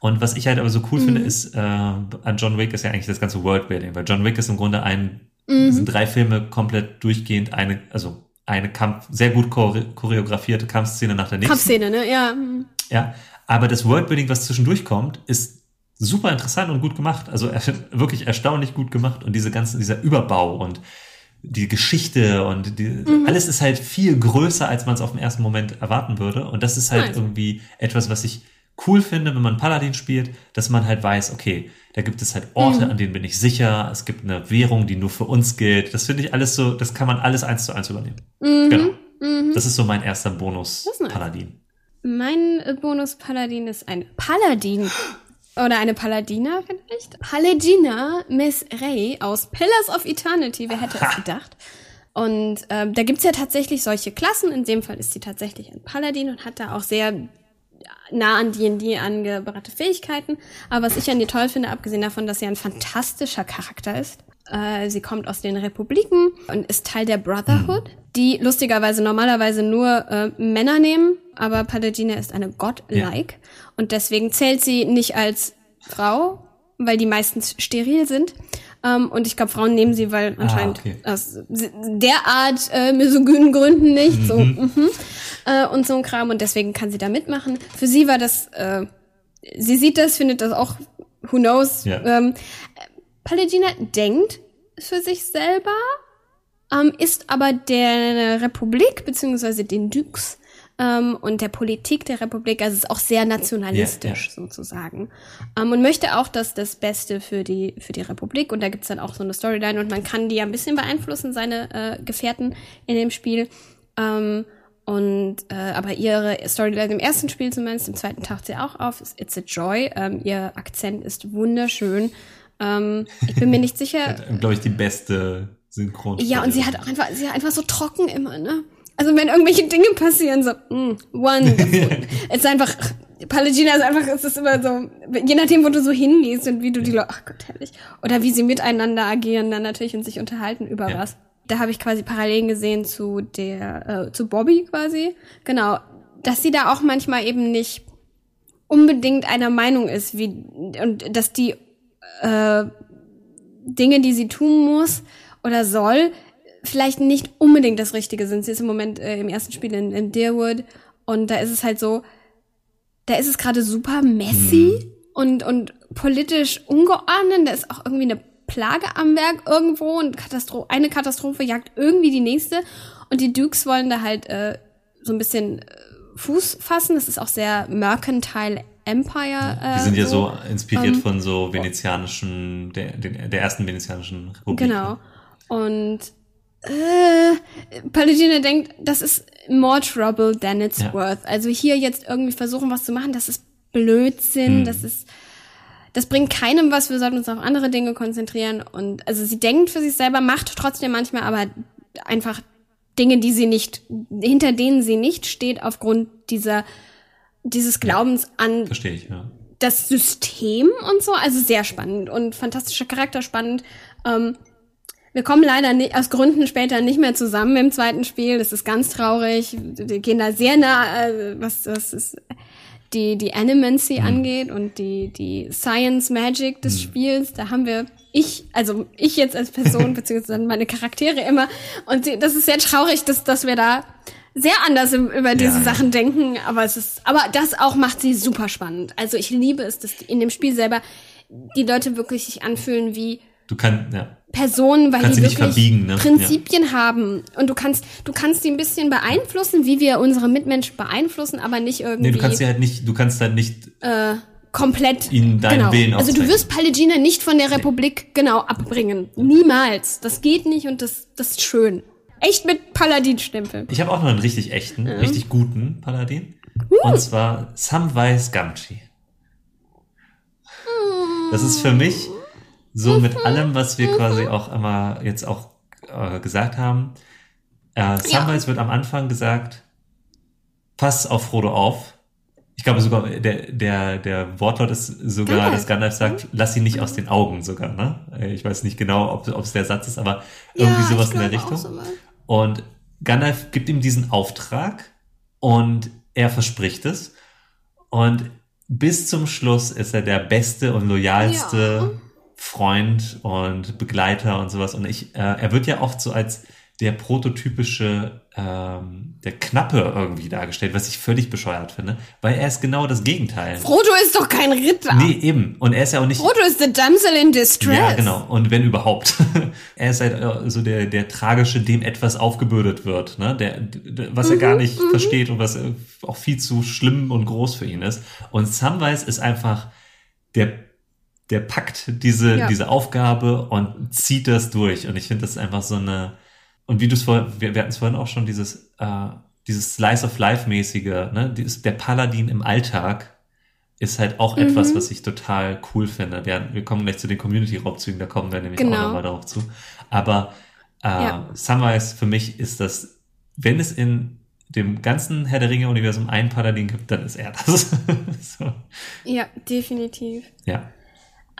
[SPEAKER 2] Und was ich halt aber so cool
[SPEAKER 1] Mhm.
[SPEAKER 2] finde, ist, äh, an John Wick ist ja eigentlich das ganze Worldbuilding, weil John Wick ist im Grunde ein,
[SPEAKER 1] Mhm.
[SPEAKER 2] sind drei Filme komplett durchgehend eine, also eine Kampf, sehr gut chore choreografierte Kampfszene nach der nächsten.
[SPEAKER 1] Kampfszene, ne? Ja. mhm.
[SPEAKER 2] Ja, aber das Worldbuilding, was zwischendurch kommt, ist super interessant und gut gemacht. Also wirklich erstaunlich gut gemacht und diese ganzen, dieser Überbau und die Geschichte und die,
[SPEAKER 1] Mhm.
[SPEAKER 2] alles ist halt viel größer, als man es auf den ersten Moment erwarten würde. Und das ist halt
[SPEAKER 1] Nice.
[SPEAKER 2] irgendwie etwas, was ich cool finde, wenn man Paladin spielt, dass man halt weiß, okay, da gibt es halt Orte,
[SPEAKER 1] Mhm.
[SPEAKER 2] an denen bin ich sicher, es gibt eine Währung, die nur für uns gilt. Das finde ich alles so, das kann man alles eins zu eins übernehmen.
[SPEAKER 1] Mhm.
[SPEAKER 2] Genau.
[SPEAKER 1] Mhm.
[SPEAKER 2] Das ist so mein erster Bonus. Paladin.
[SPEAKER 1] Mein äh, Bonus-Paladin ist ein Paladin. Oder eine Paladina vielleicht? Paladina Miss Ray aus Pillars of Eternity. Wer hätte es gedacht? Und ähm, da gibt's ja tatsächlich solche Klassen. In dem Fall ist sie tatsächlich ein Paladin und hat da auch sehr nah an D&D angebrachte Fähigkeiten. Aber was ich an ihr toll finde, abgesehen davon, dass sie ein fantastischer Charakter ist, äh, sie kommt aus den Republiken und ist Teil der Brotherhood, die lustigerweise normalerweise nur äh, Männer nehmen, aber Paladina ist eine Godlike und deswegen zählt sie nicht als Frau, weil die meistens steril sind. Ähm, und ich glaube, Frauen nehmen sie, weil anscheinend
[SPEAKER 2] okay.
[SPEAKER 1] aus derart äh, misogynen Gründen nicht. So, mhm. äh, und so ein Kram. Und deswegen kann sie da mitmachen. Für sie war das, äh, sie sieht das, findet das auch, who knows.
[SPEAKER 2] Ja.
[SPEAKER 1] Ähm, Paladina denkt für sich selber, ähm, ist aber der Republik beziehungsweise den Dukes ähm, und der Politik der Republik, also ist auch sehr nationalistisch sozusagen ähm, und möchte auch das das Beste für die für die Republik und da gibt's dann auch so eine Storyline und man kann die ja ein bisschen beeinflussen seine äh, Gefährten in dem Spiel ähm, und äh, aber ihre Storyline im ersten Spiel zumindest, im zweiten taucht sie auch auf. It's a Joy. Ähm, ihr Akzent ist wunderschön. Ähm, ich bin mir nicht sicher.
[SPEAKER 2] glaube ich, die beste Synchron.
[SPEAKER 1] Ja, und sie hat auch einfach, sie hat einfach so trocken immer, ne? Also wenn irgendwelche Dinge passieren, so, mm, wonderful. es ist einfach, Paladina ist einfach, es ist immer so, je nachdem, wo du so hingehst und wie du die Leute, ach Gott, herrlich. Oder wie sie miteinander agieren dann natürlich und sich unterhalten über
[SPEAKER 2] Ja.
[SPEAKER 1] was. Da habe ich quasi Parallelen gesehen zu der, äh, zu Bobby quasi. Genau. Dass sie da auch manchmal eben nicht unbedingt einer Meinung ist, wie, und dass die, äh, Dinge, die sie tun muss oder soll, vielleicht nicht unbedingt das Richtige sind. Sie ist im Moment äh, im ersten Spiel in, in Deerwood und da ist es halt so, da ist es gerade super messy und, und politisch ungeordnet. Da ist auch irgendwie eine Plage am Werk irgendwo und Katastro eine Katastrophe jagt irgendwie die nächste. Und die Dukes wollen da halt äh, so ein bisschen äh, Fuß fassen. Das ist auch sehr mercantile Empire. Äh,
[SPEAKER 2] Die sind ja so, inspiriert ähm, von so venezianischen, der, der ersten venezianischen Republik.
[SPEAKER 1] Genau. Und äh, Paladina denkt, das ist more trouble than it's ja. worth. Also hier jetzt irgendwie versuchen, was zu machen, das ist Blödsinn, hm. das ist, das bringt keinem was, wir sollten uns auf andere Dinge konzentrieren. Und also sie denkt für sich selber, macht trotzdem manchmal aber einfach Dinge, die sie nicht, hinter denen sie nicht steht, aufgrund dieser, dieses Glaubens an
[SPEAKER 2] Verstehe ich, ja.
[SPEAKER 1] das System und so. Also sehr spannend und fantastischer Charakter spannend. Ähm, wir kommen leider nicht, aus Gründen später nicht mehr zusammen im zweiten Spiel. Das ist ganz traurig. Wir gehen da sehr nah, äh, was das ist, die, die Animancy mhm. angeht und die, die Science Magic des mhm. Spiels. Da haben wir, ich, also ich jetzt als Person, beziehungsweise meine Charaktere immer. Und die, das ist sehr traurig, dass, dass wir da sehr anders über diese ja, Sachen denken. Aber es ist, aber das auch macht sie super spannend. Also ich liebe es, dass in dem Spiel selber die Leute wirklich sich anfühlen wie
[SPEAKER 2] Du kannst, ja.
[SPEAKER 1] Personen, weil
[SPEAKER 2] kannst
[SPEAKER 1] die
[SPEAKER 2] wirklich verbiegen, ne?
[SPEAKER 1] Prinzipien ja. haben. Und du kannst, du kannst die ein bisschen beeinflussen, wie wir unsere Mitmenschen beeinflussen, aber nicht irgendwie. Nee,
[SPEAKER 2] du kannst sie halt nicht, du kannst halt nicht.
[SPEAKER 1] Äh, komplett
[SPEAKER 2] ihnen deinen
[SPEAKER 1] genau.
[SPEAKER 2] Willen
[SPEAKER 1] Also du wirst Paladina nicht von der Republik nee. genau abbringen. Niemals. Das geht nicht und das, das ist schön. Echt mit Paladin-Stempel.
[SPEAKER 2] Ich habe auch noch einen richtig echten, ja. richtig guten Paladin. Uh. Und zwar Samwise Gamgee. Das ist für mich so mit mhm. allem, was wir quasi mhm. auch immer jetzt auch äh, gesagt haben. Äh, Samwise ja. wird am Anfang gesagt, pass auf Frodo auf. Ich glaube sogar, der, der, der Wortlaut ist sogar, Gandalf. dass Gandalf sagt, lass ihn nicht aus den Augen sogar, ne? Äh, ich weiß nicht genau, ob es der Satz ist, aber irgendwie ja, sowas in der Richtung. So und Gandalf gibt ihm diesen Auftrag und er verspricht es. Und bis zum Schluss ist er der beste und loyalste ja. Freund und Begleiter und sowas. Und ich, äh, er wird ja oft so als der prototypische, ähm, der Knappe irgendwie dargestellt, was ich völlig bescheuert finde, weil er ist genau das Gegenteil.
[SPEAKER 1] Frodo ist doch kein Ritter.
[SPEAKER 2] Nee, eben. Und er ist ja auch nicht.
[SPEAKER 1] Frodo ist the damsel in distress. Ja,
[SPEAKER 2] genau. Und wenn überhaupt. er ist halt äh, so der, der tragische, dem etwas aufgebürdet wird, ne, der, was er gar mhm, nicht mhm. versteht und was äh, auch viel zu schlimm und groß für ihn ist. Und Samwise ist einfach der der packt diese, ja. diese Aufgabe und zieht das durch. Und ich finde, das ist einfach so eine, und wie du es vorhin, wir, wir hatten es vorhin auch schon, dieses, äh, dieses Slice of Life-mäßige, ne, dieses, der Paladin im Alltag ist halt auch mhm. etwas, was ich total cool finde. Wir, wir kommen gleich zu den Community-Raubzügen, da kommen wir nämlich genau. auch nochmal darauf zu. Aber äh, ja. Sunrise für mich ist das, wenn es in dem ganzen Herr der Ringe-Universum einen Paladin gibt, dann ist er das.
[SPEAKER 1] so. Ja, definitiv.
[SPEAKER 2] Ja.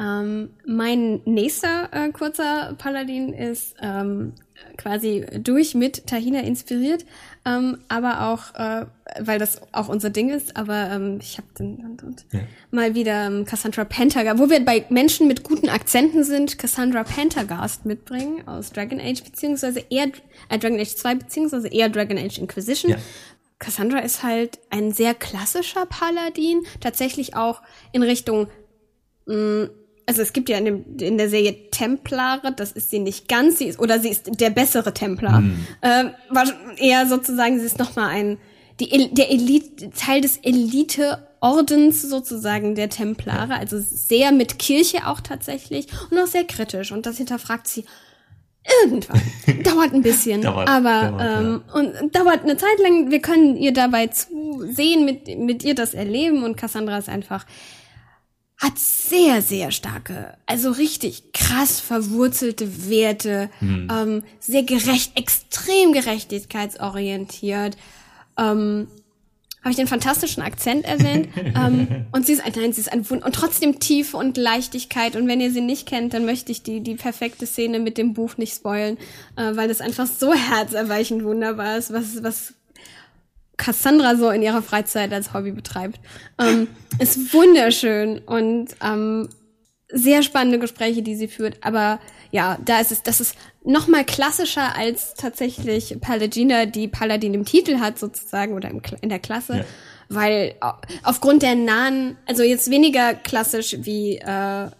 [SPEAKER 1] Ähm, mein nächster äh, kurzer Paladin ist ähm, quasi durch mit Tahina inspiriert, ähm, aber auch, äh, weil das auch unser Ding ist, aber ähm, ich habe den und, und ja. mal wieder ähm, Cassandra Pentagast, wo wir bei Menschen mit guten Akzenten sind, Cassandra Pentagast mitbringen aus Dragon Age, beziehungsweise eher äh, Dragon Age 2, beziehungsweise eher Dragon Age Inquisition. Ja. Cassandra ist halt ein sehr klassischer Paladin, tatsächlich auch in Richtung mh, also es gibt ja in, dem, in der Serie Templare, das ist sie nicht ganz, sie ist, oder sie ist der bessere Templar. Mhm. Äh, war eher sozusagen, sie ist nochmal ein, die, der Elite, Teil des Elite-Ordens sozusagen der Templare, also sehr mit Kirche auch tatsächlich und auch sehr kritisch. Und das hinterfragt sie irgendwann. dauert ein bisschen, dauert, aber dauert, ähm, ja. und dauert eine Zeit lang. Wir können ihr dabei zusehen, mit, mit ihr das erleben und Cassandra ist einfach hat sehr, sehr starke, also richtig krass verwurzelte Werte, mhm. ähm, sehr gerecht, extrem gerechtigkeitsorientiert. Ähm, habe ich den fantastischen Akzent erwähnt. ähm, und sie ist ein, nein, sie ist ein Wund und trotzdem Tiefe und Leichtigkeit. Und wenn ihr sie nicht kennt, dann möchte ich die, die perfekte Szene mit dem Buch nicht spoilen, äh, weil das einfach so herzerweichend wunderbar ist, was, was Cassandra so in ihrer Freizeit als Hobby betreibt. Ähm, ist wunderschön und ähm, sehr spannende Gespräche, die sie führt. Aber ja, da ist es, das ist noch mal klassischer als tatsächlich Palagina, die Paladin im Titel hat sozusagen oder im, in der Klasse. Ja. Weil aufgrund der nahen, also jetzt weniger klassisch wie äh,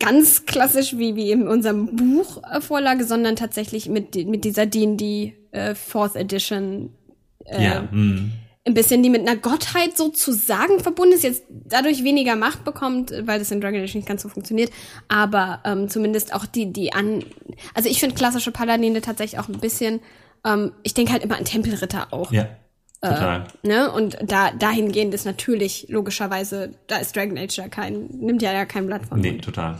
[SPEAKER 1] ganz klassisch wie, wie in unserem Buch äh, Vorlage, sondern tatsächlich mit, mit dieser D&D äh, Fourth Edition äh, ja, hm. ein bisschen die mit einer Gottheit sozusagen verbunden ist, jetzt dadurch weniger Macht bekommt, weil das in Dragon Age nicht ganz so funktioniert, aber ähm, zumindest auch die, die an, also ich finde klassische Paladine tatsächlich auch ein bisschen, ähm, ich denke halt immer an Tempelritter auch.
[SPEAKER 2] Ja. Total.
[SPEAKER 1] Äh, ne? Und da dahingehend ist natürlich logischerweise, da ist Dragon Age ja kein, nimmt ja ja kein Blatt von.
[SPEAKER 2] Nee, total.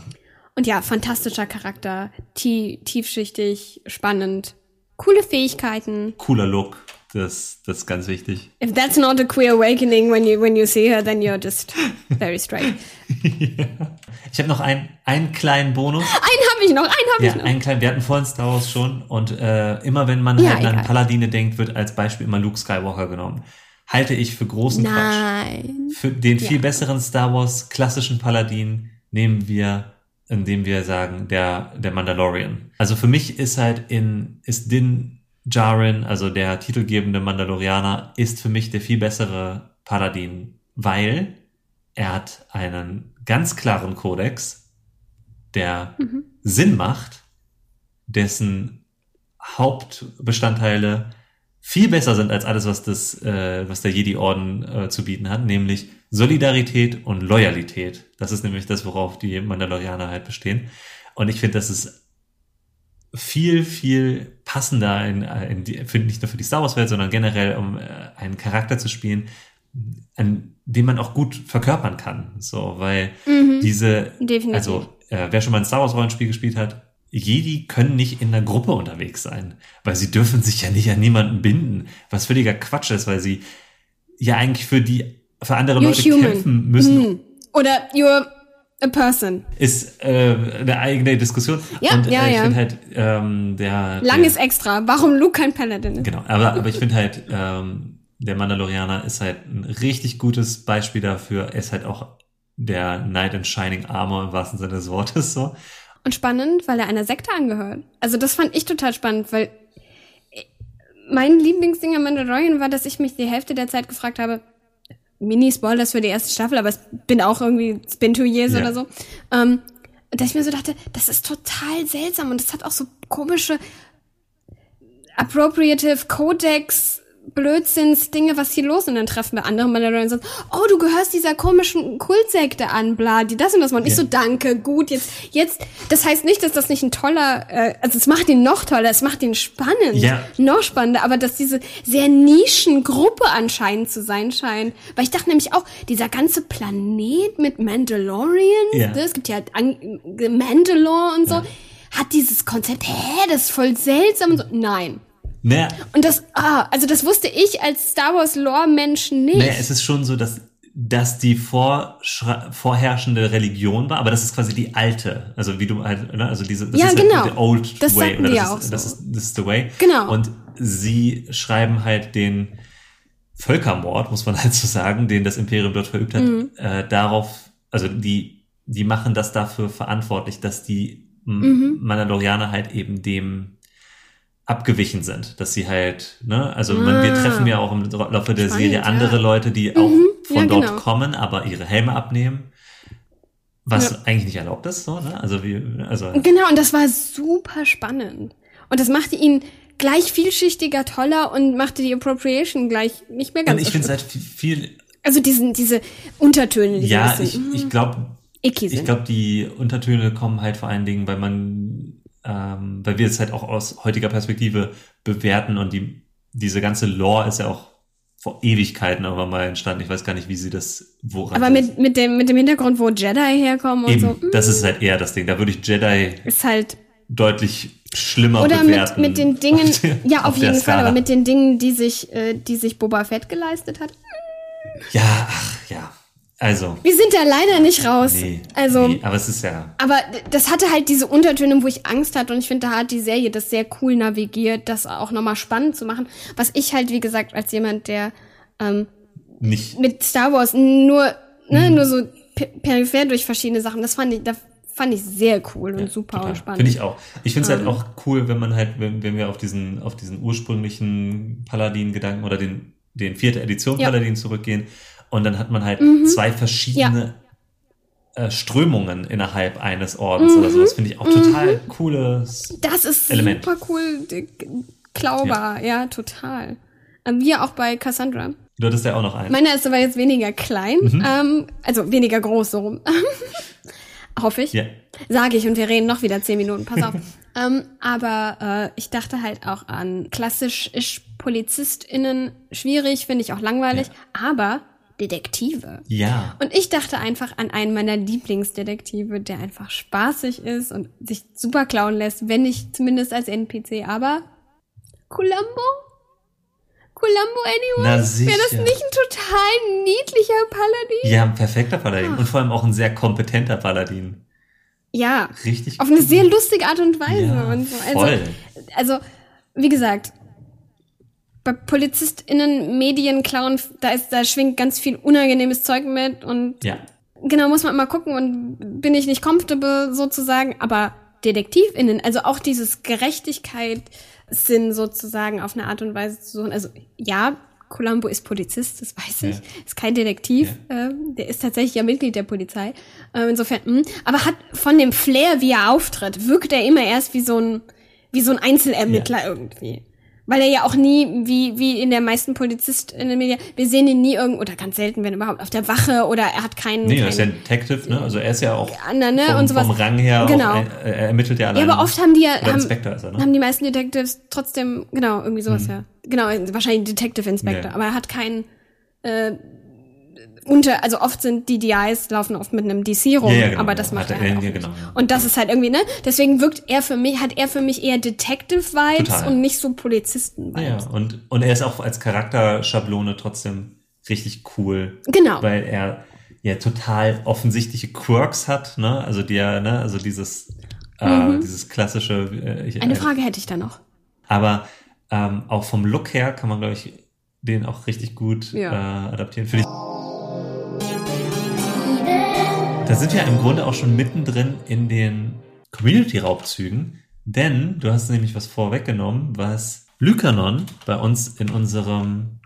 [SPEAKER 1] Und ja, fantastischer Charakter, tie tiefschichtig, spannend, coole Fähigkeiten.
[SPEAKER 2] Cooler Look. Das, das ist ganz wichtig.
[SPEAKER 1] If that's not a queer awakening when you when you see her, then you're just very straight.
[SPEAKER 2] Ich habe noch einen, einen kleinen Bonus.
[SPEAKER 1] Einen habe ich noch, einen habe
[SPEAKER 2] Ja,
[SPEAKER 1] ich noch.
[SPEAKER 2] einen kleinen, wir hatten vorhin Star Wars schon und äh, immer wenn man
[SPEAKER 1] Ja,
[SPEAKER 2] halt an. Paladine denkt, wird als Beispiel immer Luke Skywalker genommen. Halte ich für großen Quatsch.
[SPEAKER 1] Nein.
[SPEAKER 2] Für den viel
[SPEAKER 1] Ja.
[SPEAKER 2] besseren Star Wars klassischen Paladin nehmen wir, indem wir sagen, der, der Mandalorian. Also für mich ist halt in, ist Din Djarin, also der titelgebende Mandalorianer, ist für mich der viel bessere Paladin, weil er hat einen ganz klaren Kodex, der Sinn macht, dessen Hauptbestandteile viel besser sind als alles, was das, äh, was der Jedi-Orden äh, zu bieten hat, nämlich Solidarität und Loyalität. Das ist nämlich das, worauf die Mandalorianer halt bestehen. Und ich finde, das ist viel, viel passender in, in die, für, nicht nur für die Star Wars-Welt, sondern generell, um äh, einen Charakter zu spielen, an den man auch gut verkörpern kann. So, weil diese,
[SPEAKER 1] Definitiv.
[SPEAKER 2] also äh, wer schon mal ein Star Wars Rollenspiel gespielt hat, Jedi können nicht in einer Gruppe unterwegs sein, weil sie dürfen sich ja nicht an niemanden binden, was völliger Quatsch ist, weil sie ja eigentlich für die für andere
[SPEAKER 1] You're
[SPEAKER 2] Leute
[SPEAKER 1] human.
[SPEAKER 2] kämpfen müssen,
[SPEAKER 1] Hm. Oder you're a person.
[SPEAKER 2] ist äh, eine eigene Diskussion.
[SPEAKER 1] Ja,
[SPEAKER 2] Und
[SPEAKER 1] ja,
[SPEAKER 2] äh, ich
[SPEAKER 1] ja.
[SPEAKER 2] finde halt ähm, der
[SPEAKER 1] Langes
[SPEAKER 2] der,
[SPEAKER 1] Extra. Warum Luke kein Paladin ist.
[SPEAKER 2] Genau, aber, aber ich finde halt, ähm, der Mandalorianer ist halt ein richtig gutes Beispiel dafür. Er ist halt auch der Knight in Shining Armor im wahrsten Sinne des Wortes so.
[SPEAKER 1] Und spannend, weil er einer Sekte angehört. Also das fand ich total spannend, weil äh, mein Lieblingsding am Mandalorian war, dass ich mich die Hälfte der Zeit gefragt habe, Mini-Spoilers für die erste Staffel, aber es bin auch irgendwie, it's been two years
[SPEAKER 2] Ja.
[SPEAKER 1] oder so, ähm, dass ich mir so dachte, das ist total seltsam und es hat auch so komische Appropriative Codex Blödsinns-Dinge, was hier los? Und dann treffen wir andere Mandalorianer und sagen, oh, du gehörst dieser komischen Kultsekte an, bla, die das und das machen. Und ich so, danke, gut, jetzt, jetzt, das heißt nicht, dass das nicht ein toller, äh, also es macht ihn noch toller, es macht ihn spannend,
[SPEAKER 2] Ja.
[SPEAKER 1] noch spannender, aber dass diese sehr Nischen-Gruppe anscheinend zu sein scheint, weil ich dachte nämlich auch, dieser ganze Planet mit Mandalorians,
[SPEAKER 2] Ja.
[SPEAKER 1] ne, es gibt ja An Mandalore und so, hat dieses Konzept, hä, das ist voll seltsam und so, nein.
[SPEAKER 2] Naja,
[SPEAKER 1] Und das, ah, also das wusste ich als Star Wars Lore-Mensch nicht.
[SPEAKER 2] naja, es ist schon so, dass dass die vorherrschende Religion war, aber das ist quasi die alte, also wie du halt, ne, also diese, das
[SPEAKER 1] Ja,
[SPEAKER 2] ist
[SPEAKER 1] genau.
[SPEAKER 2] halt the old
[SPEAKER 1] Das
[SPEAKER 2] way, oder das,
[SPEAKER 1] ja auch
[SPEAKER 2] ist,
[SPEAKER 1] so.
[SPEAKER 2] das ist das ist the way.
[SPEAKER 1] Genau.
[SPEAKER 2] Und sie schreiben halt den Völkermord, muss man halt so sagen, den das Imperium dort verübt hat,
[SPEAKER 1] Mhm.
[SPEAKER 2] äh, darauf, also die die machen das dafür verantwortlich, dass die
[SPEAKER 1] Mhm.
[SPEAKER 2] Mandalorianer halt eben dem abgewichen sind, dass sie halt, ne, also man, wir
[SPEAKER 1] Ah.
[SPEAKER 2] treffen ja auch im Laufe der Serie andere
[SPEAKER 1] ja.
[SPEAKER 2] Leute, die auch von
[SPEAKER 1] ja,
[SPEAKER 2] dort
[SPEAKER 1] genau.
[SPEAKER 2] kommen, aber ihre Helme abnehmen, was
[SPEAKER 1] Ja.
[SPEAKER 2] eigentlich nicht erlaubt ist, so, ne, also wie, also,
[SPEAKER 1] Genau, und das war super spannend. Und das machte ihn gleich vielschichtiger, toller und machte die Appropriation gleich nicht mehr ganz
[SPEAKER 2] und ich
[SPEAKER 1] so
[SPEAKER 2] finde es halt viel,
[SPEAKER 1] Also diesen, diese Untertöne, die
[SPEAKER 2] ja, ich, ich glaube,
[SPEAKER 1] icky
[SPEAKER 2] ich glaube, die Untertöne kommen halt vor allen Dingen, weil man, ähm, weil wir es halt auch aus heutiger Perspektive bewerten und die, diese ganze Lore ist ja auch vor Ewigkeiten aber mal entstanden. Ich weiß gar nicht, wie sie das, woran
[SPEAKER 1] Aber mit, mit, dem, mit dem Hintergrund, wo Jedi herkommen und
[SPEAKER 2] Eben,
[SPEAKER 1] so,
[SPEAKER 2] das ist halt eher das Ding. Da würde ich Jedi
[SPEAKER 1] ist halt
[SPEAKER 2] deutlich schlimmer
[SPEAKER 1] Oder mit,
[SPEAKER 2] bewerten.
[SPEAKER 1] mit den Dingen,
[SPEAKER 2] auf der-
[SPEAKER 1] ja, auf,
[SPEAKER 2] der
[SPEAKER 1] jeden Fall, aber mit den Dingen, die sich, äh, die sich Boba Fett geleistet hat.
[SPEAKER 2] Ja, ach, ja. Also,
[SPEAKER 1] Wir sind da leider nicht raus.
[SPEAKER 2] nee.
[SPEAKER 1] also,
[SPEAKER 2] nee, aber es ist ja,
[SPEAKER 1] aber das hatte halt diese Untertöne, wo ich Angst hatte und ich finde, da hat die Serie das sehr cool navigiert, das auch nochmal spannend zu machen. Was ich halt, wie gesagt, als jemand, der ähm,
[SPEAKER 2] nicht,
[SPEAKER 1] mit Star Wars nur, ne,
[SPEAKER 2] Mhm.
[SPEAKER 1] nur so per peripher durch verschiedene Sachen, das fand ich, da fand ich sehr cool und super
[SPEAKER 2] total.
[SPEAKER 1] und spannend.
[SPEAKER 2] Finde ich auch. Ich finde es halt
[SPEAKER 1] Ähm.
[SPEAKER 2] auch cool, wenn man halt, wenn, wenn wir auf diesen, auf diesen ursprünglichen Paladin-Gedanken oder den, den vierte Edition
[SPEAKER 1] Ja.
[SPEAKER 2] Paladin zurückgehen und dann hat man halt zwei verschiedene äh, Strömungen innerhalb eines Ordens oder sowas. Finde ich auch total cooles
[SPEAKER 1] Das ist
[SPEAKER 2] Element.
[SPEAKER 1] super cool, klaubar, ja. total. Ähm, Wie auch bei Cassandra.
[SPEAKER 2] Du hattest ja auch noch einen.
[SPEAKER 1] Meiner ist aber jetzt weniger klein,
[SPEAKER 2] Mhm.
[SPEAKER 1] ähm, also weniger groß so rum. Hoffe ich.
[SPEAKER 2] Ja.
[SPEAKER 1] Sage ich und wir reden noch wieder zehn Minuten, pass auf. ähm, aber äh, ich dachte halt auch an klassisch ist PolizistInnen schwierig, finde ich auch langweilig, aber Detektive.
[SPEAKER 2] Ja.
[SPEAKER 1] Und ich dachte einfach an einen meiner Lieblingsdetektive, der einfach spaßig ist und sich super klauen lässt, wenn nicht zumindest als NPC, aber Columbo? Columbo
[SPEAKER 2] Na,
[SPEAKER 1] anyone? Wäre das
[SPEAKER 2] sicher.
[SPEAKER 1] nicht ein total niedlicher Paladin?
[SPEAKER 2] Ja, ein perfekter Paladin. Und vor allem auch ein sehr kompetenter Paladin.
[SPEAKER 1] Ja.
[SPEAKER 2] Richtig
[SPEAKER 1] Auf eine sehr lustige Art und Weise.
[SPEAKER 2] Ja,
[SPEAKER 1] und so. also,
[SPEAKER 2] voll.
[SPEAKER 1] also, wie gesagt, bei PolizistInnen Medien klauen, da ist, da schwingt ganz viel unangenehmes Zeug mit und
[SPEAKER 2] Ja.
[SPEAKER 1] genau, muss man immer gucken und bin ich nicht comfortable sozusagen, aber DetektivInnen, also auch dieses Gerechtigkeit Sinn sozusagen auf eine Art und Weise zu suchen. Also ja, Columbo ist Polizist, das weiß ich,
[SPEAKER 2] Ja.
[SPEAKER 1] ist kein Detektiv, äh, der ist tatsächlich ja Mitglied der Polizei. Äh, insofern, mh, aber hat von dem Flair, wie er auftritt, wirkt er immer erst wie so ein wie so ein Einzelermittler irgendwie. Weil er ja auch nie, wie, wie in der meisten Polizist in den Medien, wir sehen ihn nie irgendwo, oder ganz selten, wenn überhaupt, auf der Wache oder er hat keinen.
[SPEAKER 2] Nee, er ist ja Detective, ne? Also er ist ja auch
[SPEAKER 1] anderen, ne?
[SPEAKER 2] vom,
[SPEAKER 1] und sowas.
[SPEAKER 2] vom Rang her
[SPEAKER 1] Genau.
[SPEAKER 2] ein, er ermittelt ja allein.
[SPEAKER 1] Ja, aber oft haben die ja, haben,
[SPEAKER 2] er, ne?
[SPEAKER 1] haben die meisten Detectives trotzdem, genau, irgendwie sowas, ja. Genau, wahrscheinlich Detective Inspector,
[SPEAKER 2] Ja.
[SPEAKER 1] aber er hat keinen, äh, unter, also oft sind die DIs laufen oft mit einem DC rum,
[SPEAKER 2] Ja, ja, genau,
[SPEAKER 1] aber das
[SPEAKER 2] genau.
[SPEAKER 1] macht
[SPEAKER 2] Hat
[SPEAKER 1] er halt auch
[SPEAKER 2] ja, genau, ja.
[SPEAKER 1] Und das ist halt irgendwie, ne? Deswegen wirkt er für mich, hat er für mich eher Detective-Vibes und nicht so Polizisten-Vibes.
[SPEAKER 2] Ja, und, und er ist auch als Charakterschablone trotzdem richtig cool.
[SPEAKER 1] Genau.
[SPEAKER 2] Weil er ja total offensichtliche Quirks hat, ne? Also die ja, ne, also dieses, äh, dieses klassische. Äh, ich,
[SPEAKER 1] Mhm. Eine
[SPEAKER 2] äh,
[SPEAKER 1] Frage hätte ich da noch.
[SPEAKER 2] Aber ähm, auch vom Look her kann man, glaube ich, den auch richtig gut äh, adaptieren. Finde ich. Da sind wir im Grunde auch schon mittendrin in den Community-Raubzügen, denn du hast nämlich was vorweggenommen, was Lykanon bei uns in unserem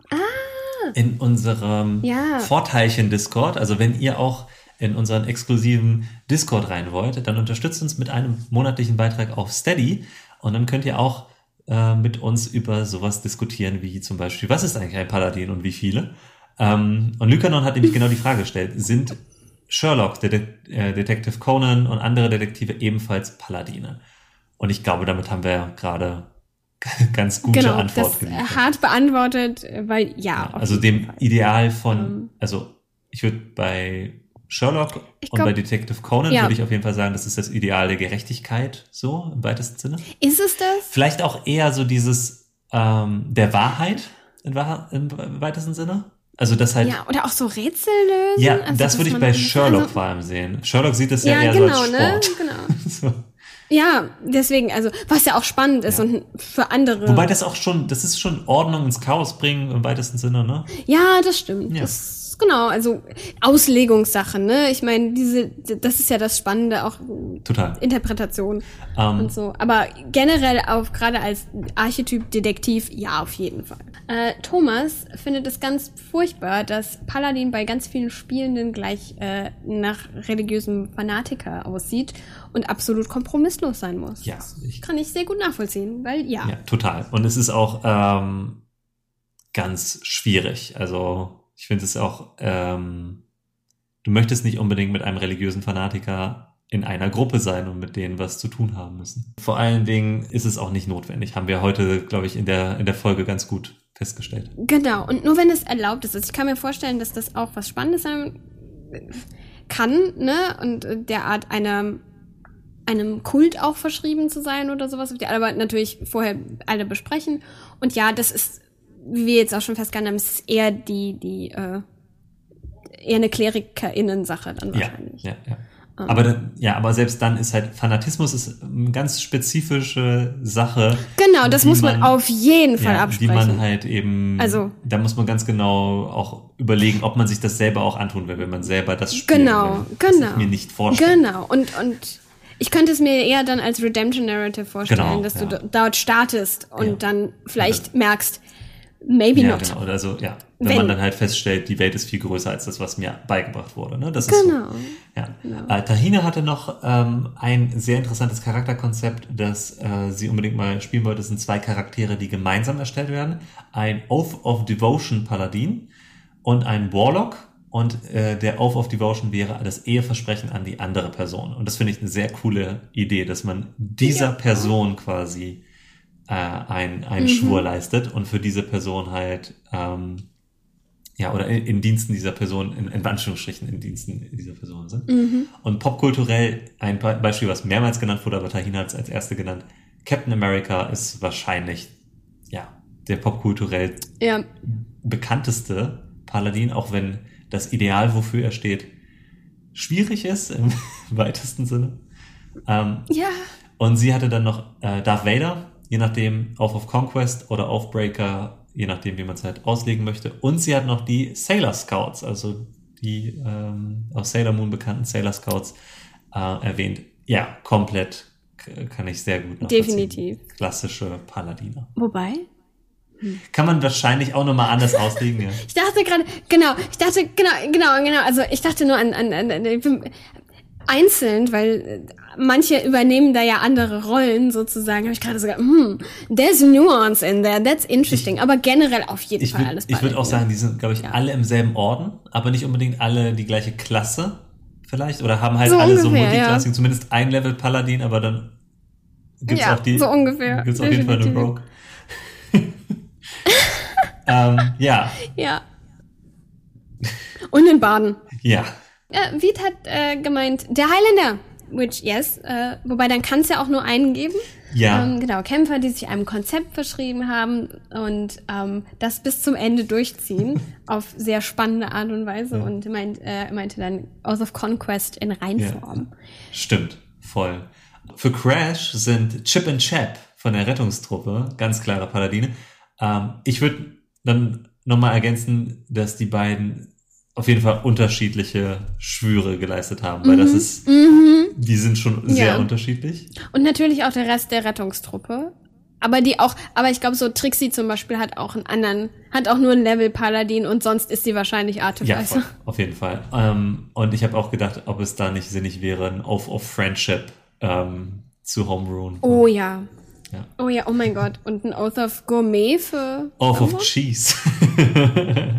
[SPEAKER 2] in unserem
[SPEAKER 1] Ah. Ja.
[SPEAKER 2] Vorteilchen-Discord, also wenn ihr auch in unseren exklusiven Discord rein wollt, dann unterstützt uns mit einem monatlichen Beitrag auf Steady und dann könnt ihr auch äh, mit uns über sowas diskutieren, wie zum Beispiel, was ist eigentlich ein Paladin und wie viele? Ähm, und Lykanon hat nämlich genau die Frage gestellt, sind Sherlock, äh, Detective Conan und andere Detektive ebenfalls Paladine? Und ich glaube, damit haben wir gerade ganz gute
[SPEAKER 1] Genau,
[SPEAKER 2] Antwort
[SPEAKER 1] das
[SPEAKER 2] geliefert.
[SPEAKER 1] äh, hart beantwortet, äh, weil ja. auf
[SPEAKER 2] Also dem
[SPEAKER 1] Fall.
[SPEAKER 2] Ideal von,
[SPEAKER 1] Ähm.
[SPEAKER 2] also ich würde bei Sherlock
[SPEAKER 1] Ich
[SPEAKER 2] und
[SPEAKER 1] glaub-
[SPEAKER 2] bei Detective Conan
[SPEAKER 1] Ja.
[SPEAKER 2] würde ich auf jeden Fall sagen, das ist das Ideal der Gerechtigkeit, so im weitesten Sinne.
[SPEAKER 1] Ist es das?
[SPEAKER 2] Vielleicht auch eher so dieses ähm, der Wahrheit im weitesten Sinne. Also das halt, ja,
[SPEAKER 1] Ja, oder auch so Rätsel lösen? Also,
[SPEAKER 2] das würde ich bei Sherlock
[SPEAKER 1] also-
[SPEAKER 2] vor allem sehen. Sherlock sieht es ja,
[SPEAKER 1] Ja,
[SPEAKER 2] eher
[SPEAKER 1] genau,
[SPEAKER 2] so als
[SPEAKER 1] ne?
[SPEAKER 2] Sport.
[SPEAKER 1] Genau.
[SPEAKER 2] So.
[SPEAKER 1] Ja, deswegen, also, was ja auch spannend ist
[SPEAKER 2] Ja.
[SPEAKER 1] und für andere.
[SPEAKER 2] Wobei das auch schon, das ist schon Ordnung ins Chaos bringen im weitesten Sinne, ne?
[SPEAKER 1] ja, das stimmt.
[SPEAKER 2] Ja.
[SPEAKER 1] Das, genau, also Auslegungssache, ne? Ich meine, diese, das ist ja das Spannende, auch
[SPEAKER 2] Total.
[SPEAKER 1] Interpretation
[SPEAKER 2] Ähm,
[SPEAKER 1] und so. Aber generell auch gerade als Archetyp Detektiv, ja, auf jeden Fall. Äh, Thomas findet es ganz furchtbar, dass Paladin bei ganz vielen Spielenden gleich äh, nach religiösem Fanatiker aussieht und absolut kompromisslos sein muss.
[SPEAKER 2] Ja,
[SPEAKER 1] Das
[SPEAKER 2] ich-
[SPEAKER 1] kann ich sehr gut nachvollziehen, weil ja.
[SPEAKER 2] Ja, total. Und es ist auch ähm, ganz schwierig. Also ich finde es auch, ähm, du möchtest nicht unbedingt mit einem religiösen Fanatiker in einer Gruppe sein und mit denen was zu tun haben müssen. Vor allen Dingen ist es auch nicht notwendig. Haben wir heute, glaube ich, in der, in der Folge ganz gut festgestellt.
[SPEAKER 1] Genau, und nur wenn es erlaubt ist. Also ich kann mir vorstellen, dass das auch was Spannendes sein kann, ne? Und derart einem, einem Kult auch verschrieben zu sein oder sowas, die aber natürlich vorher alle besprechen. Und ja, das ist, wie wir jetzt auch schon festgehalten haben, es ist eher die, die, äh, eher eine KlerikerInnen-Sache dann
[SPEAKER 2] Ja,
[SPEAKER 1] wahrscheinlich.
[SPEAKER 2] ja, ja. Aber, dann- ja, aber selbst dann ist halt Fanatismus ist eine ganz spezifische Sache.
[SPEAKER 1] Genau, das muss man, auf jeden Fall
[SPEAKER 2] ja,
[SPEAKER 1] absprechen.
[SPEAKER 2] Die man halt eben,
[SPEAKER 1] Also-
[SPEAKER 2] da muss man ganz genau auch überlegen, ob man sich das selber auch antun will, wenn man selber das spielt.
[SPEAKER 1] Genau,
[SPEAKER 2] will,
[SPEAKER 1] genau.
[SPEAKER 2] ich mir nicht vorstellen.
[SPEAKER 1] Genau, und, und ich könnte es mir eher dann als Redemption Narrative vorstellen,
[SPEAKER 2] Genau,
[SPEAKER 1] dass
[SPEAKER 2] ja.
[SPEAKER 1] du do- dort startest und
[SPEAKER 2] Ja.
[SPEAKER 1] dann vielleicht merkst, maybe
[SPEAKER 2] Ja,
[SPEAKER 1] not.
[SPEAKER 2] genau. Also, ja. Wenn,
[SPEAKER 1] Wenn-
[SPEAKER 2] man dann halt feststellt, die Welt ist viel größer als das, was mir beigebracht wurde. Ne? Das ist
[SPEAKER 1] Genau.
[SPEAKER 2] so. Ja. Äh, Tahina hatte noch ähm, ein sehr interessantes Charakterkonzept, das äh, sie unbedingt mal spielen wollte. Das sind zwei Charaktere, die gemeinsam erstellt werden. Ein Oath of Devotion Paladin und einen Warlock. Und äh, der Oath of Devotion wäre das Eheversprechen an die andere Person. Und das finde ich eine sehr coole Idee, dass man dieser
[SPEAKER 1] Ja.
[SPEAKER 2] Person quasi äh, ein, einen Schwur leistet und für diese Person halt, ähm, ja, oder in, in Diensten dieser Person, in, in Anführungsstrichen in Diensten dieser Person sind. Und popkulturell ein Be- Beispiel, was mehrmals genannt wurde, aber Tahina hat es als erste genannt. Captain America ist wahrscheinlich, ja, der popkulturell
[SPEAKER 1] Ja,
[SPEAKER 2] bekannteste Paladin, auch wenn das Ideal, wofür er steht, schwierig ist im weitesten Sinne. Ähm,
[SPEAKER 1] ja.
[SPEAKER 2] und sie hatte dann noch äh, Darth Vader, je nachdem, Oath of Conquest oder Oathbreaker, je nachdem, wie man es halt auslegen möchte. Und sie hat noch die Sailor Scouts, also die ähm, aus Sailor Moon bekannten Sailor Scouts äh, erwähnt. Ja, komplett kann ich sehr gut.
[SPEAKER 1] Definitiv.
[SPEAKER 2] Klassische Paladiner.
[SPEAKER 1] Wobei?
[SPEAKER 2] Kann man wahrscheinlich auch nochmal anders auslegen, ja.
[SPEAKER 1] Ich dachte gerade, genau, ich dachte, genau, genau, genau, also ich dachte nur an, an, an, an einzeln, weil äh, manche übernehmen da ja andere Rollen sozusagen, habe ich gerade sogar, hm, there's nuance in there, that's interesting, aber generell auf jeden
[SPEAKER 2] Ich
[SPEAKER 1] Fall
[SPEAKER 2] würde
[SPEAKER 1] alles
[SPEAKER 2] ich würd auch sagen, die sind, glaube ich, alle im selben Orden, aber nicht unbedingt alle die gleiche Klasse vielleicht. Oder haben halt
[SPEAKER 1] So
[SPEAKER 2] alle so
[SPEAKER 1] ungefähr,
[SPEAKER 2] Multiclassing, zumindest ein Level Paladin, aber dann gibt's
[SPEAKER 1] Ja,
[SPEAKER 2] auch die.
[SPEAKER 1] so ungefähr,
[SPEAKER 2] Gibt's auf jeden Fall eine. Rogue. ähm, ja,
[SPEAKER 1] Ja. Und in Baden.
[SPEAKER 2] ja.
[SPEAKER 1] Ja, Viet hat äh, gemeint, der Highlander, which yes, äh, wobei dann kann es ja auch nur einen geben.
[SPEAKER 2] Ja.
[SPEAKER 1] Ähm, genau, Kämpfer, die sich einem Konzept verschrieben haben und ähm, das bis zum Ende durchziehen auf sehr spannende Art und Weise und meint, äh, meinte dann Oath of Conquest in Reinform.
[SPEAKER 2] Stimmt, voll. Für Crash sind Chip und Chap von der Rettungstruppe ganz klare Paladine. Ähm, ich würde dann nochmal ergänzen, dass die beiden auf jeden Fall unterschiedliche Schwüre geleistet haben, weil das ist, die sind schon sehr
[SPEAKER 1] Mhm. Ja.
[SPEAKER 2] unterschiedlich.
[SPEAKER 1] Und natürlich auch der Rest der Rettungstruppe. Aber die auch, aber ich glaube, so Trixie zum Beispiel hat auch einen anderen, hat auch nur ein Level Paladin und sonst ist sie wahrscheinlich
[SPEAKER 2] Ja,
[SPEAKER 1] Artificer.
[SPEAKER 2] voll, auf jeden Fall. Ähm, und ich habe auch gedacht, ob es da nicht sinnig wäre, ein Oath of Friendship ähm, zu Homeruhen.
[SPEAKER 1] Oh ja.
[SPEAKER 2] Ja.
[SPEAKER 1] Oh ja, oh mein Gott. Und ein Oath of Gourmet für.
[SPEAKER 2] Oath of? Cheese.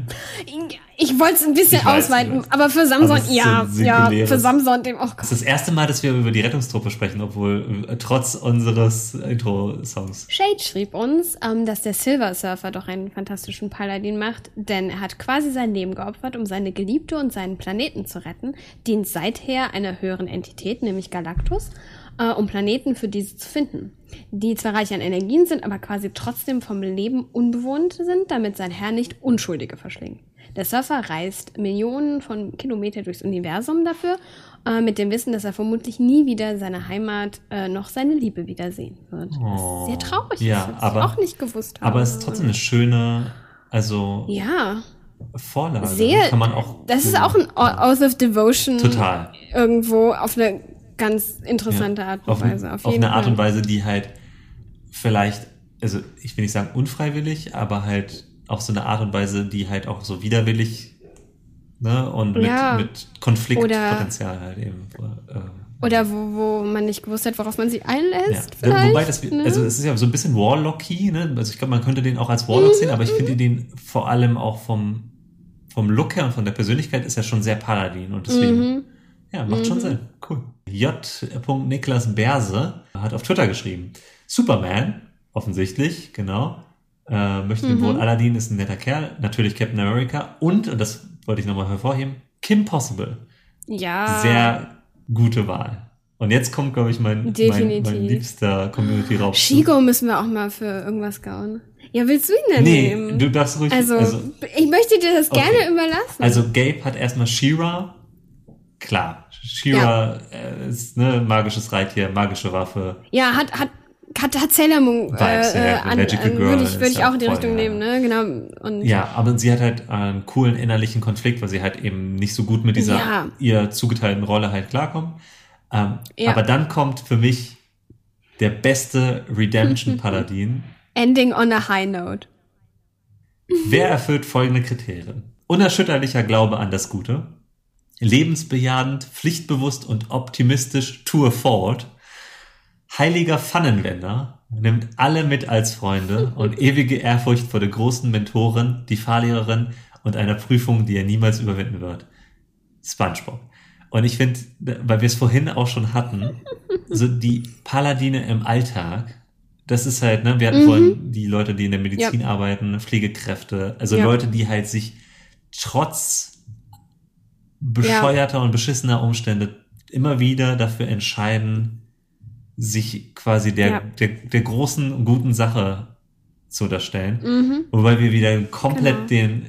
[SPEAKER 1] Ich wollte es ein bisschen
[SPEAKER 2] weiß,
[SPEAKER 1] ausweiten, aber für Samson,
[SPEAKER 2] ist
[SPEAKER 1] ja, ja, für Samson dem, oh
[SPEAKER 2] Das ist das erste Mal, dass wir über die Rettungstruppe sprechen, obwohl äh, trotz unseres Intro-Songs.
[SPEAKER 1] Shade schrieb uns, ähm, dass der Silver Surfer doch einen fantastischen Paladin macht, denn er hat quasi sein Leben geopfert, um seine Geliebte und seinen Planeten zu retten, dient seither einer höheren Entität, nämlich Galactus, äh, um Planeten für diese zu finden, die zwar reich an Energien sind, aber quasi trotzdem vom Leben unbewohnt sind, damit sein Herr nicht Unschuldige verschlingt. Der Surfer reist Millionen von Kilometern durchs Universum dafür, äh, mit dem Wissen, dass er vermutlich nie wieder seine Heimat äh, noch seine Liebe wiedersehen wird. Das ist sehr traurig,
[SPEAKER 2] ja,
[SPEAKER 1] das
[SPEAKER 2] aber-
[SPEAKER 1] ich auch nicht gewusst habe.
[SPEAKER 2] Aber es ist trotzdem eine schöne, also
[SPEAKER 1] ja,
[SPEAKER 2] Vorlage.
[SPEAKER 1] sehr.
[SPEAKER 2] Kann man auch.
[SPEAKER 1] das ist auch ein Oath of Devotion.
[SPEAKER 2] Total.
[SPEAKER 1] Irgendwo auf eine ganz interessante Art und
[SPEAKER 2] auf,
[SPEAKER 1] Weise. Auf,
[SPEAKER 2] auf eine Art
[SPEAKER 1] Fall.
[SPEAKER 2] und Weise, die halt vielleicht, also ich will nicht sagen unfreiwillig, aber halt auf so eine Art und Weise, die halt auch so widerwillig ne, und mit,
[SPEAKER 1] Ja.
[SPEAKER 2] mit Konfliktpotenzial halt eben. Äh,
[SPEAKER 1] Oder wo, wo man nicht gewusst hat, worauf man sich einlässt.
[SPEAKER 2] Ja, wobei das,
[SPEAKER 1] ne?
[SPEAKER 2] also es ist ja so ein bisschen Warlocky, ne? Also ich glaube, man könnte den auch als Warlock sehen, aber ich finde den vor allem auch vom, vom Look her und von der Persönlichkeit ist er schon sehr Paladin und deswegen,
[SPEAKER 1] Mhm.
[SPEAKER 2] Ja, macht schon Sinn. Cool. J. Niklas Berse hat auf Twitter geschrieben, Superman, offensichtlich, genau, äh, möchte
[SPEAKER 1] Mhm.
[SPEAKER 2] den wohl, Aladdin ist ein netter Kerl, natürlich Captain America und, und das wollte ich nochmal hervorheben, Kim Possible.
[SPEAKER 1] ja.
[SPEAKER 2] Sehr gute Wahl. Und jetzt kommt, glaube ich, mein, mein, mein liebster Community-Raub.
[SPEAKER 1] Shigo müssen wir auch mal für irgendwas gauen. Ja, willst du ihn denn
[SPEAKER 2] Nee,
[SPEAKER 1] nehmen?
[SPEAKER 2] du darfst ruhig.
[SPEAKER 1] also,
[SPEAKER 2] Also,
[SPEAKER 1] ich möchte dir das
[SPEAKER 2] Okay.
[SPEAKER 1] gerne überlassen.
[SPEAKER 2] also Gabe hat erstmal Shira. Klar, Shira äh, ist ne magisches Reittier, magische Waffe.
[SPEAKER 1] ja, hat, hat, hat, hat Sailor Moon
[SPEAKER 2] Vibes,
[SPEAKER 1] äh,
[SPEAKER 2] ja,
[SPEAKER 1] äh, an,
[SPEAKER 2] Magical
[SPEAKER 1] an,
[SPEAKER 2] Girl
[SPEAKER 1] würde ich, würde ich
[SPEAKER 2] ja
[SPEAKER 1] auch in die
[SPEAKER 2] voll,
[SPEAKER 1] Richtung
[SPEAKER 2] ja.
[SPEAKER 1] nehmen, ne? Genau. Und
[SPEAKER 2] Ja, aber sie hat halt einen coolen innerlichen Konflikt, weil sie halt eben nicht so gut mit dieser
[SPEAKER 1] Ja.
[SPEAKER 2] ihr zugeteilten Rolle halt klarkommt. Ähm,
[SPEAKER 1] Ja.
[SPEAKER 2] Aber dann kommt für mich der beste Redemption-Paladin,
[SPEAKER 1] Ending on a high note.
[SPEAKER 2] Wer erfüllt folgende Kriterien? Unerschütterlicher Glaube an das Gute, lebensbejahend, pflichtbewusst und optimistisch Tour forward, heiliger Pfannenwender, nimmt alle mit als Freunde und ewige Ehrfurcht vor der großen Mentorin, die Fahrlehrerin und einer Prüfung, die er niemals überwinden wird. SpongeBob. Und ich finde, weil wir es vorhin auch schon hatten, so die Paladine im Alltag, das ist halt, ne, wir hatten
[SPEAKER 1] Mhm.
[SPEAKER 2] vorhin die Leute, die in der Medizin arbeiten, Pflegekräfte, also
[SPEAKER 1] Ja.
[SPEAKER 2] Leute, die halt sich trotz bescheuerter und beschissener Umstände immer wieder dafür entscheiden, sich quasi der,
[SPEAKER 1] Ja.
[SPEAKER 2] der, der großen, guten Sache zu unterstellen.
[SPEAKER 1] Mhm.
[SPEAKER 2] Wobei wir wieder komplett
[SPEAKER 1] Genau.
[SPEAKER 2] den,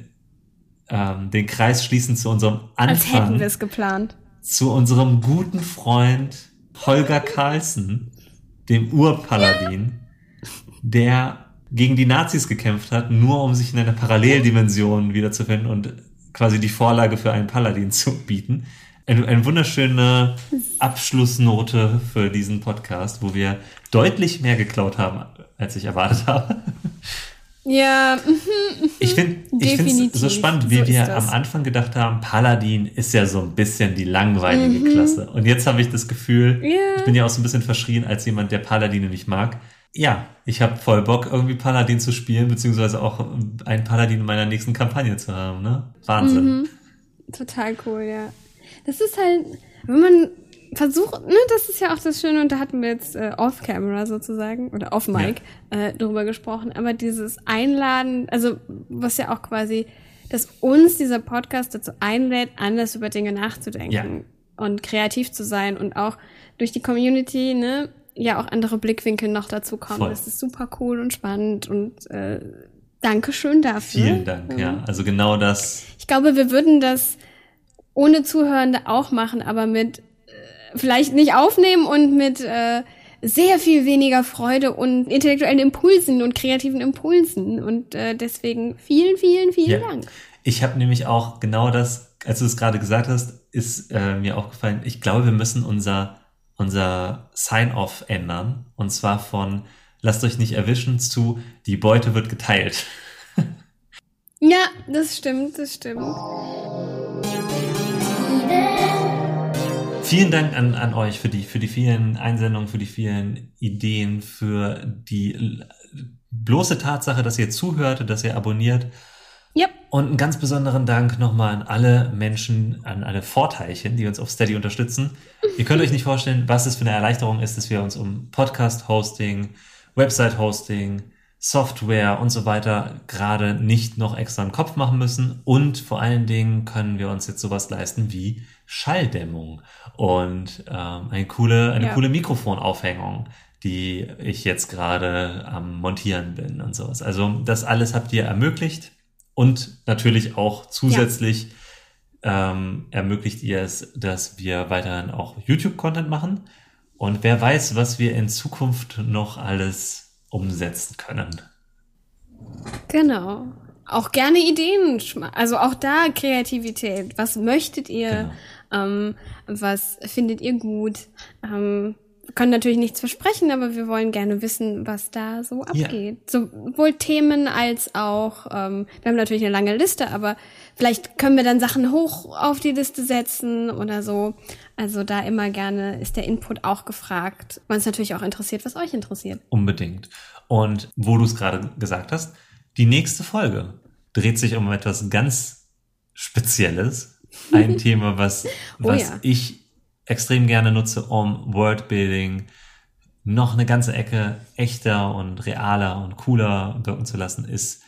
[SPEAKER 2] ähm, den Kreis schließen zu unserem
[SPEAKER 1] Als hätten
[SPEAKER 2] Anfang,
[SPEAKER 1] wir es geplant.
[SPEAKER 2] zu unserem guten Freund Holger Carlsen, dem Urpaladin, der gegen die Nazis gekämpft hat, nur um sich in einer Paralleldimension wiederzufinden und quasi die Vorlage für einen Paladin zu bieten. Eine, eine wunderschöne Abschlussnote für diesen Podcast, wo wir deutlich mehr geklaut haben, als ich erwartet habe.
[SPEAKER 1] Ja,
[SPEAKER 2] Ich finde ich finde es so spannend, wie
[SPEAKER 1] So
[SPEAKER 2] wir am Anfang gedacht haben, Paladin ist ja so ein bisschen die langweilige
[SPEAKER 1] Mhm.
[SPEAKER 2] Klasse. Und jetzt habe ich das Gefühl,
[SPEAKER 1] Ja.
[SPEAKER 2] ich bin ja auch so ein bisschen verschrien als jemand, der Paladine nicht mag. Ja, ich habe voll Bock, irgendwie Paladin zu spielen, beziehungsweise auch einen Paladin in meiner nächsten Kampagne zu haben. Ne? Wahnsinn.
[SPEAKER 1] Mhm. total cool, ja. Das ist halt, wenn man versucht, ne, das ist ja auch das Schöne, und da hatten wir jetzt äh, off-camera sozusagen, oder off-mic, äh, drüber gesprochen, aber dieses Einladen, also was ja auch quasi, dass uns dieser Podcast dazu einlädt, anders über Dinge nachzudenken
[SPEAKER 2] Ja.
[SPEAKER 1] und kreativ zu sein und auch durch die Community, ne, ja auch andere Blickwinkel noch dazu kommen.
[SPEAKER 2] Voll.
[SPEAKER 1] Das ist super cool und spannend und äh, Dankeschön dafür.
[SPEAKER 2] Vielen Dank, ja. Also genau das.
[SPEAKER 1] Ich glaube, wir würden das ohne Zuhörende auch machen, aber mit äh, vielleicht nicht aufnehmen und mit äh, sehr viel weniger Freude und intellektuellen Impulsen und kreativen Impulsen. Und äh, deswegen vielen, vielen, vielen
[SPEAKER 2] Ja.
[SPEAKER 1] Dank.
[SPEAKER 2] Ich habe nämlich auch genau das, als du es gerade gesagt hast, ist äh, mir aufgefallen, ich glaube, wir müssen unser, unser Sign-off ändern. Und zwar von lasst euch nicht erwischen zu die Beute wird geteilt.
[SPEAKER 1] Ja, das stimmt, das stimmt.
[SPEAKER 2] Vielen Dank an, an euch für die, für die vielen Einsendungen, für die vielen Ideen, für die bloße Tatsache, dass ihr zuhört, dass ihr abonniert.
[SPEAKER 1] Yep.
[SPEAKER 2] Und einen ganz besonderen Dank nochmal an alle Menschen, an alle Vorteilchen, die uns auf Steady unterstützen. Ihr könnt euch nicht vorstellen, was es für eine Erleichterung ist, dass wir uns um Podcast-Hosting, Website-Hosting, Software und so weiter gerade nicht noch extra einen Kopf machen müssen. Und vor allen Dingen können wir uns jetzt sowas leisten wie Schalldämmung und ähm, eine coole, eine
[SPEAKER 1] Ja.
[SPEAKER 2] coole Mikrofonaufhängung, die ich jetzt gerade am Montieren bin und sowas. Also das alles habt ihr ermöglicht und natürlich auch zusätzlich ähm, ermöglicht ihr es, dass wir weiterhin auch YouTube-Content machen. Und wer weiß, was wir in Zukunft noch alles umsetzen können.
[SPEAKER 1] Genau. Auch gerne Ideen, also auch da Kreativität. Was möchtet ihr? Ähm, was findet ihr gut? Ähm, können natürlich nichts versprechen, aber wir wollen gerne wissen, was da so
[SPEAKER 2] Ja.
[SPEAKER 1] abgeht. Sowohl Themen als auch, ähm, wir haben natürlich eine lange Liste, aber vielleicht können wir dann Sachen hoch auf die Liste setzen oder so. Also da immer gerne ist der Input auch gefragt. Man ist natürlich auch interessiert, was euch interessiert.
[SPEAKER 2] Unbedingt. Und wo du es gerade gesagt hast, die nächste Folge dreht sich um etwas ganz Spezielles. Ein Thema, was,
[SPEAKER 1] Oh
[SPEAKER 2] was
[SPEAKER 1] ja.
[SPEAKER 2] ich extrem gerne nutze, um Worldbuilding noch eine ganze Ecke echter und realer und cooler wirken zu lassen, ist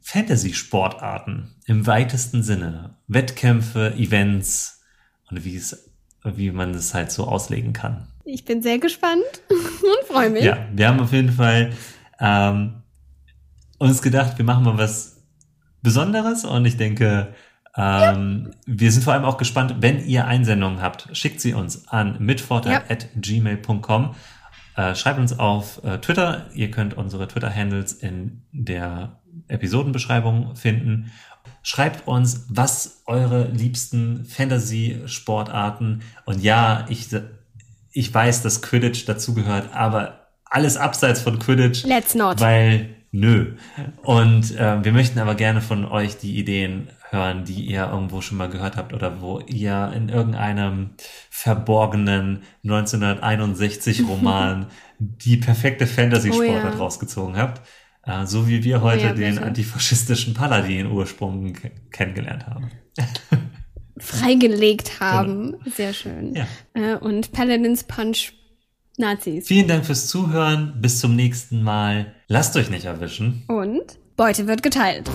[SPEAKER 2] Fantasy-Sportarten im weitesten Sinne. Wettkämpfe, Events und wie es, wie man es halt so auslegen kann.
[SPEAKER 1] Ich bin sehr gespannt und freue mich.
[SPEAKER 2] Ja, wir haben auf jeden Fall ähm, uns gedacht, wir machen mal was Besonderes und ich denke, ähm, wir sind vor allem auch gespannt, wenn ihr Einsendungen habt, schickt sie uns an mitvorteil.gmail.com. Äh, schreibt uns auf äh, Twitter. Ihr könnt unsere Twitter-Handles in der Episodenbeschreibung finden. Schreibt uns, was eure liebsten Fantasy-Sportarten und ja, ich, ich weiß, dass Quidditch dazugehört, aber alles abseits von Quidditch,
[SPEAKER 1] Let's not.
[SPEAKER 2] weil nö. Und äh, wir möchten aber gerne von euch die Ideen hören, die ihr irgendwo schon mal gehört habt oder wo ihr in irgendeinem verborgenen 1961 Roman die perfekte Fantasy-Sportart
[SPEAKER 1] Oh ja.
[SPEAKER 2] rausgezogen habt. Äh, so wie wir heute
[SPEAKER 1] ja,
[SPEAKER 2] den antifaschistischen Paladin-Ursprung kennengelernt haben.
[SPEAKER 1] Freigelegt haben. Sehr schön.
[SPEAKER 2] Ja.
[SPEAKER 1] Äh, und Paladins Punch Nazis.
[SPEAKER 2] Vielen Dank fürs Zuhören. Bis zum nächsten Mal. Lasst euch nicht erwischen.
[SPEAKER 1] Und Beute wird geteilt.